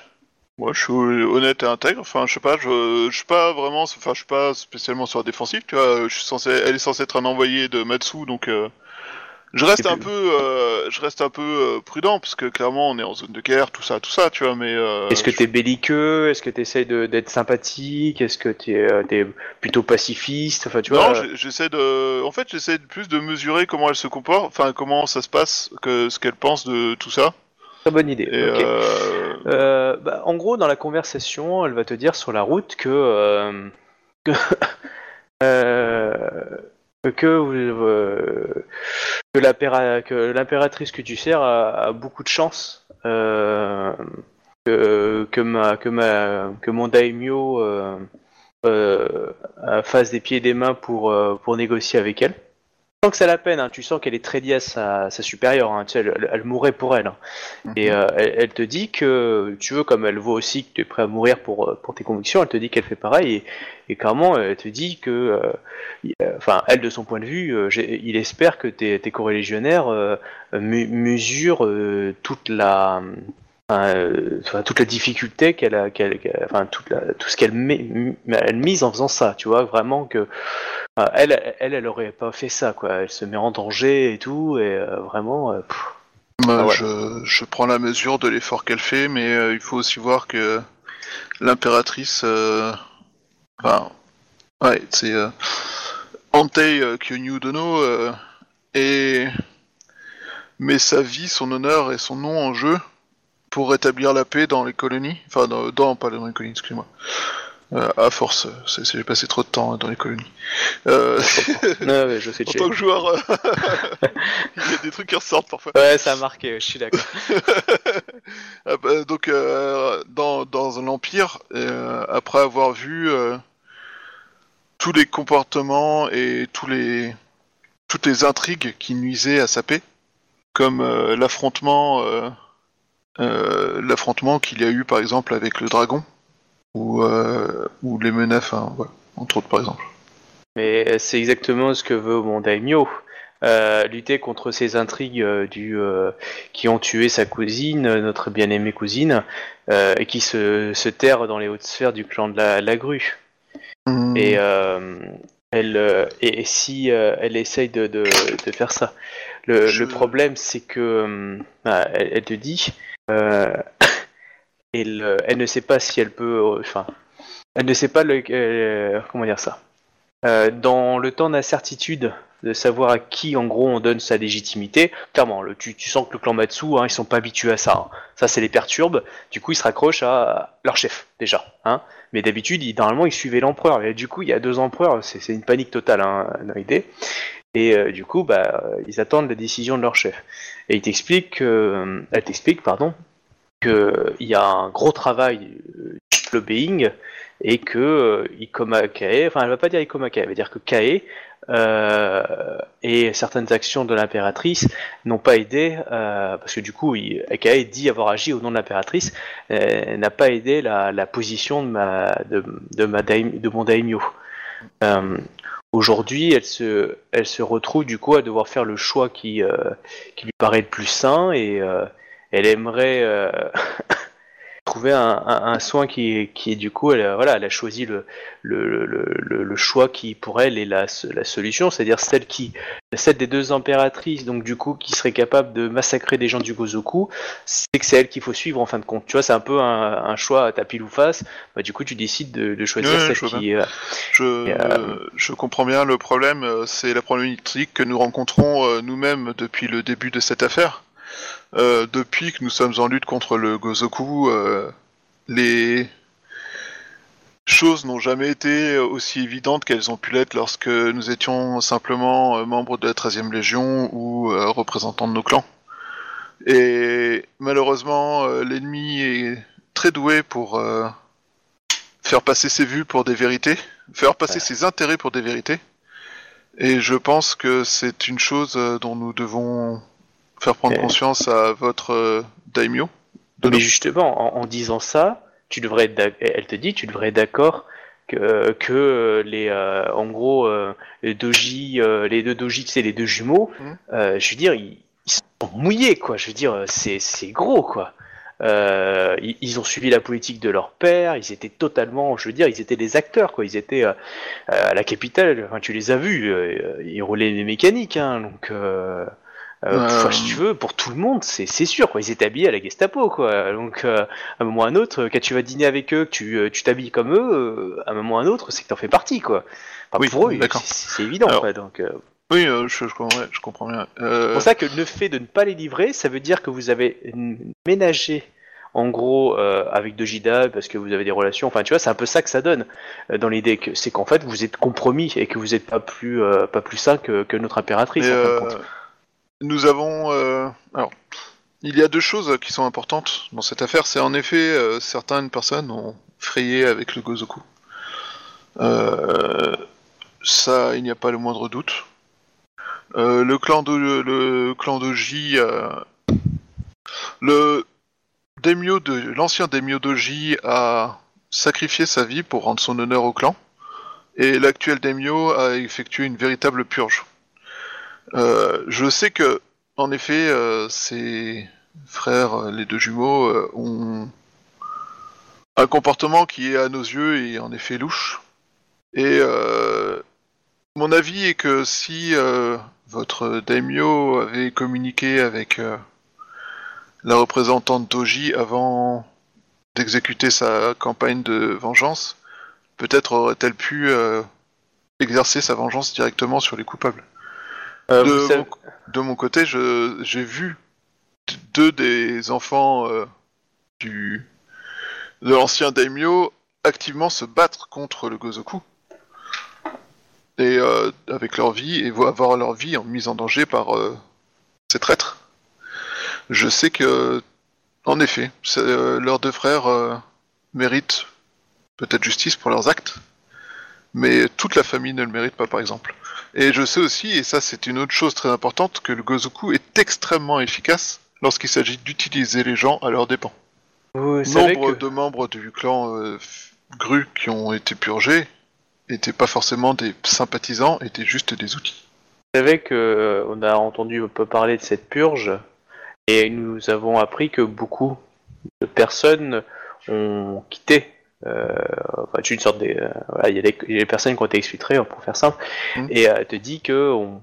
Moi, je suis honnête et intègre. Enfin, je sais pas, je, je suis pas vraiment, enfin, je suis pas spécialement sur la défensive. Tu vois, je suis censé, elle est censée être un envoyé de Matsu, donc euh, je reste un peu, euh, je reste un peu euh, prudent parce que clairement, on est en zone de guerre, tout ça, tout ça, tu vois. Mais euh,
Est-ce que
je-
t'es belliqueux? Est-ce que t'essayes de- d'être sympathique? Est-ce que t'es euh, t'es plutôt pacifiste? Enfin, tu vois.
non,
euh,
j'ai- j'essaie de, en fait, j'essaie de- plus de mesurer comment elle se comporte, enfin, comment ça se passe, que ce qu'elle pense de tout ça.
très bonne idée.
Et
ok.
euh,
Euh, bah, en gros, dans la conversation, elle va te dire sur la route que euh, que, euh, que, euh, que l'impéra- que l'impératrice que tu sers a, beaucoup de chance euh, que, que ma que mon daimyo euh, fasse des pieds et des mains pour pour négocier avec elle. Sens que c'est la peine, hein, tu sens qu'elle est très liée à sa, sa supérieure, hein, tu sais, elle, elle mourrait pour elle. hein. Et euh, elle, elle te dit que, tu veux, comme elle voit aussi que tu es prêt à mourir pour, euh, pour tes convictions, elle te dit qu'elle fait pareil, et, et clairement, elle te dit que, euh, euh, enfin, elle, de son point de vue, euh, il espère que tes, tes coreligionnaires mu- mesurent toute la... enfin, euh, enfin, toute la difficulté qu'elle a, qu'elle, qu'elle- enfin toute la, tout ce qu'elle met, m- elle mise en faisant ça, tu vois, vraiment que elle, elle, elle aurait pas fait ça, quoi. Elle se met en danger et tout, et euh, vraiment, euh, pff,
Bah,
Ah ouais.
je, je prends la mesure de l'effort qu'elle fait, mais euh, il faut aussi voir que l'impératrice, euh, enfin, ouais, c'est euh, Antei euh, Kyonyu Dono euh, et met sa vie, son honneur et son nom en jeu pour rétablir la paix dans les colonies, enfin dans, dans pas dans les colonies, excuse-moi. Euh, à force, c'est- c'est- j'ai passé trop de temps dans les colonies. Euh,
ouais, je sais
en tant que joueur, euh, il y a des trucs qui ressortent parfois.
Ouais, ça a marqué, je suis d'accord.
Ah bah, donc euh, dans, dans un empire, euh, après avoir vu tous les comportements et tous les toutes les intrigues qui nuisaient à sa paix, comme l'affrontement euh, l'affrontement qu'il y a eu par exemple avec le dragon ou euh, ou les menaces, enfin, voilà, entre autres par exemple.
Mais c'est exactement ce que veut mon daimyo. Euh, lutter contre ces intrigues du, qui ont tué sa cousine, notre bien-aimée cousine, et qui se, se terrent dans les hautes sphères du clan de la, la grue.
Hmm.
Et, elle, et, et si elle essaye de, de, de faire ça, le,
Je-
le problème c'est que euh, ah, elle, elle te dit, elle, euh, elle ne sait pas si elle peut, euh, enfin, elle ne sait pas euh, comment dire ça. Dans le temps d'incertitude de savoir à qui en gros on donne sa légitimité, clairement, tu, sens que le clan Matsu, hein, ils sont pas habitués à ça. hein. Ça, c'est les perturbe. Du coup, ils se raccrochent à leur chef déjà. Hein. Mais d'habitude, normalement, ils suivaient l'empereur. Et du coup, il y a deux empereurs, c'est c'est une panique totale hein, dans l'idée. Et euh, du coup, bah, euh, ils attendent la décision de leur chef. Et ils t'expliquent, que- euh, elle t'explique, pardon, qu'il y a un gros travail euh, de lobbying et que euh, Ikoma Kae, enfin, elle va pas dire Ikoma Kae, elle va dire que Kae euh, et certaines actions de l'impératrice n'ont pas aidé, euh, parce que du coup, il, Kae dit avoir agi au nom de l'impératrice, euh, n'a pas aidé la, la position de, ma, de, de, ma daim- de mon daimyo. Aujourd'hui, elle se, elle se retrouve du coup à devoir faire le choix qui, euh, qui lui paraît le plus sain et euh, elle aimerait euh, trouver un, un, un soin qui est, qui est du coup, elle, a- voilà, elle a choisi le, le, le, le, le choix qui pour elle est la, la solution, c'est-à-dire celle qui, celle des deux impératrices, donc du coup qui serait capable de massacrer des gens du Gozoku, c'est que c'est elle qu'il faut suivre en fin de compte. Tu vois, c'est un peu un, un choix à ta pile ou face. Bah, du coup, tu décides de, de choisir celle
je
qui. euh,
Je,
euh,
je comprends bien le problème, euh, c'est la problématique que nous rencontrons euh, nous-mêmes depuis le début de cette affaire. Euh, depuis que nous sommes en lutte contre le Gozoku, euh, les choses n'ont jamais été aussi évidentes qu'elles ont pu l'être lorsque nous étions simplement euh, membres de la 13e Légion ou euh, représentants de nos clans. Et malheureusement, l'ennemi est très doué pour faire passer ses vues pour des vérités, faire passer ses intérêts pour des vérités. Et je pense que c'est une chose dont nous devons faire prendre conscience à votre euh, daimyo. De
Mais justement, en, en disant ça, tu devrais être elle te dit, tu devrais être d'accord que, que les, euh, en gros, euh, les doji, euh, les deux doji, sais, les deux jumeaux,
Mhm.
euh, je veux dire, ils, ils sont mouillés, quoi. Je veux dire, c'est, c'est gros, quoi. Euh, ils, ils ont suivi la politique de leur père, ils étaient totalement, je veux dire, ils étaient des acteurs, quoi. Ils étaient euh, à la capitale, enfin, tu les as vus, euh, ils roulaient les mécaniques, hein, donc. Euh, euh, enfin, si tu veux, pour tout le monde, c'est sûr, quoi. Ils étaient habillés à la Gestapo, quoi. Donc, euh, à un moment ou à un autre, quand tu vas dîner avec eux, que tu euh, tu t'habilles comme eux, à un moment ou à un autre, c'est que t'en fais partie, quoi. Enfin,
Oui,
pour eux, c'est évident,
Alors,
quoi. Donc, euh,
Oui, je, je comprends, je comprends bien.
c'est pour ça que le fait de ne pas les livrer, ça veut dire que vous avez ménagé en gros, euh, avec Dojida, parce que vous avez des relations. Enfin, tu vois, c'est un peu ça que ça donne euh, dans l'idée, que c'est qu'en fait, vous êtes compromis et que vous n'êtes pas plus euh, pas plus sain que, que notre impératrice.
Mais,
en fin de compte.
Nous avons. euh, alors, il y a deux choses qui sont importantes dans cette affaire. C'est en effet, euh, certaines personnes ont frayé avec le Gozoku. Euh, ça, il n'y a pas le moindre doute. Euh, le clan de le clan Doji, le daimyo de l'ancien daimyo Doji a sacrifié sa vie pour rendre son honneur au clan, et l'actuel daimyo a effectué une véritable purge. Euh, je sais que, en effet, ses frères, euh, les deux jumeaux, euh, ont un comportement qui est à nos yeux et en effet louche. Et mon avis est que si votre daimyo avait communiqué avec la représentante Doji avant d'exécuter sa campagne de vengeance, peut-être aurait-elle pu exercer sa vengeance directement sur les coupables.
Euh,
de,
savez-
mon, de mon côté, j'ai vu deux des enfants euh, du, de l'ancien daimyo activement se battre contre le Gozoku. Et euh, avec leur vie, et vo- avoir leur vie en mise en danger par ces traîtres. Je sais que, en effet, leurs deux frères méritent peut-être justice pour leurs actes, mais toute la famille ne le mérite pas, par exemple. Et je sais aussi, et ça c'est une autre chose très importante, que le Gozoku est extrêmement efficace lorsqu'il s'agit d'utiliser les gens à leurs dépens.
vous savez
Nombre
que-
de membres du clan euh, Gru qui ont été purgés n'étaient pas forcément des sympathisants, étaient juste des outils.
Vous savez que euh, on a entendu un peu parler de cette purge et nous avons appris que beaucoup de personnes ont quitté. Euh, enfin, c'est une sorte de, euh, voilà, il y, a des- il y a des personnes qui ont été exfiltrées, pour faire simple,
Mhm.
et euh, te dit que on,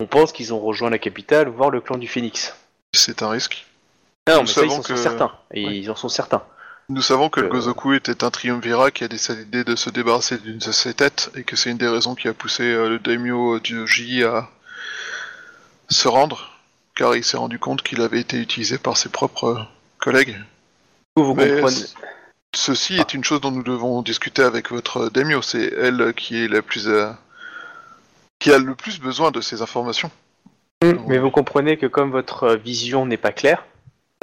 on pense qu'ils ont rejoint la capitale, voire le clan du Phénix.
C'est un risque.
Non,
Nous
mais ça, ils en sont
que-
certains. Et
Ouais.
Ils en sont certains.
Nous savons que le. Gozoku était un triumvirat qui a décidé de se débarrasser d'une de ses têtes et que c'est une des raisons qui a poussé le daimyo Dyoji à se rendre, car il s'est rendu compte qu'il avait été utilisé par ses propres collègues.
Vous, comprenez.
Ceci est une chose dont nous devons discuter avec votre daimyo. C'est elle qui est la plus euh, qui a le plus besoin de ces informations.
Mm, Mais vous comprenez que comme votre vision n'est pas claire,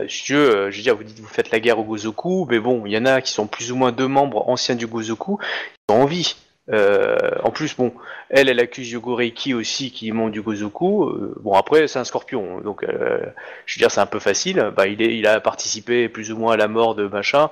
euh, euh, je veux dire, vous dites que vous faites la guerre au Gozoku, mais bon, il y en a qui sont plus ou moins deux membres anciens du Gozoku qui ont envie. Euh, en plus, bon, elle, elle accuse Yogo Reiki aussi, qui membre du Gozoku. Euh, bon, après, c'est un scorpion, donc euh, je veux dire, c'est un peu facile. Bah, il, est, il a participé plus ou moins à la mort de machin,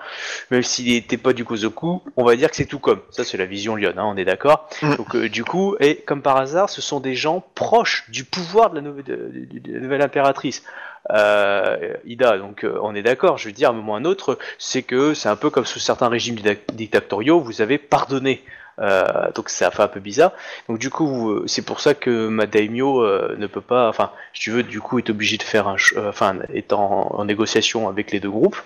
même s'il n'était pas du Gozoku. On va dire que c'est tout comme. Ça, c'est la vision Lyon, hein, on est d'accord.
Mm.
Donc, du coup, et comme par hasard, ce sont des gens proches du pouvoir de la nouvelle, de- de- de la nouvelle impératrice. Euh, Ida, donc euh, on est d'accord, je veux dire, à un moment ou à un autre, c'est que c'est un peu comme sous certains régimes dicta- dictatoriaux, vous avez pardonné. Euh, donc ça fait un peu bizarre. Donc du coup, vous- c'est pour ça que ma daimyo euh, ne peut pas, enfin, si tu veux, du coup, est obligé de faire un, euh, enfin, est en, négociation avec les deux groupes,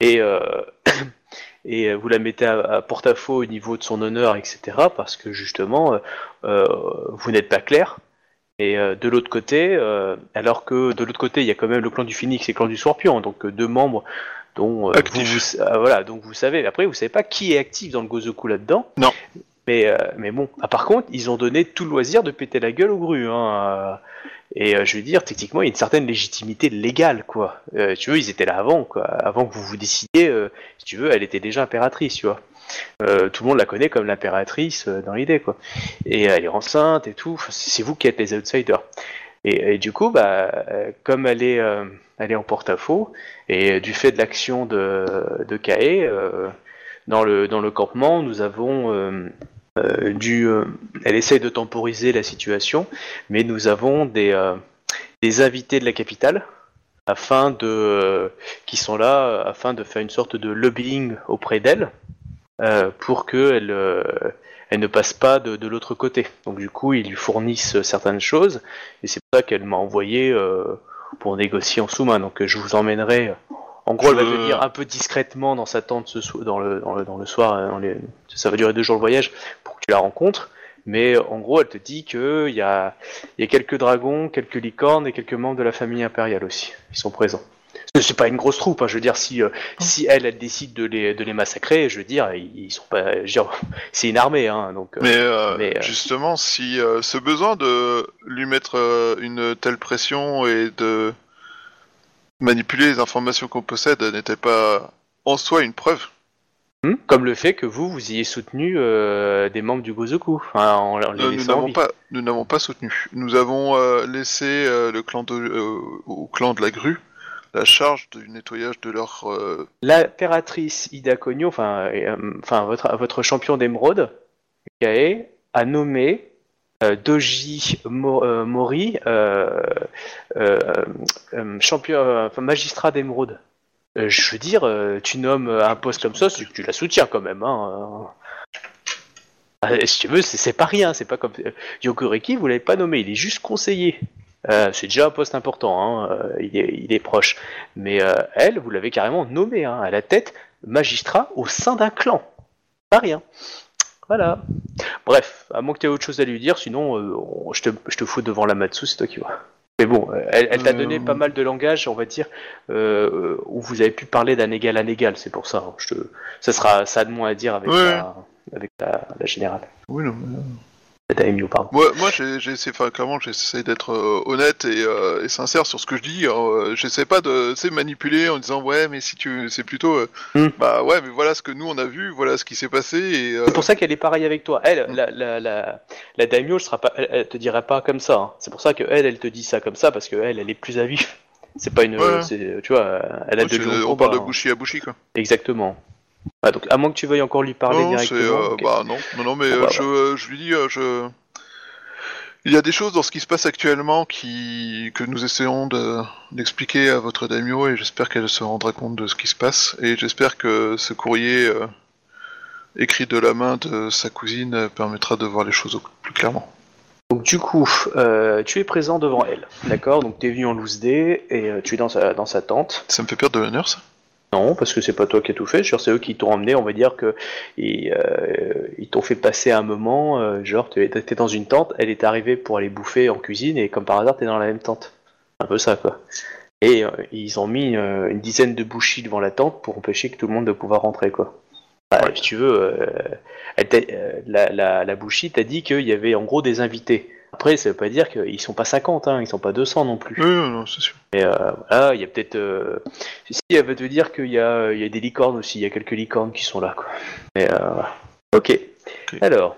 et euh, et euh, vous la mettez à, à porte-à-faux au niveau de son honneur, etc. Parce que justement, euh, euh, vous n'êtes pas clair. Et euh, de l'autre côté, euh, alors que de l'autre côté, il y a quand même le clan du Phoenix et le clan du Scorpion, donc euh, deux membres dont euh, vous, euh, voilà, donc vous savez. Après, vous savez pas qui est actif dans le Gozoku là-dedans.
Non.
Mais euh, mais bon, ah, par contre, ils ont donné tout le loisir de péter la gueule au gru. Hein, euh, et euh, je veux dire, techniquement, il y a une certaine légitimité légale, quoi. Euh, tu veux, ils étaient là avant, quoi. Avant que vous vous décidiez, si tu veux, elle était déjà impératrice, tu vois. Tout le monde la connaît comme l'impératrice dans l'idée, quoi. Et elle est enceinte et tout. C'est vous qui êtes les outsiders. Et, du coup, bah, euh, comme elle est, euh, elle est en porte-à-faux, et euh, du fait de l'action de, de Kae, dans, le, dans le campement, nous avons euh, elle essaye de temporiser la situation, mais nous avons des, des invités de la capitale afin de qui sont là afin de faire une sorte de lobbying auprès d'elle pour qu'elle elle ne passe pas de, de l'autre côté. Donc du coup, ils lui fournissent certaines choses et c'est pour ça qu'elle m'a envoyé euh, pour négocier en sous-main. Donc euh, je vous emmènerai. En gros, elle va venir un peu discrètement dans sa tente ce so- dans, le, dans, le, dans le soir. euh, dans les- Ça va durer deux jours le voyage pour que tu la rencontres. Mais en gros, elle te dit qu'il y a, il y a quelques dragons, quelques licornes et quelques membres de la famille impériale aussi. Ils sont présents. C'est- C'est pas une grosse troupe, hein, je veux dire, si, euh, si elle, elle décide de les, de les massacrer, je veux dire, ils, ils sont pas. je veux dire, c'est une armée, hein, donc. euh,
Mais, euh,
mais, euh,
justement, si euh, ce besoin de lui mettre euh, une telle pression et de manipuler les informations qu'on possède n'était pas en soi une preuve.
hmm, comme le fait que vous, vous ayez soutenu euh, des membres du Gozoku, enfin, en, en les
Euh, nous
laissant en
n'avons
vie.
pas, nous n'avons pas soutenu. Nous avons euh, laissé euh, le clan de, euh, au clan de la grue la charge du nettoyage de leur. euh,
L'impératrice Ida Konyo, enfin, euh, enfin votre, votre champion d'émeraude, Kae, a nommé euh, Doji Mo- Mori champion, enfin, magistrat d'émeraude. Je veux dire, tu nommes un poste comme ça, tu la soutiens quand même. Hein. Euh, si tu veux, c'est pas rien, c'est pas comme vous l'avez pas nommé, il est juste conseiller. Euh, c'est déjà un poste important, hein, euh, il, est, il est proche. Mais euh, elle, vous l'avez carrément nommée hein, à la tête magistrat au sein d'un clan. Pas rien. Voilà. Bref, à moins que tu aies autre chose à lui dire, sinon on- je, te, je te fous devant la Matsu, c'est toi qui vois. Mais bon, elle, elle t'a donné pas mal de langage, on va dire, euh, où vous avez pu parler d'un égal à un égal, c'est pour ça. hein. Je te, ça sera ça de moins à dire avec,
Ouais.
la, avec la, la générale.
Oui, non, mais-
Daimyo, pardon.
Moi, moi j'ai j'ai essayé, enfin, clairement, j'essaie d'être euh, honnête et, euh, et sincère sur ce que je dis. Euh, j'essaie pas de manipuler en disant ouais, mais si tu, c'est plutôt,
Hmm.
bah ouais, mais voilà ce que nous on a vu, voilà ce qui s'est passé
C'est pour ça qu'elle est pareille avec toi. Elle,
Mm.
la, la, la, la daimyo, sera pas, elle, elle te dirait pas comme ça. hein. C'est pour ça que elle, te dit ça comme ça parce que elle, elle est plus à vif. C'est pas une,
Ouais.
c'est- tu vois, elle a de longs
on parle de
hein.
bouchi à bouchi quoi.
Exactement. Ah, donc à moins que tu veuilles encore lui parler
non,
directement.
euh, bah non, non, non, mais euh,
bah,
je, euh, je lui dis, je. Il y a des choses dans ce qui se passe actuellement qui que nous essayons de d'expliquer à votre daimyo et j'espère qu'elle se rendra compte de ce qui se passe et j'espère que ce courrier euh, écrit de la main de sa cousine permettra de voir les choses au- plus clairement.
Donc du coup, euh, tu es présent devant elle, d'accord? Donc t'es venu en loose day et euh, tu es dans sa, dans sa tente.
Ça me fait perdre de l'honneur ça
Non, parce que c'est pas toi qui as tout fait. Genre, c'est eux qui t'ont emmené. On va dire que ils, euh, ils t'ont fait passer un moment. euh, genre, tu étais dans une tente. Elle est arrivée pour aller bouffer en cuisine et comme par hasard, t'es dans la même tente. Un peu ça, quoi. Et euh, ils ont mis euh, une dizaine de bouchis devant la tente pour empêcher que tout le monde de pouvoir rentrer, quoi. Bah, Si tu veux, elle la, la, la bouchie t'a dit qu'il y avait en gros des invités. Après, ça veut pas dire qu'ils sont pas 50, hein, ils sont pas 200 non plus.
Oui, non, non, c'est sûr.
Mais euh, voilà, il y a peut-être. Euh... Si, elle veut te dire qu'il y a, il y a des licornes aussi, il y a quelques licornes qui sont là, quoi. Mais euh. Ok. Alors.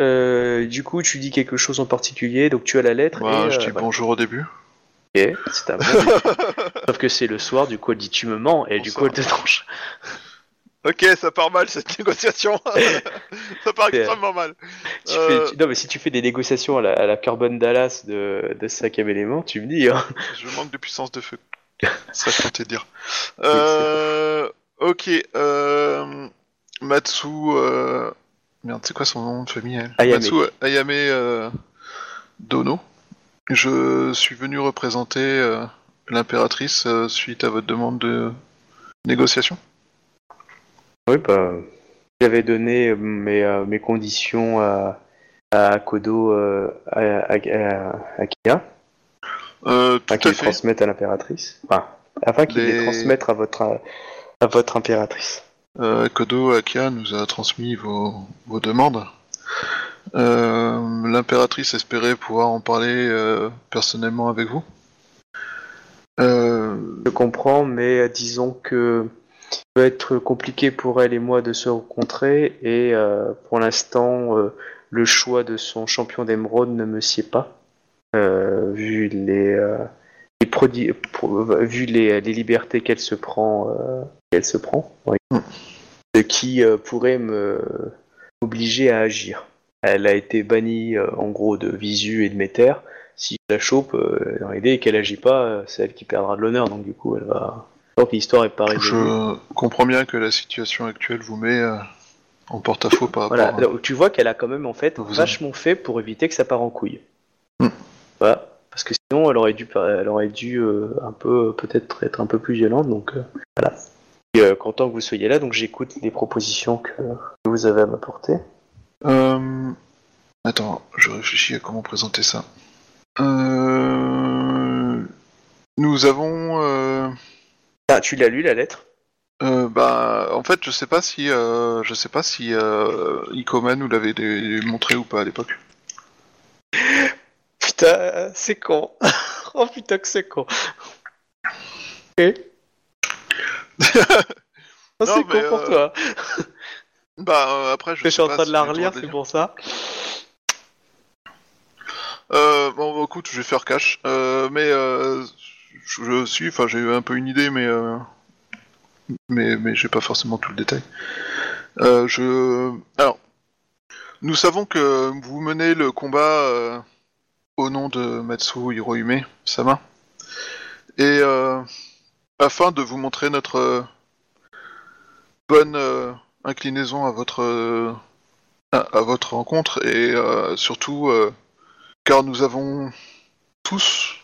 euh, du coup, tu dis quelque chose en particulier, donc tu as la lettre.
Bah,
et,
je
euh,
dis
bah,
bonjour au début.
ok, c'est un bon début. Sauf que c'est le soir, du coup, elle dit tu me mens, et du coup, elle te tranche.
Ok, ça part mal cette négociation. ça part extrêmement mal.
Tu
Euh,
fais- tu- Non, mais si tu fais des négociations à la, à la Carbon Dallas de, de cinquième élément, tu me dis. Hein.
Je manque de puissance de feu. Ça, je de dire. Euh, ok. Euh, Matsu. Euh... Merde, c'est quoi son nom de famille elle?
Ayame.
Matsu Ayame Dono. Je suis venu représenter l'impératrice suite à votre demande de négociation.
Oui, bah, j'avais donné mes, euh, mes conditions à, à Kodo, euh, à, à, à, à Kia,
Euh,
afin
tout
qu'il
à
l'impératrice. Enfin, afin qu'il les...
Les-
transmette à votre, à votre impératrice.
Euh, Kodo Akia nous a transmis vos, vos demandes. Euh, L'impératrice espérait pouvoir en parler euh, personnellement avec vous. Euh,
Je comprends, mais euh, disons que peut être compliqué pour elle et moi de se rencontrer, et euh, pour l'instant, euh, le choix de son champion d'émeraude ne me sied pas, euh, vu les, les prodi- pro- vu les, les libertés qu'elle se prend, qu'elle se prend, oui.
Mm.
Ce qui pourrait me obliger à agir. Elle a été bannie en gros de Visu et de Méter. Si je la chope, dans l'idée qu'elle agit pas, c'est elle qui perdra de l'honneur, donc du coup elle va. Donc l'histoire est pas résolue.
je comprends bien que la situation actuelle vous met euh, en porte-à-faux par rapport
Voilà,
à...
donc tu vois qu'elle a quand même en fait
Vous
vachement fait pour éviter que ça parte en couille.
Hmm.
Voilà, parce que sinon elle aurait dû, elle aurait dû euh, un peu peut-être être un peu plus violente, donc euh, voilà. Et, content que vous soyez là, donc j'écoute les propositions que, que vous avez à m'apporter.
Euh, Attends, je réfléchis à comment présenter ça. Euh, Nous avons... euh,
Ah, tu l'as lu la lettre?
Euh, bah, en fait, je sais pas si, euh, je sais pas si euh, Ikoman nous l'avait montré ou pas à l'époque.
Putain, c'est con. oh putain que c'est con. Ok. Oh,
Non,
c'est con pour
euh,
toi.
Bah, euh, après, je
Je
sais
suis en train de la relire, c'est pour ça.
Euh, bon, écoute, je vais faire cash. Euh, mais euh, je, suis, enfin, j'ai eu un peu une idée, mais euh, mais mais j'ai pas forcément tout le détail. Euh, je, alors, nous savons que vous menez le combat euh, au nom de Matsu Hirohime Sama, et euh, afin de vous montrer notre bonne inclinaison à votre à, votre rencontre et surtout car nous avons tous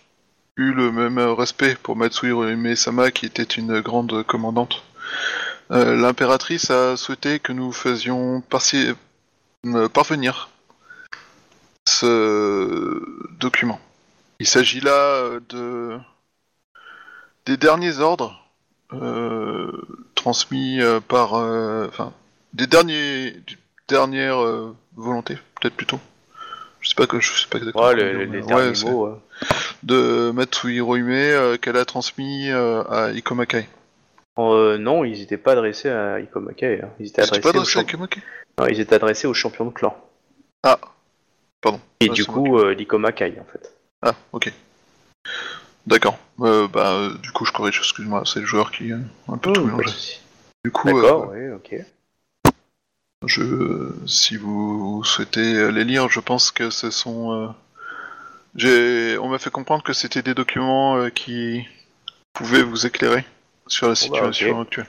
eu le même respect pour Matsu Hirohime Sama qui était une grande commandante. Euh, L'impératrice a souhaité que nous faisions euh, parvenir ce document. Il s'agit là euh, de des derniers ordres euh, transmis euh, par, euh, enfin, des derniers, des dernières euh, volontés, peut-être plutôt. Je sais pas que je sais pas exactement.
Ouais, les derniers mots. euh.
De Matsu Hirohime euh, qu'elle a transmis euh, à Ikomakai.
Euh, non, ils n'étaient pas adressés à Ikomakai. hein. Ils étaient adressés,
pas
aux
adressé à Ikomakai
non, ils étaient adressés aux champions de clan.
Ah, pardon.
Et
Ouais,
du coup, euh, l'Ikomakai en fait.
Ah, ok. D'accord. Euh, bah, du coup, je corrige, excuse-moi, c'est le joueur qui a un peu tout
Oh, de
mélangé. Du coup,
D'accord, oui, ok.
je, si vous souhaitez les lire, je pense que ce sont. J'ai, on m'a fait comprendre que c'était des documents euh, qui pouvaient vous éclairer sur la
bah,
situation actuelle.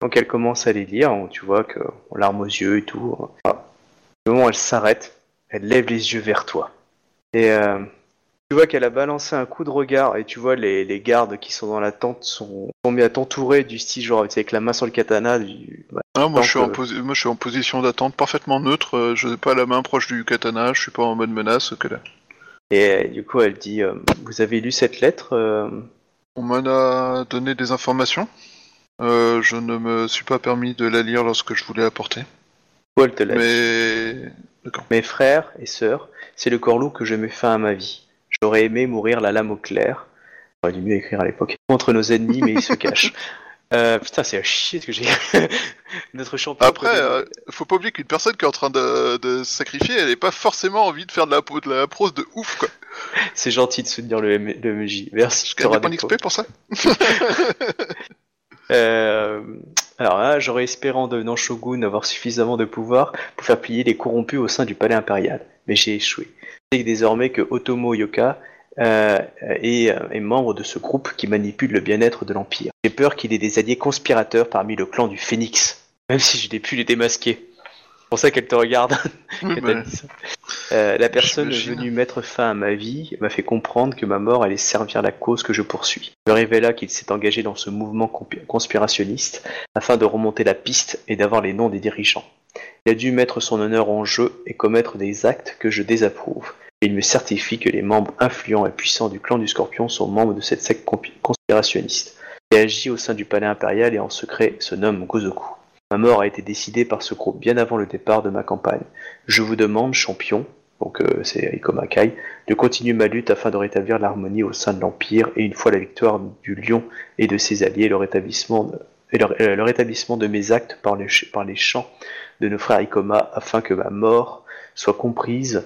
Donc elle commence à les lire, tu vois que on larme aux yeux et tout. Au moment où elle s'arrête, elle lève les yeux vers toi. Et euh, tu vois qu'elle a balancé un coup de regard et tu vois les, les gardes qui sont dans la tente sont, sont mis à t'entourer du style genre avec la main sur le katana. Du... bah,
Ah, moi, je suis en posi- moi, je suis en position d'attente parfaitement neutre. euh, je n'ai pas la main proche du katana. Je suis pas en mode menace que là.
Et euh, du coup elle dit euh, vous avez lu cette lettre euh,
On m'en a donné des informations. Euh, je ne me suis pas permis de la lire lorsque je voulais apporter.
Ou elle te laisse.
Mais
Mes frères et sœurs, c'est le corlou que je mets fin à ma vie. J'aurais aimé mourir la lame au clair. J'aurais dû mieux écrire à l'époque. Contre nos ennemis, mais ils se cachent. Euh, putain, c'est à chier ce que j'ai Notre champion.
après, euh, faut pas oublier qu'une personne qui est en train de, de se sacrifier, elle n'est pas forcément envie de faire de la, de la prose de ouf quoi.
C'est gentil de soutenir le, M- le MJ. Merci.
Je
tu
gagne des d'XP pour ça.
Euh, alors là, j'aurais espéré en devenant shogun avoir suffisamment de pouvoir pour faire plier les corrompus au sein du palais impérial, mais j'ai échoué. Je sais désormais que Otomo Yoka euh, est, euh, est membre de ce groupe qui manipule le bien-être de l'Empire. J'ai peur qu'il ait des alliés conspirateurs parmi le clan du Phénix, même si je n'ai pu les démasquer. C'est pour ça qu'elle te regarde.
Oui, bah.
Euh, la personne venue mettre fin à ma vie m'a fait comprendre que ma mort allait servir la cause que je poursuis. Je me révéla qu'il s'est engagé dans ce mouvement conspirationniste afin de remonter la piste et d'avoir les noms des dirigeants. Il a dû mettre son honneur en jeu et commettre des actes que je désapprouve. Il me certifie que les membres influents et puissants du clan du Scorpion sont membres de cette secte conspirationniste et agit au sein du palais impérial et en secret se nomme Gozoku. Ma mort a été décidée par ce groupe bien avant le départ de ma campagne. Je vous demande, champion, donc euh, c'est Ikomakai, de continuer ma lutte afin de rétablir l'harmonie au sein de l'Empire et une fois la victoire du lion et de ses alliés, le rétablissement de, euh, mes actes par les, par chants de nos frères Ikoma afin que ma mort soit comprise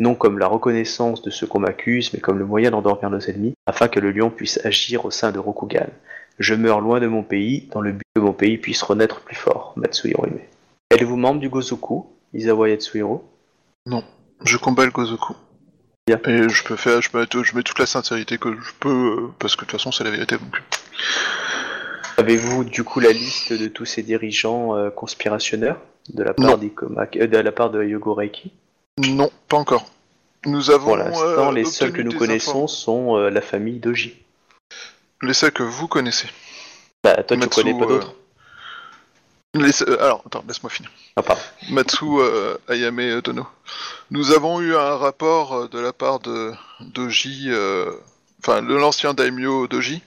non comme la reconnaissance de ce qu'on m'accuse, mais comme le moyen d'endormir nos ennemis, afin que le lion puisse agir au sein de Rokugan. Je meurs loin de mon pays, dans le but que mon pays puisse renaître plus fort. Matsuhiro Hime. Êtes-vous membre du Gozoku, Isawa Yatsuhiro?
Je combats le Gozoku.
Bien.
Et je peux faire, je mets, je mets toute la sincérité que je peux, euh, parce que de toute façon c'est la vérité. Donc.
Avez-vous du coup la liste de tous ces dirigeants euh, conspirationneurs? De la part
Non.
d'Ikoma- euh, de la part de Yogo Reiki?
Non, pas encore. Nous avons
Pour l'instant,
euh,
les seuls que nous connaissons sont euh, la famille Doji.
Les seuls que vous connaissez.
Bah, toi, tu connais pas
euh,
d'autres
Les alors, attends, laisse-moi finir.
Ah.
Matsu euh, Ayame Dono. Nous avons eu un rapport de la part de Doji, enfin de l'ancien daimyo Doji,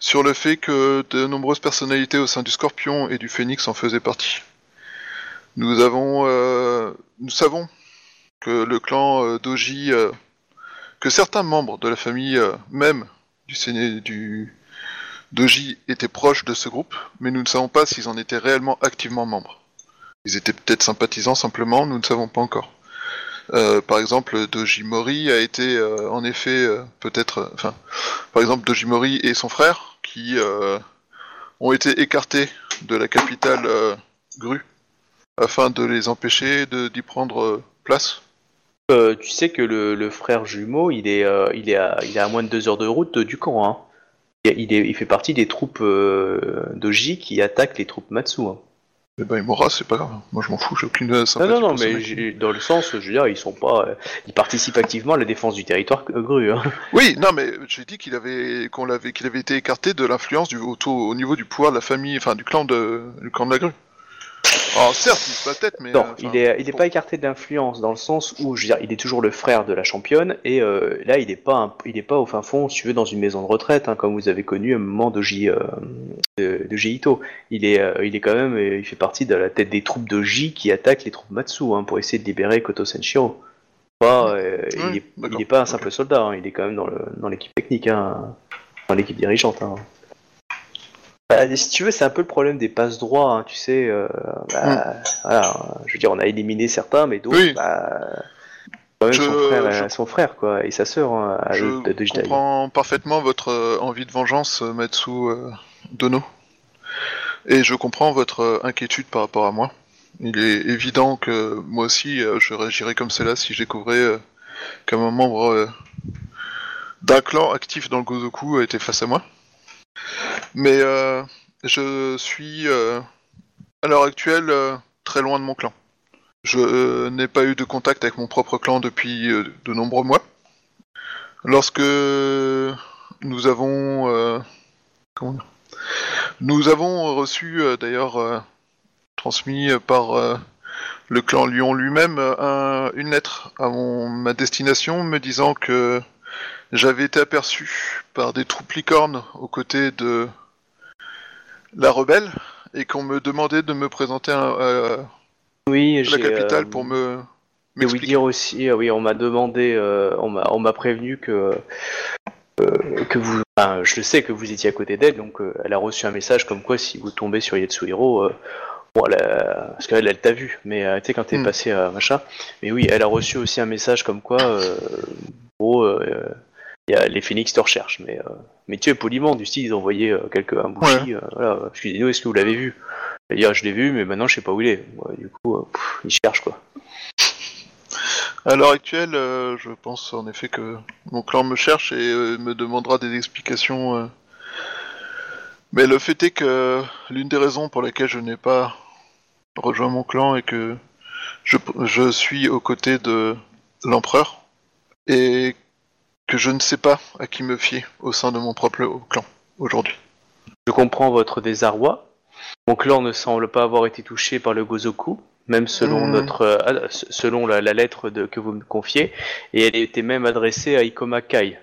sur le fait que de nombreuses personnalités au sein du Scorpion et du Phénix en faisaient partie. Nous avons, euh, nous savons que le clan euh, Doji, euh, que certains membres de la famille euh, même du, Séné- du Doji étaient proches de ce groupe, mais nous ne savons pas s'ils en étaient réellement activement membres. Ils étaient peut-être sympathisants simplement, nous ne savons pas encore. Par exemple, Doji Mori a été en effet peut-être, enfin, par exemple Doji Mori et son frère qui ont été écartés de la capitale Gru afin de les empêcher d'y prendre place.
Euh, tu sais que le, le frère jumeau, il est, euh, il, est à, il est à moins de deux heures de route du camp. Hein. Il, il est, il fait partie des troupes euh, Doji qui attaquent les troupes Matsu. hein.
Eh ben, il mourra, c'est pas grave. Moi, je m'en fous, j'ai aucune
Non,
sympathie.
non, non,
ce
mais j'ai- dans le sens, je veux dire, ils sont pas, euh, ils participent activement à la défense du territoire euh, Gru. Hein.
Oui, non, mais j'ai dit qu'il avait, qu'on l'avait, qu'il avait été écarté de l'influence du, au, au niveau du pouvoir de la famille, enfin, du clan de, du clan de la grue. Alors, certes, il se la tête, mais.
Non,
euh,
il
enfin,
est, il est
bon.
pas écarté de l'influence dans le sens où, je veux dire, il est toujours le frère de la championne et euh, là, il est pas, un- il est pas au fin fond, si tu veux, dans une maison de retraite, hein, comme vous avez connu un moment de J, euh, de, de J Ito. Il est, il est quand même, il fait partie de la tête des troupes de J qui attaquent les troupes Matsu hein, pour essayer de libérer Koto Senshiro. Pas,
Ouais,
il, est,
d'accord.
il est pas un simple soldat, hein, il est quand même dans le, dans l'équipe technique, dans l'équipe dirigeante. Bah, si tu veux, c'est un peu le problème des passes droits, hein, tu sais. euh, bah, voilà, je veux dire, on a éliminé certains, mais d'autres,
Oui.
bah, quand même
Je-
son, frère,
je-
son frère, quoi, et sa sœur, hein, à de- de
Je
Jidai.
comprends parfaitement votre euh, envie de vengeance, euh, Matsu euh, Dono. Et je comprends votre inquiétude par rapport à moi. Il est évident que moi aussi, je réagirais comme cela si je découvrais euh, qu'un membre euh, d'un clan actif dans le Gozoku était face à moi. Mais euh, je suis, euh, à l'heure actuelle, euh, très loin de mon clan. Je n'ai pas eu de contact avec mon propre clan depuis de nombreux mois. Lorsque nous avons nous avons reçu d'ailleurs transmis par le clan Lyon lui-même un- une lettre à ma destination me disant que j'avais été aperçu par des troupes licornes aux côtés de la rebelle et qu'on me demandait de me présenter à, à
Oui,
la capitale
euh,
pour me
Et oui dire aussi, euh, oui, on m'a demandé, euh, on m'a, prévenu que euh, que vous, je le sais que vous étiez à côté d'elle, donc elle a reçu un message comme quoi si vous tombez sur Yatsuhiro, euh, bon, elle a- parce qu'elle, elle t'a vu, mais tu sais quand t'es
Hmm.
passé à machin, mais oui, elle a reçu aussi un message comme quoi, gros, euh, y a les phénix te recherchent, mais euh, mais tu es poliment du style ils ont envoyé euh, quelques un bouchi, euh, voilà, excusez-nous, est-ce que vous l'avez vu? Dit, ah, je l'ai vu, mais maintenant je sais pas où il est. Ouais, du coup, euh, pff, il cherche quoi.
À l'heure actuelle, euh, je pense en effet que mon clan me cherche et euh, me demandera des explications. euh. Mais le fait est que l'une des raisons pour lesquelles je n'ai pas rejoint mon clan est que je, je suis aux côtés de l'empereur et que je ne sais pas à qui me fier au sein de mon propre clan aujourd'hui.
Je comprends votre désarroi. Mon clan ne semble pas avoir été touché par le Gozoku, même selon
Hmm.
notre, euh, ah, selon la, la lettre de- que vous me confiez, et elle était même adressée à Ikoma Kai. Du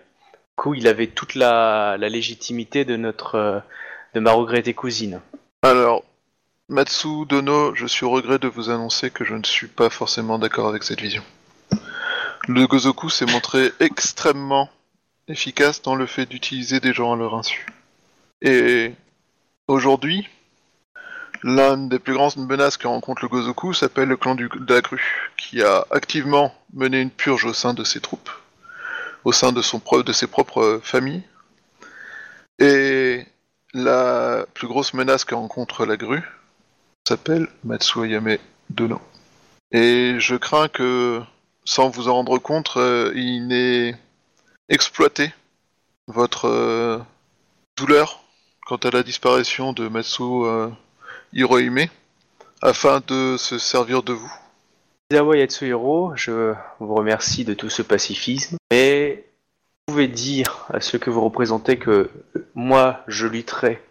coup, il avait toute la, la légitimité de notre, euh, de ma regrettée cousine.
Alors, Matsu Dono, je suis au regret de vous annoncer que je ne suis pas forcément d'accord avec cette vision. Le Gozoku s'est montré extrêmement efficace dans le fait d'utiliser des gens à leur insu. Et aujourd'hui, l'une des plus grandes menaces que rencontre le Gozoku s'appelle le clan du, de la qui a activement mené une purge au sein de ses troupes, au sein de, son, de ses propres familles. Et la plus grosse menace que rencontre la grue s'appelle Matsuayame Dono. Et je crains que, sans vous en rendre compte, euh, il n'ait exploité votre euh, douleur quant à la disparition de Matsu euh, Hirohime afin de se servir de vous.
Izawa Yatsuhiro, je vous remercie de tout ce pacifisme, mais vous pouvez dire à ceux que vous représentez que moi, je lutterai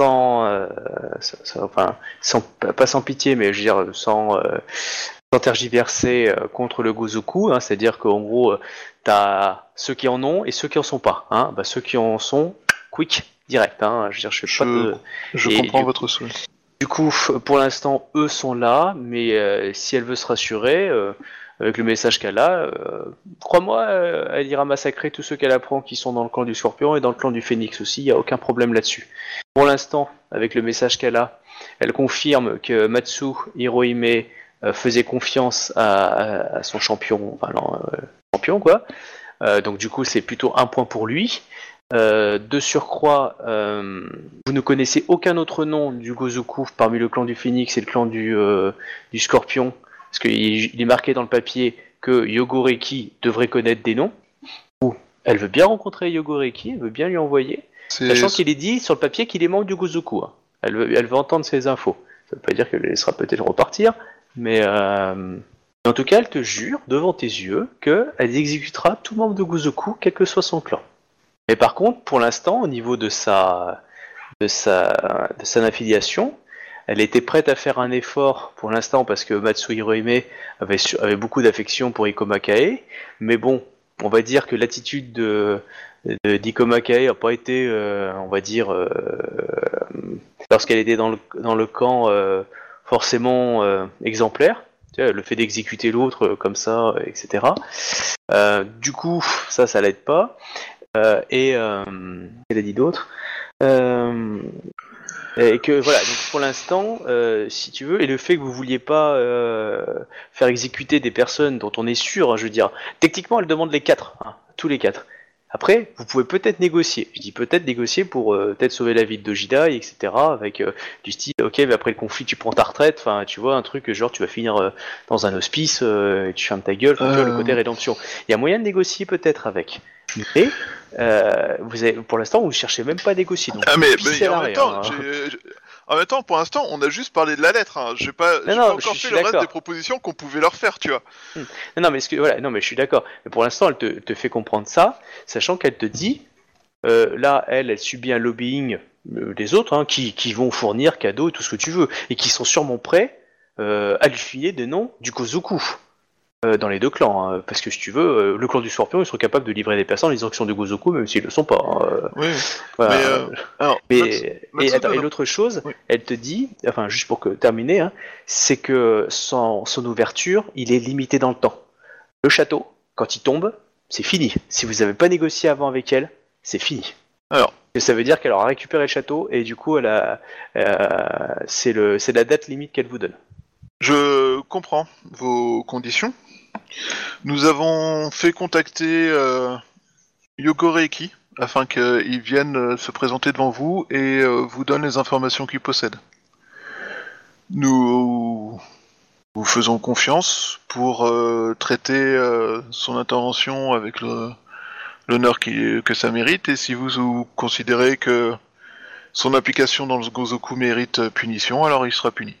sans, enfin, sans, pas sans pitié, mais je veux dire sans, sans tergiverser euh, contre le Gozoku, hein, c'est-à-dire qu'en gros, euh, t'as ceux qui en ont et ceux qui en sont pas. Hein. Bah, ceux qui en sont, quick, direct. Hein. Je veux dire, je fais
Je-
pas de...
Je comprends
du-
votre souhait.
Du coup, pour l'instant, eux sont là, mais euh, si elle veut se rassurer, euh, avec le message qu'elle a, euh, crois-moi, elle ira massacrer tous ceux qu'elle apprend qui sont dans le clan du Scorpion et dans le clan du Phénix aussi, il n'y a aucun problème là-dessus. Pour l'instant, avec le message qu'elle a, elle confirme que Matsu Hirohime faisait confiance à, à- à son champion, enfin non, euh, champion quoi. Euh, donc du coup, c'est plutôt un point pour lui. Euh, de surcroît, euh, vous ne connaissez aucun autre nom du Gozoku parmi le clan du Phénix et le clan du, euh, du Scorpion, parce qu'il il est marqué dans le papier que Yogoreki devrait connaître des noms. Ou elle veut bien rencontrer Yogoreki, elle veut bien lui envoyer, sachant qu'il est dit sur le papier qu'il est membre du Gozoku. hein. Elle, veut, elle veut entendre ces infos. Ça veut pas dire qu'elle laissera peut-être repartir, mais euh, en tout cas, elle te jure devant tes yeux qu'elle exécutera tout membre de Gozoku, quel que soit son clan. Mais par contre, pour l'instant, au niveau de sa, de sa, de sa affiliation, elle était prête à faire un effort pour l'instant parce que Matsu Hirohime avait, avait beaucoup d'affection pour Ikoma Kae. Mais bon, on va dire que l'attitude de, d'Ikoma Kae n'a pas été, euh, on va dire, euh, lorsqu'elle était dans le, dans le camp, forcément euh, exemplaire. Le fait d'exécuter l'autre euh, comme ça, euh, etc. Du coup, ça, ça l'aide pas. Et qu'elle a dit d'autre et que voilà, donc pour l'instant, si tu veux, et le fait que vous vouliez pas faire exécuter des personnes dont on est sûr, hein, je veux dire, techniquement, elle demande les quatre, hein, tous les quatre. Après, vous pouvez peut-être négocier. Je dis peut-être négocier pour euh, peut-être sauver la vie de Dojida, etc. Avec euh, du style, ok, mais après le conflit, tu prends ta retraite. Enfin, tu vois, un truc genre, tu vas finir euh, dans un hospice, euh, et tu fermes ta gueule. Tu vois, le
Euh.
côté rédemption. Il y a moyen de négocier peut-être avec. Mais euh, vous avez, pour l'instant, vous cherchez même pas à négocier. Donc,
Ah mais, mais en, même temps,
hein.
j'ai- en même temps, pour l'instant, on a juste parlé de la lettre. Hein. J'ai pas, j'ai
non,
pas
je
encore fait le reste des propositions qu'on pouvait leur faire, tu vois.
Non, non, mais, que, voilà, non, mais je suis d'accord. Mais pour l'instant, elle te, te fait comprendre ça, sachant qu'elle te dit, euh, là, elle, elle subit un lobbying euh, des autres, hein, qui, qui vont fournir cadeaux et tout ce que tu veux, et qui sont sûrement prêts euh, à lui filer des noms du Kozuku. Euh, dans les deux clans, hein. parce que si tu veux, euh, le clan du Scorpion, ils sont capables de livrer des personnes en disant qu'ils sont du Gozoku, même s'ils le sont pas. hein.
Oui.
voilà.
Mais, alors,
Mais-
Mats-
et, attends, et l'autre chose,
Oui.
elle te dit, enfin juste pour que, terminer, hein, c'est que son, son ouverture, il est limité dans le temps. Le château, quand il tombe, c'est fini. Si vous n'avez pas négocié avant avec elle, c'est fini.
Alors.
Et ça veut dire qu'elle aura récupéré le château et du coup, elle a, euh, c'est la date limite qu'elle vous donne.
Je comprends vos conditions. Nous avons fait contacter euh, afin qu'il vienne euh, se présenter devant vous et euh, vous donne les informations qu'il possède. Nous vous faisons confiance pour euh, traiter son intervention avec l'honneur que ça mérite et si vous, vous considérez que son implication dans le Gozoku mérite punition, alors il sera puni.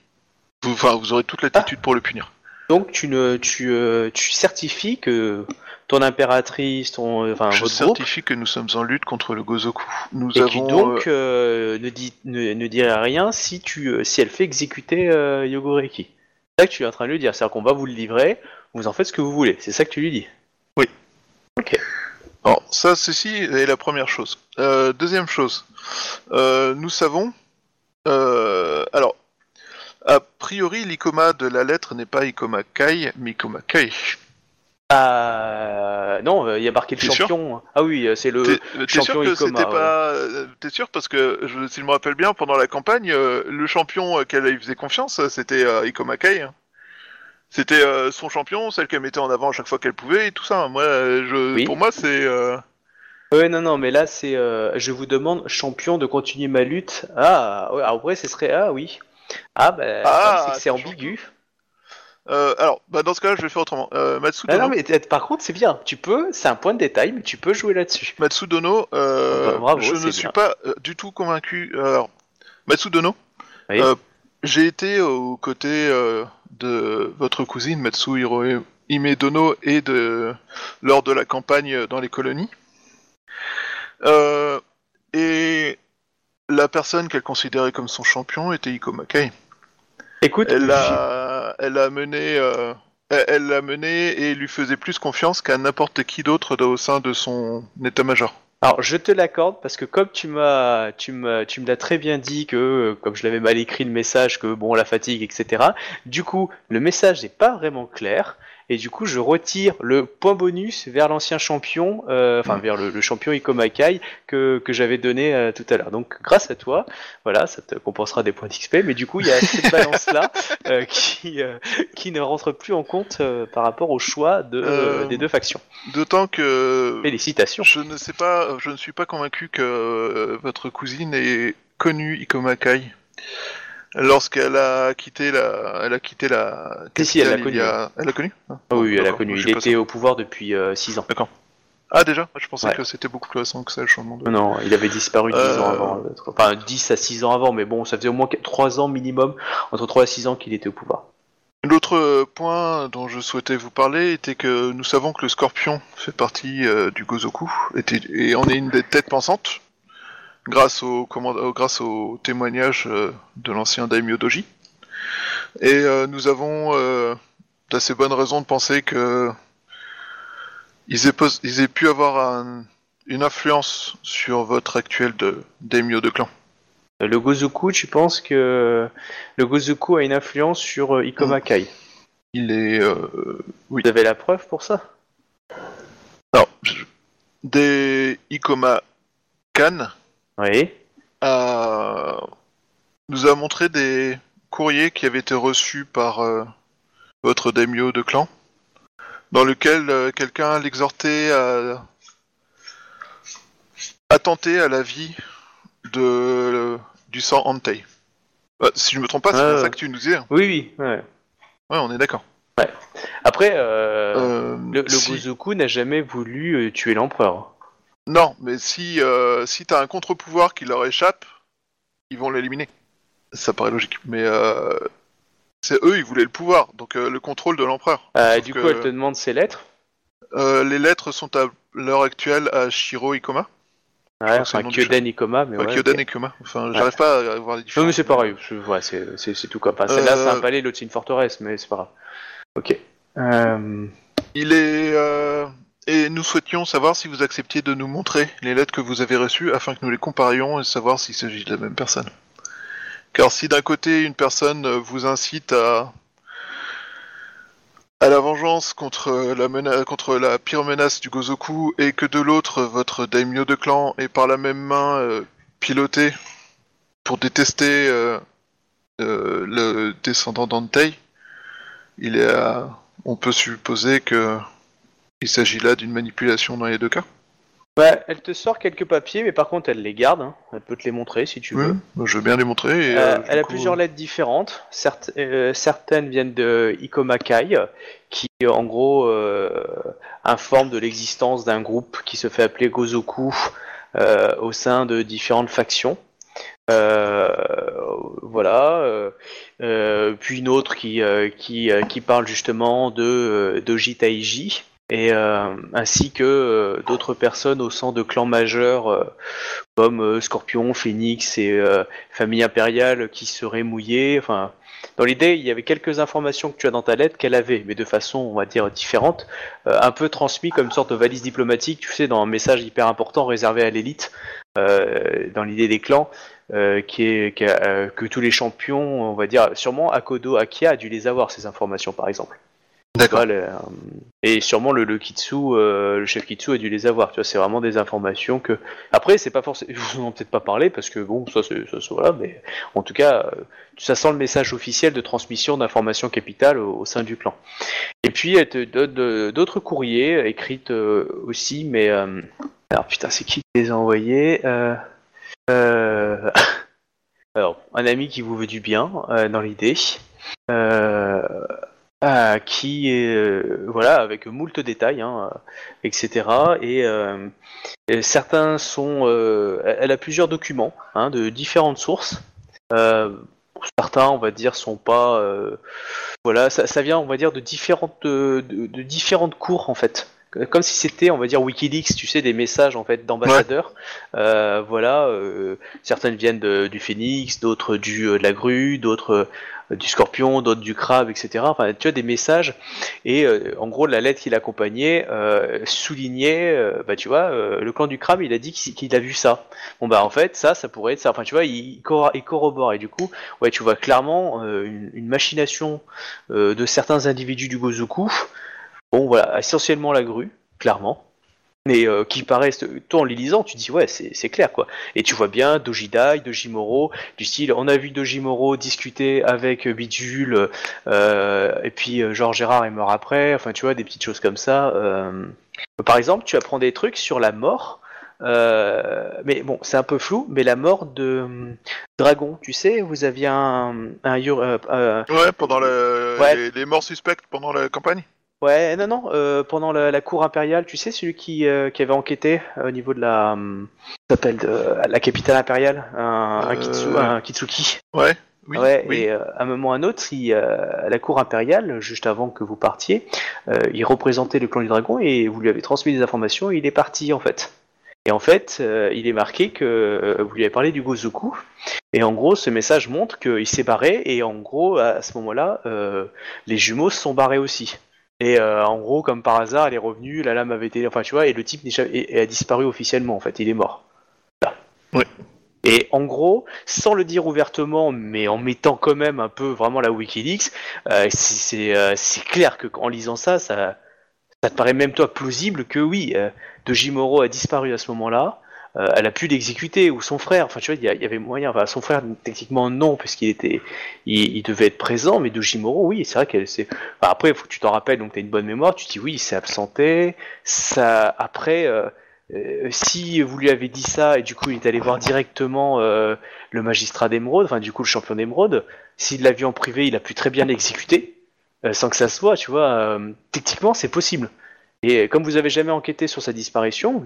Vous, enfin, vous aurez toute l'attitude pour le punir.
Donc tu ne, tu, euh, tu certifies que ton impératrice, ton, euh, enfin
Je
votre
certifie que nous sommes en lutte contre le Gozoku. Nous
et qui donc
euh,
ne, dit, ne, ne dirait rien si, tu, si elle fait exécuter euh, Yogoreki. C'est ça que tu es en train de lui dire, c'est-à-dire qu'on va vous le livrer, vous en faites ce que vous voulez, c'est ça que tu lui dis.
Alors, ça, ceci est la première chose. Deuxième chose, nous savons. alors, a priori, l'Ikoma de la lettre n'est pas Ikoma Kai, mais Ikoma Kai.
Ah non, euh, il y a marqué le champion. Ah oui, euh, c'est le.
T'es euh, t'es sûr
champion
que
Ikoma,
c'était
ouais.
pas. T'es sûr? Parce que, je, s'il me rappelle bien, pendant la campagne, euh, le champion qu'elle lui faisait confiance, c'était euh, Ikoma Kai. hein. C'était euh, son champion, celle qu'elle mettait en avant à chaque fois qu'elle pouvait et tout ça. Moi, je,
Oui.
pour moi, c'est. euh,
Ouais, non, non, mais là, c'est. euh, je vous demande, champion, de continuer ma lutte. Ah, ouais, après, ce serait. Ah oui. Ah, bah,
Ah,
c'est que c'est
attention.
ambigu.
euh, alors, bah, dans ce cas-là, je vais faire autrement. Euh, Matsudo.
Ah, non, mais par contre, c'est bien. Tu peux, c'est un point de détail, mais tu peux jouer là-dessus.
Matsudono, euh,
Bah, bravo,
je ne suis pas euh, du tout convaincu. Alors, Matsudono,
Oui.
j'ai été aux côtés de votre cousine Matsu Hirohime Dono et de lors de la campagne dans les colonies. Et la personne qu'elle considérait comme son champion était Ikoma Kai.
Écoute,
Elle a mené, euh, elle l'a mené et lui faisait plus confiance qu'à n'importe qui d'autre au sein de son état-major.
Alors, je te l'accorde parce que comme tu m'as, tu m'as, tu me l'as très bien dit que, comme je l'avais mal écrit le message, que bon, la fatigue, etc. Du coup, le message n'est pas vraiment clair et du coup, je retire le point bonus vers l'ancien champion, euh, enfin vers le, le champion Ikomakai que, que j'avais donné euh, tout à l'heure. Donc, grâce à toi, voilà, ça te compensera des points d'XP. Mais du coup, il y a cette balance là qui, euh, qui ne rentre plus en compte euh, par rapport au choix de,
Euh,
des deux factions.
D'autant que
Félicitations.
je ne sais pas, je ne suis pas convaincu que euh, votre cousine ait connu Ikomakai lorsqu'elle a quitté la, elle a quitté la.
Si, elle l'a connu.
a- Elle l'a connu. Ah,
Ah oui, elle a
d'accord,
connu. Il était
ça.
au pouvoir depuis 6 ans.
Ah déjà Je pensais
Ouais.
que c'était beaucoup plus récent que ça le changement de.
Non, il avait disparu 10
Euh.
ans avant. l'autre. Enfin, 10 à 6 ans avant, mais bon, ça faisait au moins 3 ans minimum, entre 3 et 6 ans qu'il était au pouvoir.
L'autre euh, point dont je souhaitais vous parler était que nous savons que le Scorpion fait partie euh, du Gozoku était, et on est une des têtes pensantes grâce au, command- euh, grâce au témoignage euh, de l'ancien Daimyo Doji. Et euh, nous avons d'assez bonnes raisons de penser que ils aient, pos- ils aient pu avoir un- une influence sur votre actuel de Daimyo de clan.
Le Gozoku, tu penses que le Gozoku a une influence sur euh, Ikomakai
Il est oui.
Vous avez la preuve pour ça?
Alors, je- des Ikoma Kan
Oui.
a- nous a montré des courriers qui avaient été reçus par euh, votre daimyo de clan, dans lequel euh, quelqu'un l'exhortait à attenter à la vie de du sang Antei. Bah, si je me trompe pas, c'est bien
ouais.
ça que tu nous disais.
Oui, oui. ouais.
Ouais, on est d'accord.
Après, euh,
Euh,
le, le
si-
Gozoku n'a jamais voulu euh, tuer l'empereur.
Non, mais si euh, si t'as un contre-pouvoir qui leur échappe, ils vont l'éliminer. Ça paraît logique. Mais euh, c'est eux, ils voulaient le pouvoir, donc euh, le contrôle de l'empereur. Sauf
du
que-
coup, elle te demande ses lettres?
Euh, les lettres sont à l'heure actuelle à Shiro Ikoma.
Ouais,
que c'est
enfin,
le nom du
Kyoden Ikoma, mais
Enfin,
ouais,
Kyoden
ok.
Ikoma. Enfin, j'arrive pas à voir les
Non,
différences.
mais c'est pareil. c'est- Ouais, c'est c'est- c'est tout comme. Enfin, celle-là, c'est un palais, l'autre, c'est une forteresse, mais c'est pas grave. Ok. Euh,
Il est. euh, Et nous souhaitions savoir si vous acceptiez de nous montrer les lettres que vous avez reçues afin que nous les comparions et savoir s'il s'agit de la même personne. Car si d'un côté une personne vous incite à à la vengeance contre la contre la pire menace du Gozoku et que de l'autre votre daimyo de clan est par la même main euh, piloté pour détester euh, euh, le descendant d'Antei, il est à- on peut supposer que il s'agit là d'une manipulation dans les deux cas.
Ouais, elle te sort quelques papiers, mais par contre, elle les garde. hein. Elle peut te les montrer si tu veux.
Oui, je veux bien les montrer. Et,
Euh,
euh, du
elle a
coup,
plusieurs lettres différentes. Certes- euh, certaines viennent de Ikomakai, qui en gros euh, informe de l'existence d'un groupe qui se fait appeler Gozoku euh, au sein de différentes factions. Euh, voilà. euh, euh, puis une autre qui, euh, qui, euh, qui parle justement de euh, Doji Taiji. Et euh, ainsi que euh, d'autres personnes au sein de clans majeurs euh, comme euh, Scorpion, Phoenix et euh, famille impériale qui serait mouillée. Enfin, dans l'idée, il y avait quelques informations que tu as dans ta lettre qu'elle avait, mais de façon, on va dire, différente, euh, un peu transmis comme une sorte de valise diplomatique, tu sais, dans un message hyper important réservé à l'élite, dans l'idée des clans, euh, qui est euh, que tous les champions, on va dire, sûrement Akodo Akia a dû les avoir ces informations, par exemple.
D'accord.
Euh, et sûrement le, Kitsu, euh, le chef Kitsu a dû les avoir. Tu vois, c'est vraiment des informations que. Après, c'est pas forcément. Ils vous en ont peut-être pas parlé parce que bon, ça c'est voilà, mais en tout cas, euh, ça sent le message officiel de transmission d'informations capitales au, sein du clan. Et puis, elle te donne d'autres courriers écrites euh, aussi, mais euh, alors putain, c'est qui qui les a envoyés Alors, un ami qui vous veut du bien dans l'idée. Euh, euh, qui est euh, voilà avec moult détails, hein, euh, etc. Et, et certains sont, elle a plusieurs documents hein, de différentes sources. Certains, on va dire, sont pas, voilà, ça, ça vient, on va dire, de différentes, de, de différentes cours en fait. comme si c'était, on va dire, WikiLeaks, tu sais, des messages en fait d'ambassadeurs. Euh, voilà, euh, certaines viennent de- du Phoenix, d'autres du euh, de la grue, d'autres du Scorpion, d'autres du Crabe, etc. Enfin, tu as des messages et euh, en gros la lettre qui l'accompagnait euh, soulignait, euh, bah tu vois, euh, le clan du Crabe, il a dit qu'il a vu ça. Bon bah en fait ça, ça pourrait être ça. Enfin tu vois, il, corro- il corrobore et du coup, ouais, tu vois clairement euh, une, une machination de certains individus du Gozoku. Bon voilà, essentiellement la grue, clairement. Mais euh, qui paraissent, toi en les lisant, tu dis ouais, c'est clair quoi. Et tu vois bien Dojidai, Dojimoro, du style, on a vu Dojimoro discuter avec Bidule, euh, et puis euh, genre Gérard est mort après, enfin tu vois, des petites choses comme ça. euh. Par exemple, tu apprends des trucs sur la mort, euh, mais bon, c'est un peu flou, mais la mort de Dragon, tu sais, vous aviez un, un, euh, euh,
Ouais, pendant le-
Ouais.
Les, les morts suspectes pendant la campagne?
Ouais, non, non, euh, pendant la, la cour impériale, tu sais, celui qui, euh, qui avait enquêté euh, au niveau de la, hum, s'appelle de la capitale impériale, un, un,
Euh,
Kitsu- un Kitsuki.
Ouais, oui.
ouais,
oui.
et euh, à un moment ou à un autre, il, euh, à la cour impériale, juste avant que vous partiez, euh, il représentait le clan du dragon et vous lui avez transmis des informations et il est parti en fait. Et en fait, euh, il est marqué que euh, vous lui avez parlé du Gozoku. Et en gros, ce message montre qu'il s'est barré et en gros, à ce moment-là, euh, les jumeaux se sont barrés aussi. Et euh, en gros, comme par hasard, elle est revenue, la lame avait été, enfin tu vois, et le type et- a disparu officiellement en fait, il est mort.
Ouais.
Et en gros, sans le dire ouvertement, mais en mettant quand même un peu vraiment la WikiLeaks, euh, c'est- euh, c'est clair que en lisant ça, ça, ça te paraît même toi plausible que oui, euh, Dojimoro a disparu à ce moment-là. Euh, elle a pu l'exécuter ou son frère. Enfin, tu vois, il y, avait moyen. Enfin, son frère, techniquement non, puisqu'il était, il, devait être présent. Mais Dojimoro, oui, c'est vrai qu'elle. enfin, après, faut que tu t'en rappelles. Donc, t'as une bonne mémoire. Tu dis oui, il s'est absenté. Ça, après. euh, euh, si vous lui avez dit ça et du coup il est allé voir directement le magistrat d'émeraude, enfin du coup le champion d'émeraude, s'il l'a vu en privé, il a pu très bien l'exécuter sans que ça se voit, tu vois. techniquement, c'est possible. Et comme vous avez jamais enquêté sur sa disparition,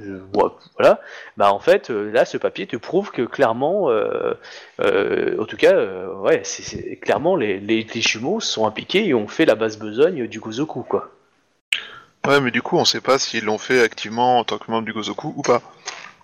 voilà, bah en fait euh, là ce papier te prouve que clairement, euh, euh, en tout cas, ouais, c'est- clairement les, les, les jumeaux sont impliqués et ont fait la base besogne du Gozoku quoi.
Ouais, mais du coup, on sait pas s'ils l'ont fait activement en tant que membre du Gozoku ou pas.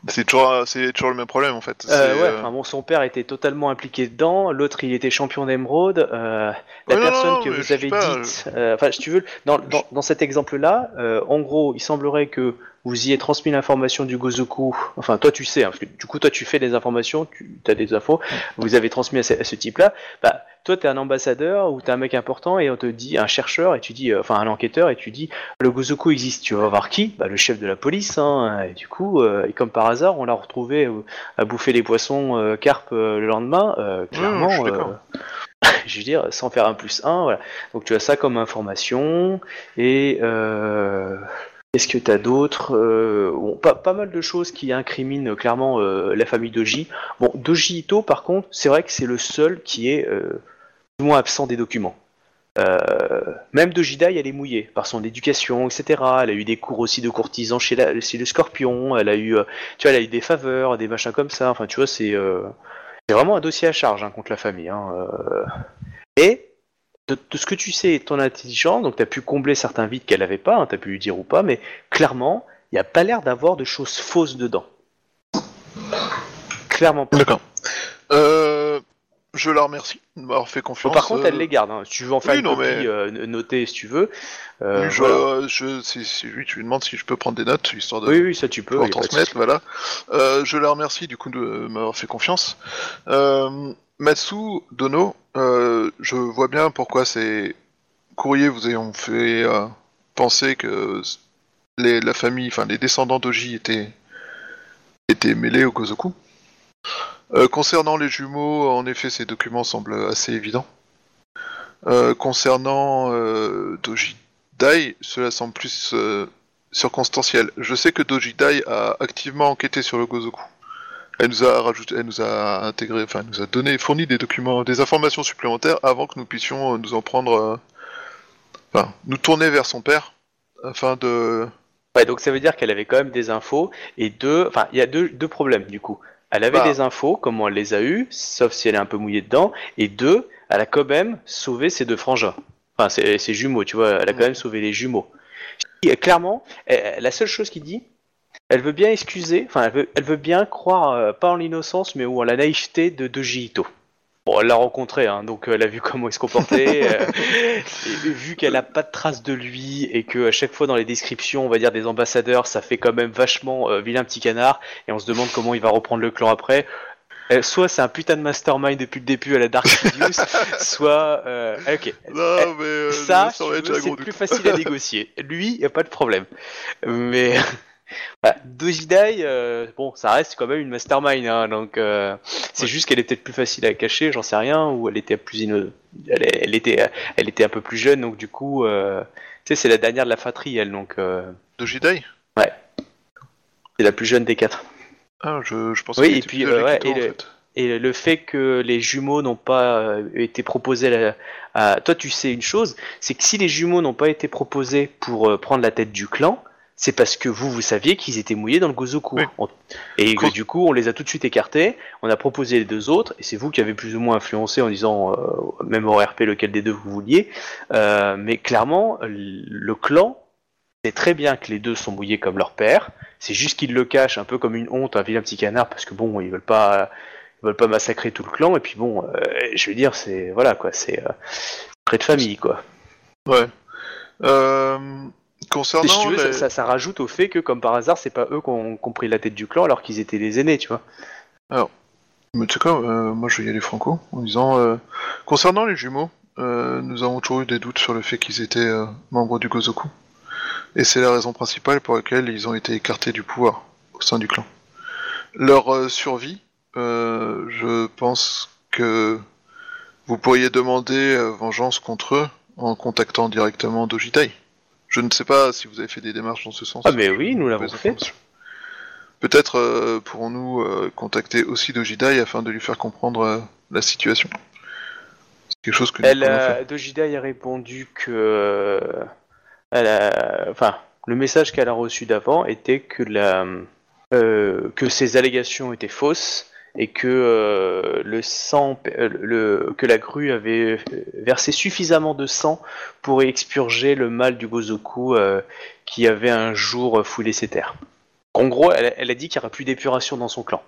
C'est toujours, c'est toujours le même problème en fait.
Euh, ouais,
euh,
enfin bon, son père était totalement impliqué dedans, l'autre il était champion d'émeraude. Euh, la
Ouais, non,
personne
non,
que
mais
vous
je
avez
pas,
dite, euh, enfin, si tu veux, dans, dans, dans cet exemple-là, euh, en gros, il semblerait que vous y ayez transmis l'information du Gozoku. Enfin, toi tu sais, hein, parce que du coup, toi tu fais des informations, tu as des infos, vous avez transmis à ce, type-là. Bah, toi t'es un ambassadeur ou t'es un mec important et on te dit un chercheur et tu dis, euh, enfin un enquêteur et tu dis le Gozoku existe. Tu vas voir qui? Bah, le chef de la police. Hein, et du coup, euh, et comme par hasard, on l'a retrouvé euh, à bouffer les poissons carpes le lendemain. Euh, clairement, euh, je veux dire, sans faire un plus un, voilà. Donc tu as ça comme information et euh, Qu'est-ce que t'as d'autre Euh, bon, pas, pas mal de choses qui incriminent euh, clairement euh, la famille Doji. Bon, Doji Ito, par contre, c'est vrai que c'est le seul qui est euh, plus ou moins absent des documents. Euh, même Dojidai, elle est mouillée par son éducation, etc. Elle a eu des cours aussi de courtisans chez, le Scorpion. Elle a eu, euh, tu vois, elle a eu des faveurs, des machins comme ça. Enfin, tu vois, c'est euh, vraiment un dossier à charge hein, contre la famille. Hein, euh. Et de, de ce que tu sais et ton intelligence, donc tu as pu combler certains vides qu'elle n'avait pas, hein, tu as pu lui dire ou pas, mais clairement, il n'y a pas l'air d'avoir de choses fausses dedans. Clairement pas.
D'accord. Euh, je la remercie de m'avoir fait
Bon,
confiance.
par contre, elle
euh,
les garde. hein. Si tu veux en faire
oui,
une
non,
copie
mais-
euh, notée si tu veux.
je,
voilà.
je, si, si- oui, tu lui demandes si je peux prendre des notes, histoire de
Oui, oui, ça tu peux.
transmettre, voilà. Je la remercie du coup de m'avoir fait confiance. Euh, Matsu Dono, euh, je vois bien pourquoi ces courriers vous ayant fait euh, penser que les, la famille, enfin les descendants d'Oji étaient, étaient mêlés au Gozoku. Euh, concernant les jumeaux, en effet, ces documents semblent assez évidents. Euh, concernant Doji Dai, cela semble plus circonstanciel. Je sais que Doji Dai a activement enquêté sur le Gozoku. Elle nous a rajouté, elle nous a intégré, enfin, elle nous a donné, fourni des documents, des informations supplémentaires avant que nous puissions euh, nous en prendre, euh, enfin, nous tourner vers son père afin de.
Ouais, donc ça veut dire qu'elle avait quand même des infos et deux, enfin, il y a deux, deux problèmes du coup. Elle avait
Bah.
des infos, comment elle les a eues, sauf si elle est un peu mouillée dedans, et deux, elle a quand même sauvé ses deux frangins. Enfin, ses, ses jumeaux, tu vois, elle a quand même sauvé les jumeaux. Et, clairement, euh, la seule chose qu'il dit, elle veut bien excuser, enfin, elle veut, elle veut bien croire, euh, pas en l'innocence, mais ou en la naïveté de Doji Ito. Bon, elle l'a rencontré, hein, donc euh, elle a vu comment il se comportait, euh, et vu qu'elle a pas de traces de lui, et que à chaque fois dans les descriptions, on va dire des ambassadeurs, ça fait quand même vachement euh, vilain petit canard, et on se demande comment il va reprendre le clan après. Euh, soit c'est un putain de mastermind depuis le début à la Dark Sidious, soit... ok,
Non, mais
ça, c'est plus facile à négocier. Lui, y a pas de problème. Mais voilà. Dojidai, euh, bon, ça reste quand même une mastermind, hein, donc euh, c'est juste qu'elle est peut-être plus facile à cacher, j'en sais rien, ou elle était plus elle, elle était, elle était un peu plus jeune, donc du coup, euh, tu sais, c'est la dernière de la fratrie, elle, donc euh,
Dojidai
c'est la plus jeune des quatre.
Ah, je, je pensais
Oui, et
était
puis, euh, ouais, et
en
le-
fait.
Et le fait que les jumeaux n'ont pas euh, été proposés à, à- Toi, tu sais une chose, c'est que si les jumeaux n'ont pas été proposés pour euh, prendre la tête du clan, c'est parce que vous, vous saviez qu'ils étaient mouillés dans le Gozoku.
Oui.
On- Et que du coup, on les a tout de suite écartés, on a proposé les deux autres, et c'est vous qui avez plus ou moins influencé en disant, euh, même au RP, lequel des deux vous vouliez. Euh, mais clairement, le clan sait très bien que les deux sont mouillés comme leur père. C'est juste qu'ils le cachent un peu comme une honte, un vilain petit canard, parce que bon, ils veulent pas, ils veulent pas massacrer tout le clan. Et puis bon, euh, je veux dire, c'est voilà quoi, c'est euh, près de famille quoi.
Ouais. Euh, concernant
si tu veux,
les-
ça, ça- ça rajoute au fait que comme par hasard, c'est pas eux qui ont, pris la tête du clan alors qu'ils étaient les aînés, tu vois.
Mais tu sais quoi, euh, moi je vais y aller franco, en disant, euh, concernant les jumeaux, euh, nous avons toujours eu des doutes sur le fait qu'ils étaient membres du Gozoku. Et c'est la raison principale pour laquelle ils ont été écartés du pouvoir au sein du clan. Leur survie, je pense que vous pourriez demander vengeance contre eux en contactant directement Dojitai. Je ne sais pas si vous avez fait des démarches dans ce sens.
Ah mais oui, nous l'avons fait.
Peut-être euh, pourrons-nous euh, contacter aussi Dojidai afin de lui faire comprendre euh, la situation. C'est quelque chose que nous
Elle, euh, Dojidai a répondu que, elle a- enfin, le message qu'elle a reçu d'avant était que la, que ces allégations étaient fausses et que euh, euh, que la grue avait versé suffisamment de sang pour expurger le mal du Gozoku euh, qui avait un jour foulé ses terres. En gros, elle, a- elle a dit qu'il n'y aura plus d'épuration dans son clan.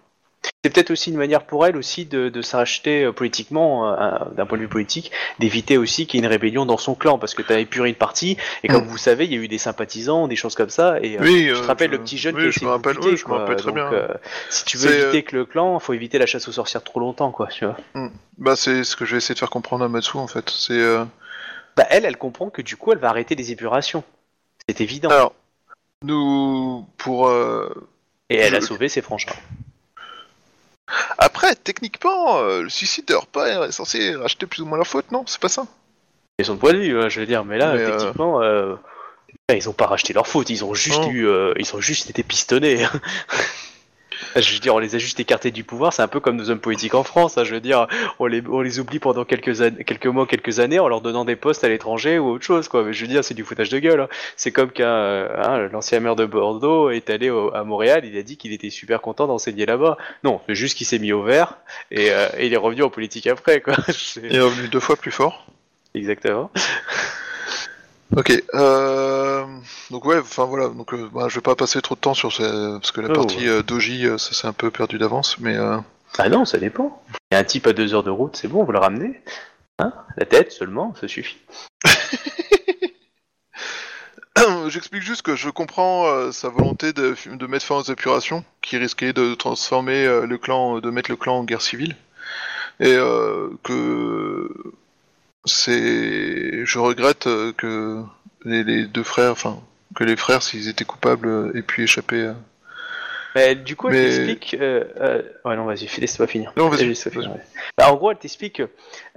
C'est peut-être aussi une manière pour elle aussi de, de s'acheter euh, politiquement, euh, d'un point de vue politique, d'éviter aussi qu'il y ait une rébellion dans son clan, parce que tu as épuré une partie, et comme
Mm.
vous savez, il y a eu des sympathisants, des choses comme ça, et euh, je te rappelle
je-
le petit jeune
oui,
qui a
je me
de
rappelle-
buter,
oui, je me rappelle très
Donc,
bien.
euh, si tu veux éviter que le clan, faut éviter la chasse aux sorcières trop longtemps, quoi, tu vois.
Bah, c'est ce que je vais essayer de faire comprendre à Matsu en fait. C'est
Bah elle, elle comprend que du coup, elle va arrêter les épurations. C'est évident.
alors nous pour
et elle a sauvé ses frangins.
Après techniquement euh, le suicide de est censé racheter plus ou moins leur faute, non? C'est pas ça?
Et son point de vue, hein, je veux dire, mais là,
Mais, euh,
techniquement, euh, ils ont pas racheté leur faute, ils ont juste
Non.
eu, euh, ils ont juste été pistonnés. Je veux dire, on les a juste écartés du pouvoir, c'est un peu comme nos hommes politiques en France, hein, je veux dire, on les, on les oublie pendant quelques, années, quelques mois, quelques années en leur donnant des postes à l'étranger ou autre chose, quoi. Mais je veux dire, c'est du foutage de gueule. hein. C'est comme qu'un, euh, hein, l'ancien maire de Bordeaux est allé au- à Montréal, il a dit qu'il était super content d'enseigner là-bas. Non, c'est juste qu'il s'est mis au vert et, euh, et il est revenu en politique après, quoi.
Il est revenu deux fois plus fort.
Exactement.
Ok. Euh... Donc ouais, enfin voilà. Donc euh, bah, je vais pas passer trop de temps sur ce... parce que la
Oh,
partie euh, Doji, euh, ça c'est un peu perdu d'avance, mais
Ah non, ça dépend. Il y a un type à deux heures de route, c'est bon, vous le ramenez. Hein? La tête seulement, ça suffit.
J'explique juste que je comprends euh, sa volonté de, de mettre fin aux épurations, qui risquait de transformer euh, le clan, de mettre le clan en guerre civile, et euh, que c'est, je regrette euh, que les, les deux frères, enfin que les frères, s'ils étaient coupables, euh, aient pu échapper. à-
Mais du coup, elle
Mais-
t'explique. Euh, euh, Ouais, non, vas-y, laisse-moi finir.
Non, vas-y,
Laisse-moi finir. Bah, en gros, elle t'explique que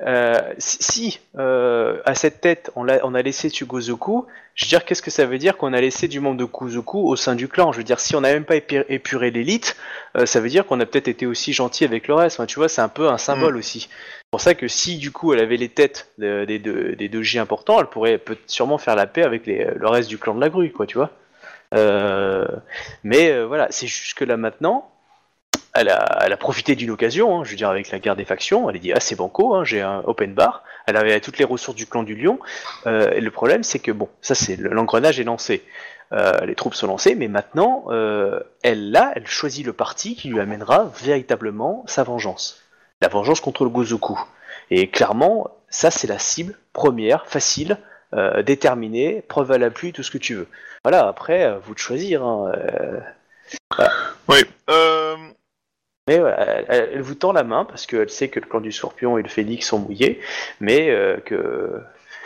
euh, si, euh, à cette tête, on a, on a laissé Tsugozoku, je veux dire, qu'est-ce que ça veut dire qu'on a laissé du membre de Kuzoku au sein du clan? Je veux dire, si on n'a même pas épuré l'élite, euh, ça veut dire qu'on a peut-être été aussi gentil avec le reste. Enfin, tu vois, c'est un peu un symbole aussi. Pour ça que si, du coup, elle avait les têtes de- des deux des J importants, elle pourrait peut sûrement faire la paix avec les, le reste du clan de la grue, quoi, tu vois. Euh, mais euh, voilà, c'est juste que là maintenant, elle a, profité d'une occasion, hein, je veux dire avec la guerre des factions, elle a dit ah c'est banco, hein, j'ai un open bar, elle avait toutes les ressources du clan du lion, euh, et le problème c'est que bon, ça c'est le- l'engrenage est lancé, Euh, les troupes sont lancées, mais maintenant euh, elle là, elle choisit le parti qui lui amènera véritablement sa vengeance, la vengeance contre le Gozoku, et clairement ça c'est la cible première, facile, euh, déterminée, preuve à la pluie, tout ce que tu veux. Voilà, après à vous de choisir. Hein, euh,
Oui. Euh,
Mais voilà, elle, vous tend la main parce qu'elle sait que le clan du Scorpion et le Phénix sont mouillés, mais euh, que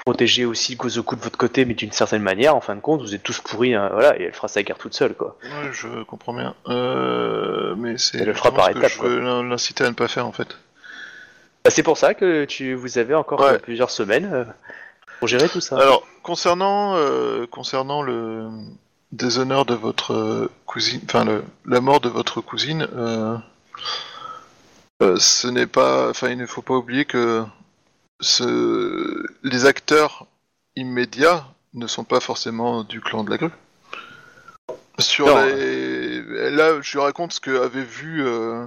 protéger aussi le Gozoku de votre côté, mais d'une certaine manière, en fin de compte, vous êtes tous pourris, hein, voilà, et elle fera sa guerre toute seule, quoi.
ouais, je comprends bien. Euh, mais c'est
Elle le fera par étapes,
je veux l'in- l'inciter à ne pas faire en fait.
Bah, c'est pour ça que tu, vous avez encore
Ouais.
euh, plusieurs semaines euh, pour gérer tout ça.
Alors, concernant, euh, concernant le déshonneur de votre cousine, enfin la mort de votre cousine, ce n'est pas, enfin il ne faut pas oublier que ce, les acteurs immédiats ne sont pas forcément du clan de la grue. Sur
Non.
les, là, je raconte ce que avait vu euh,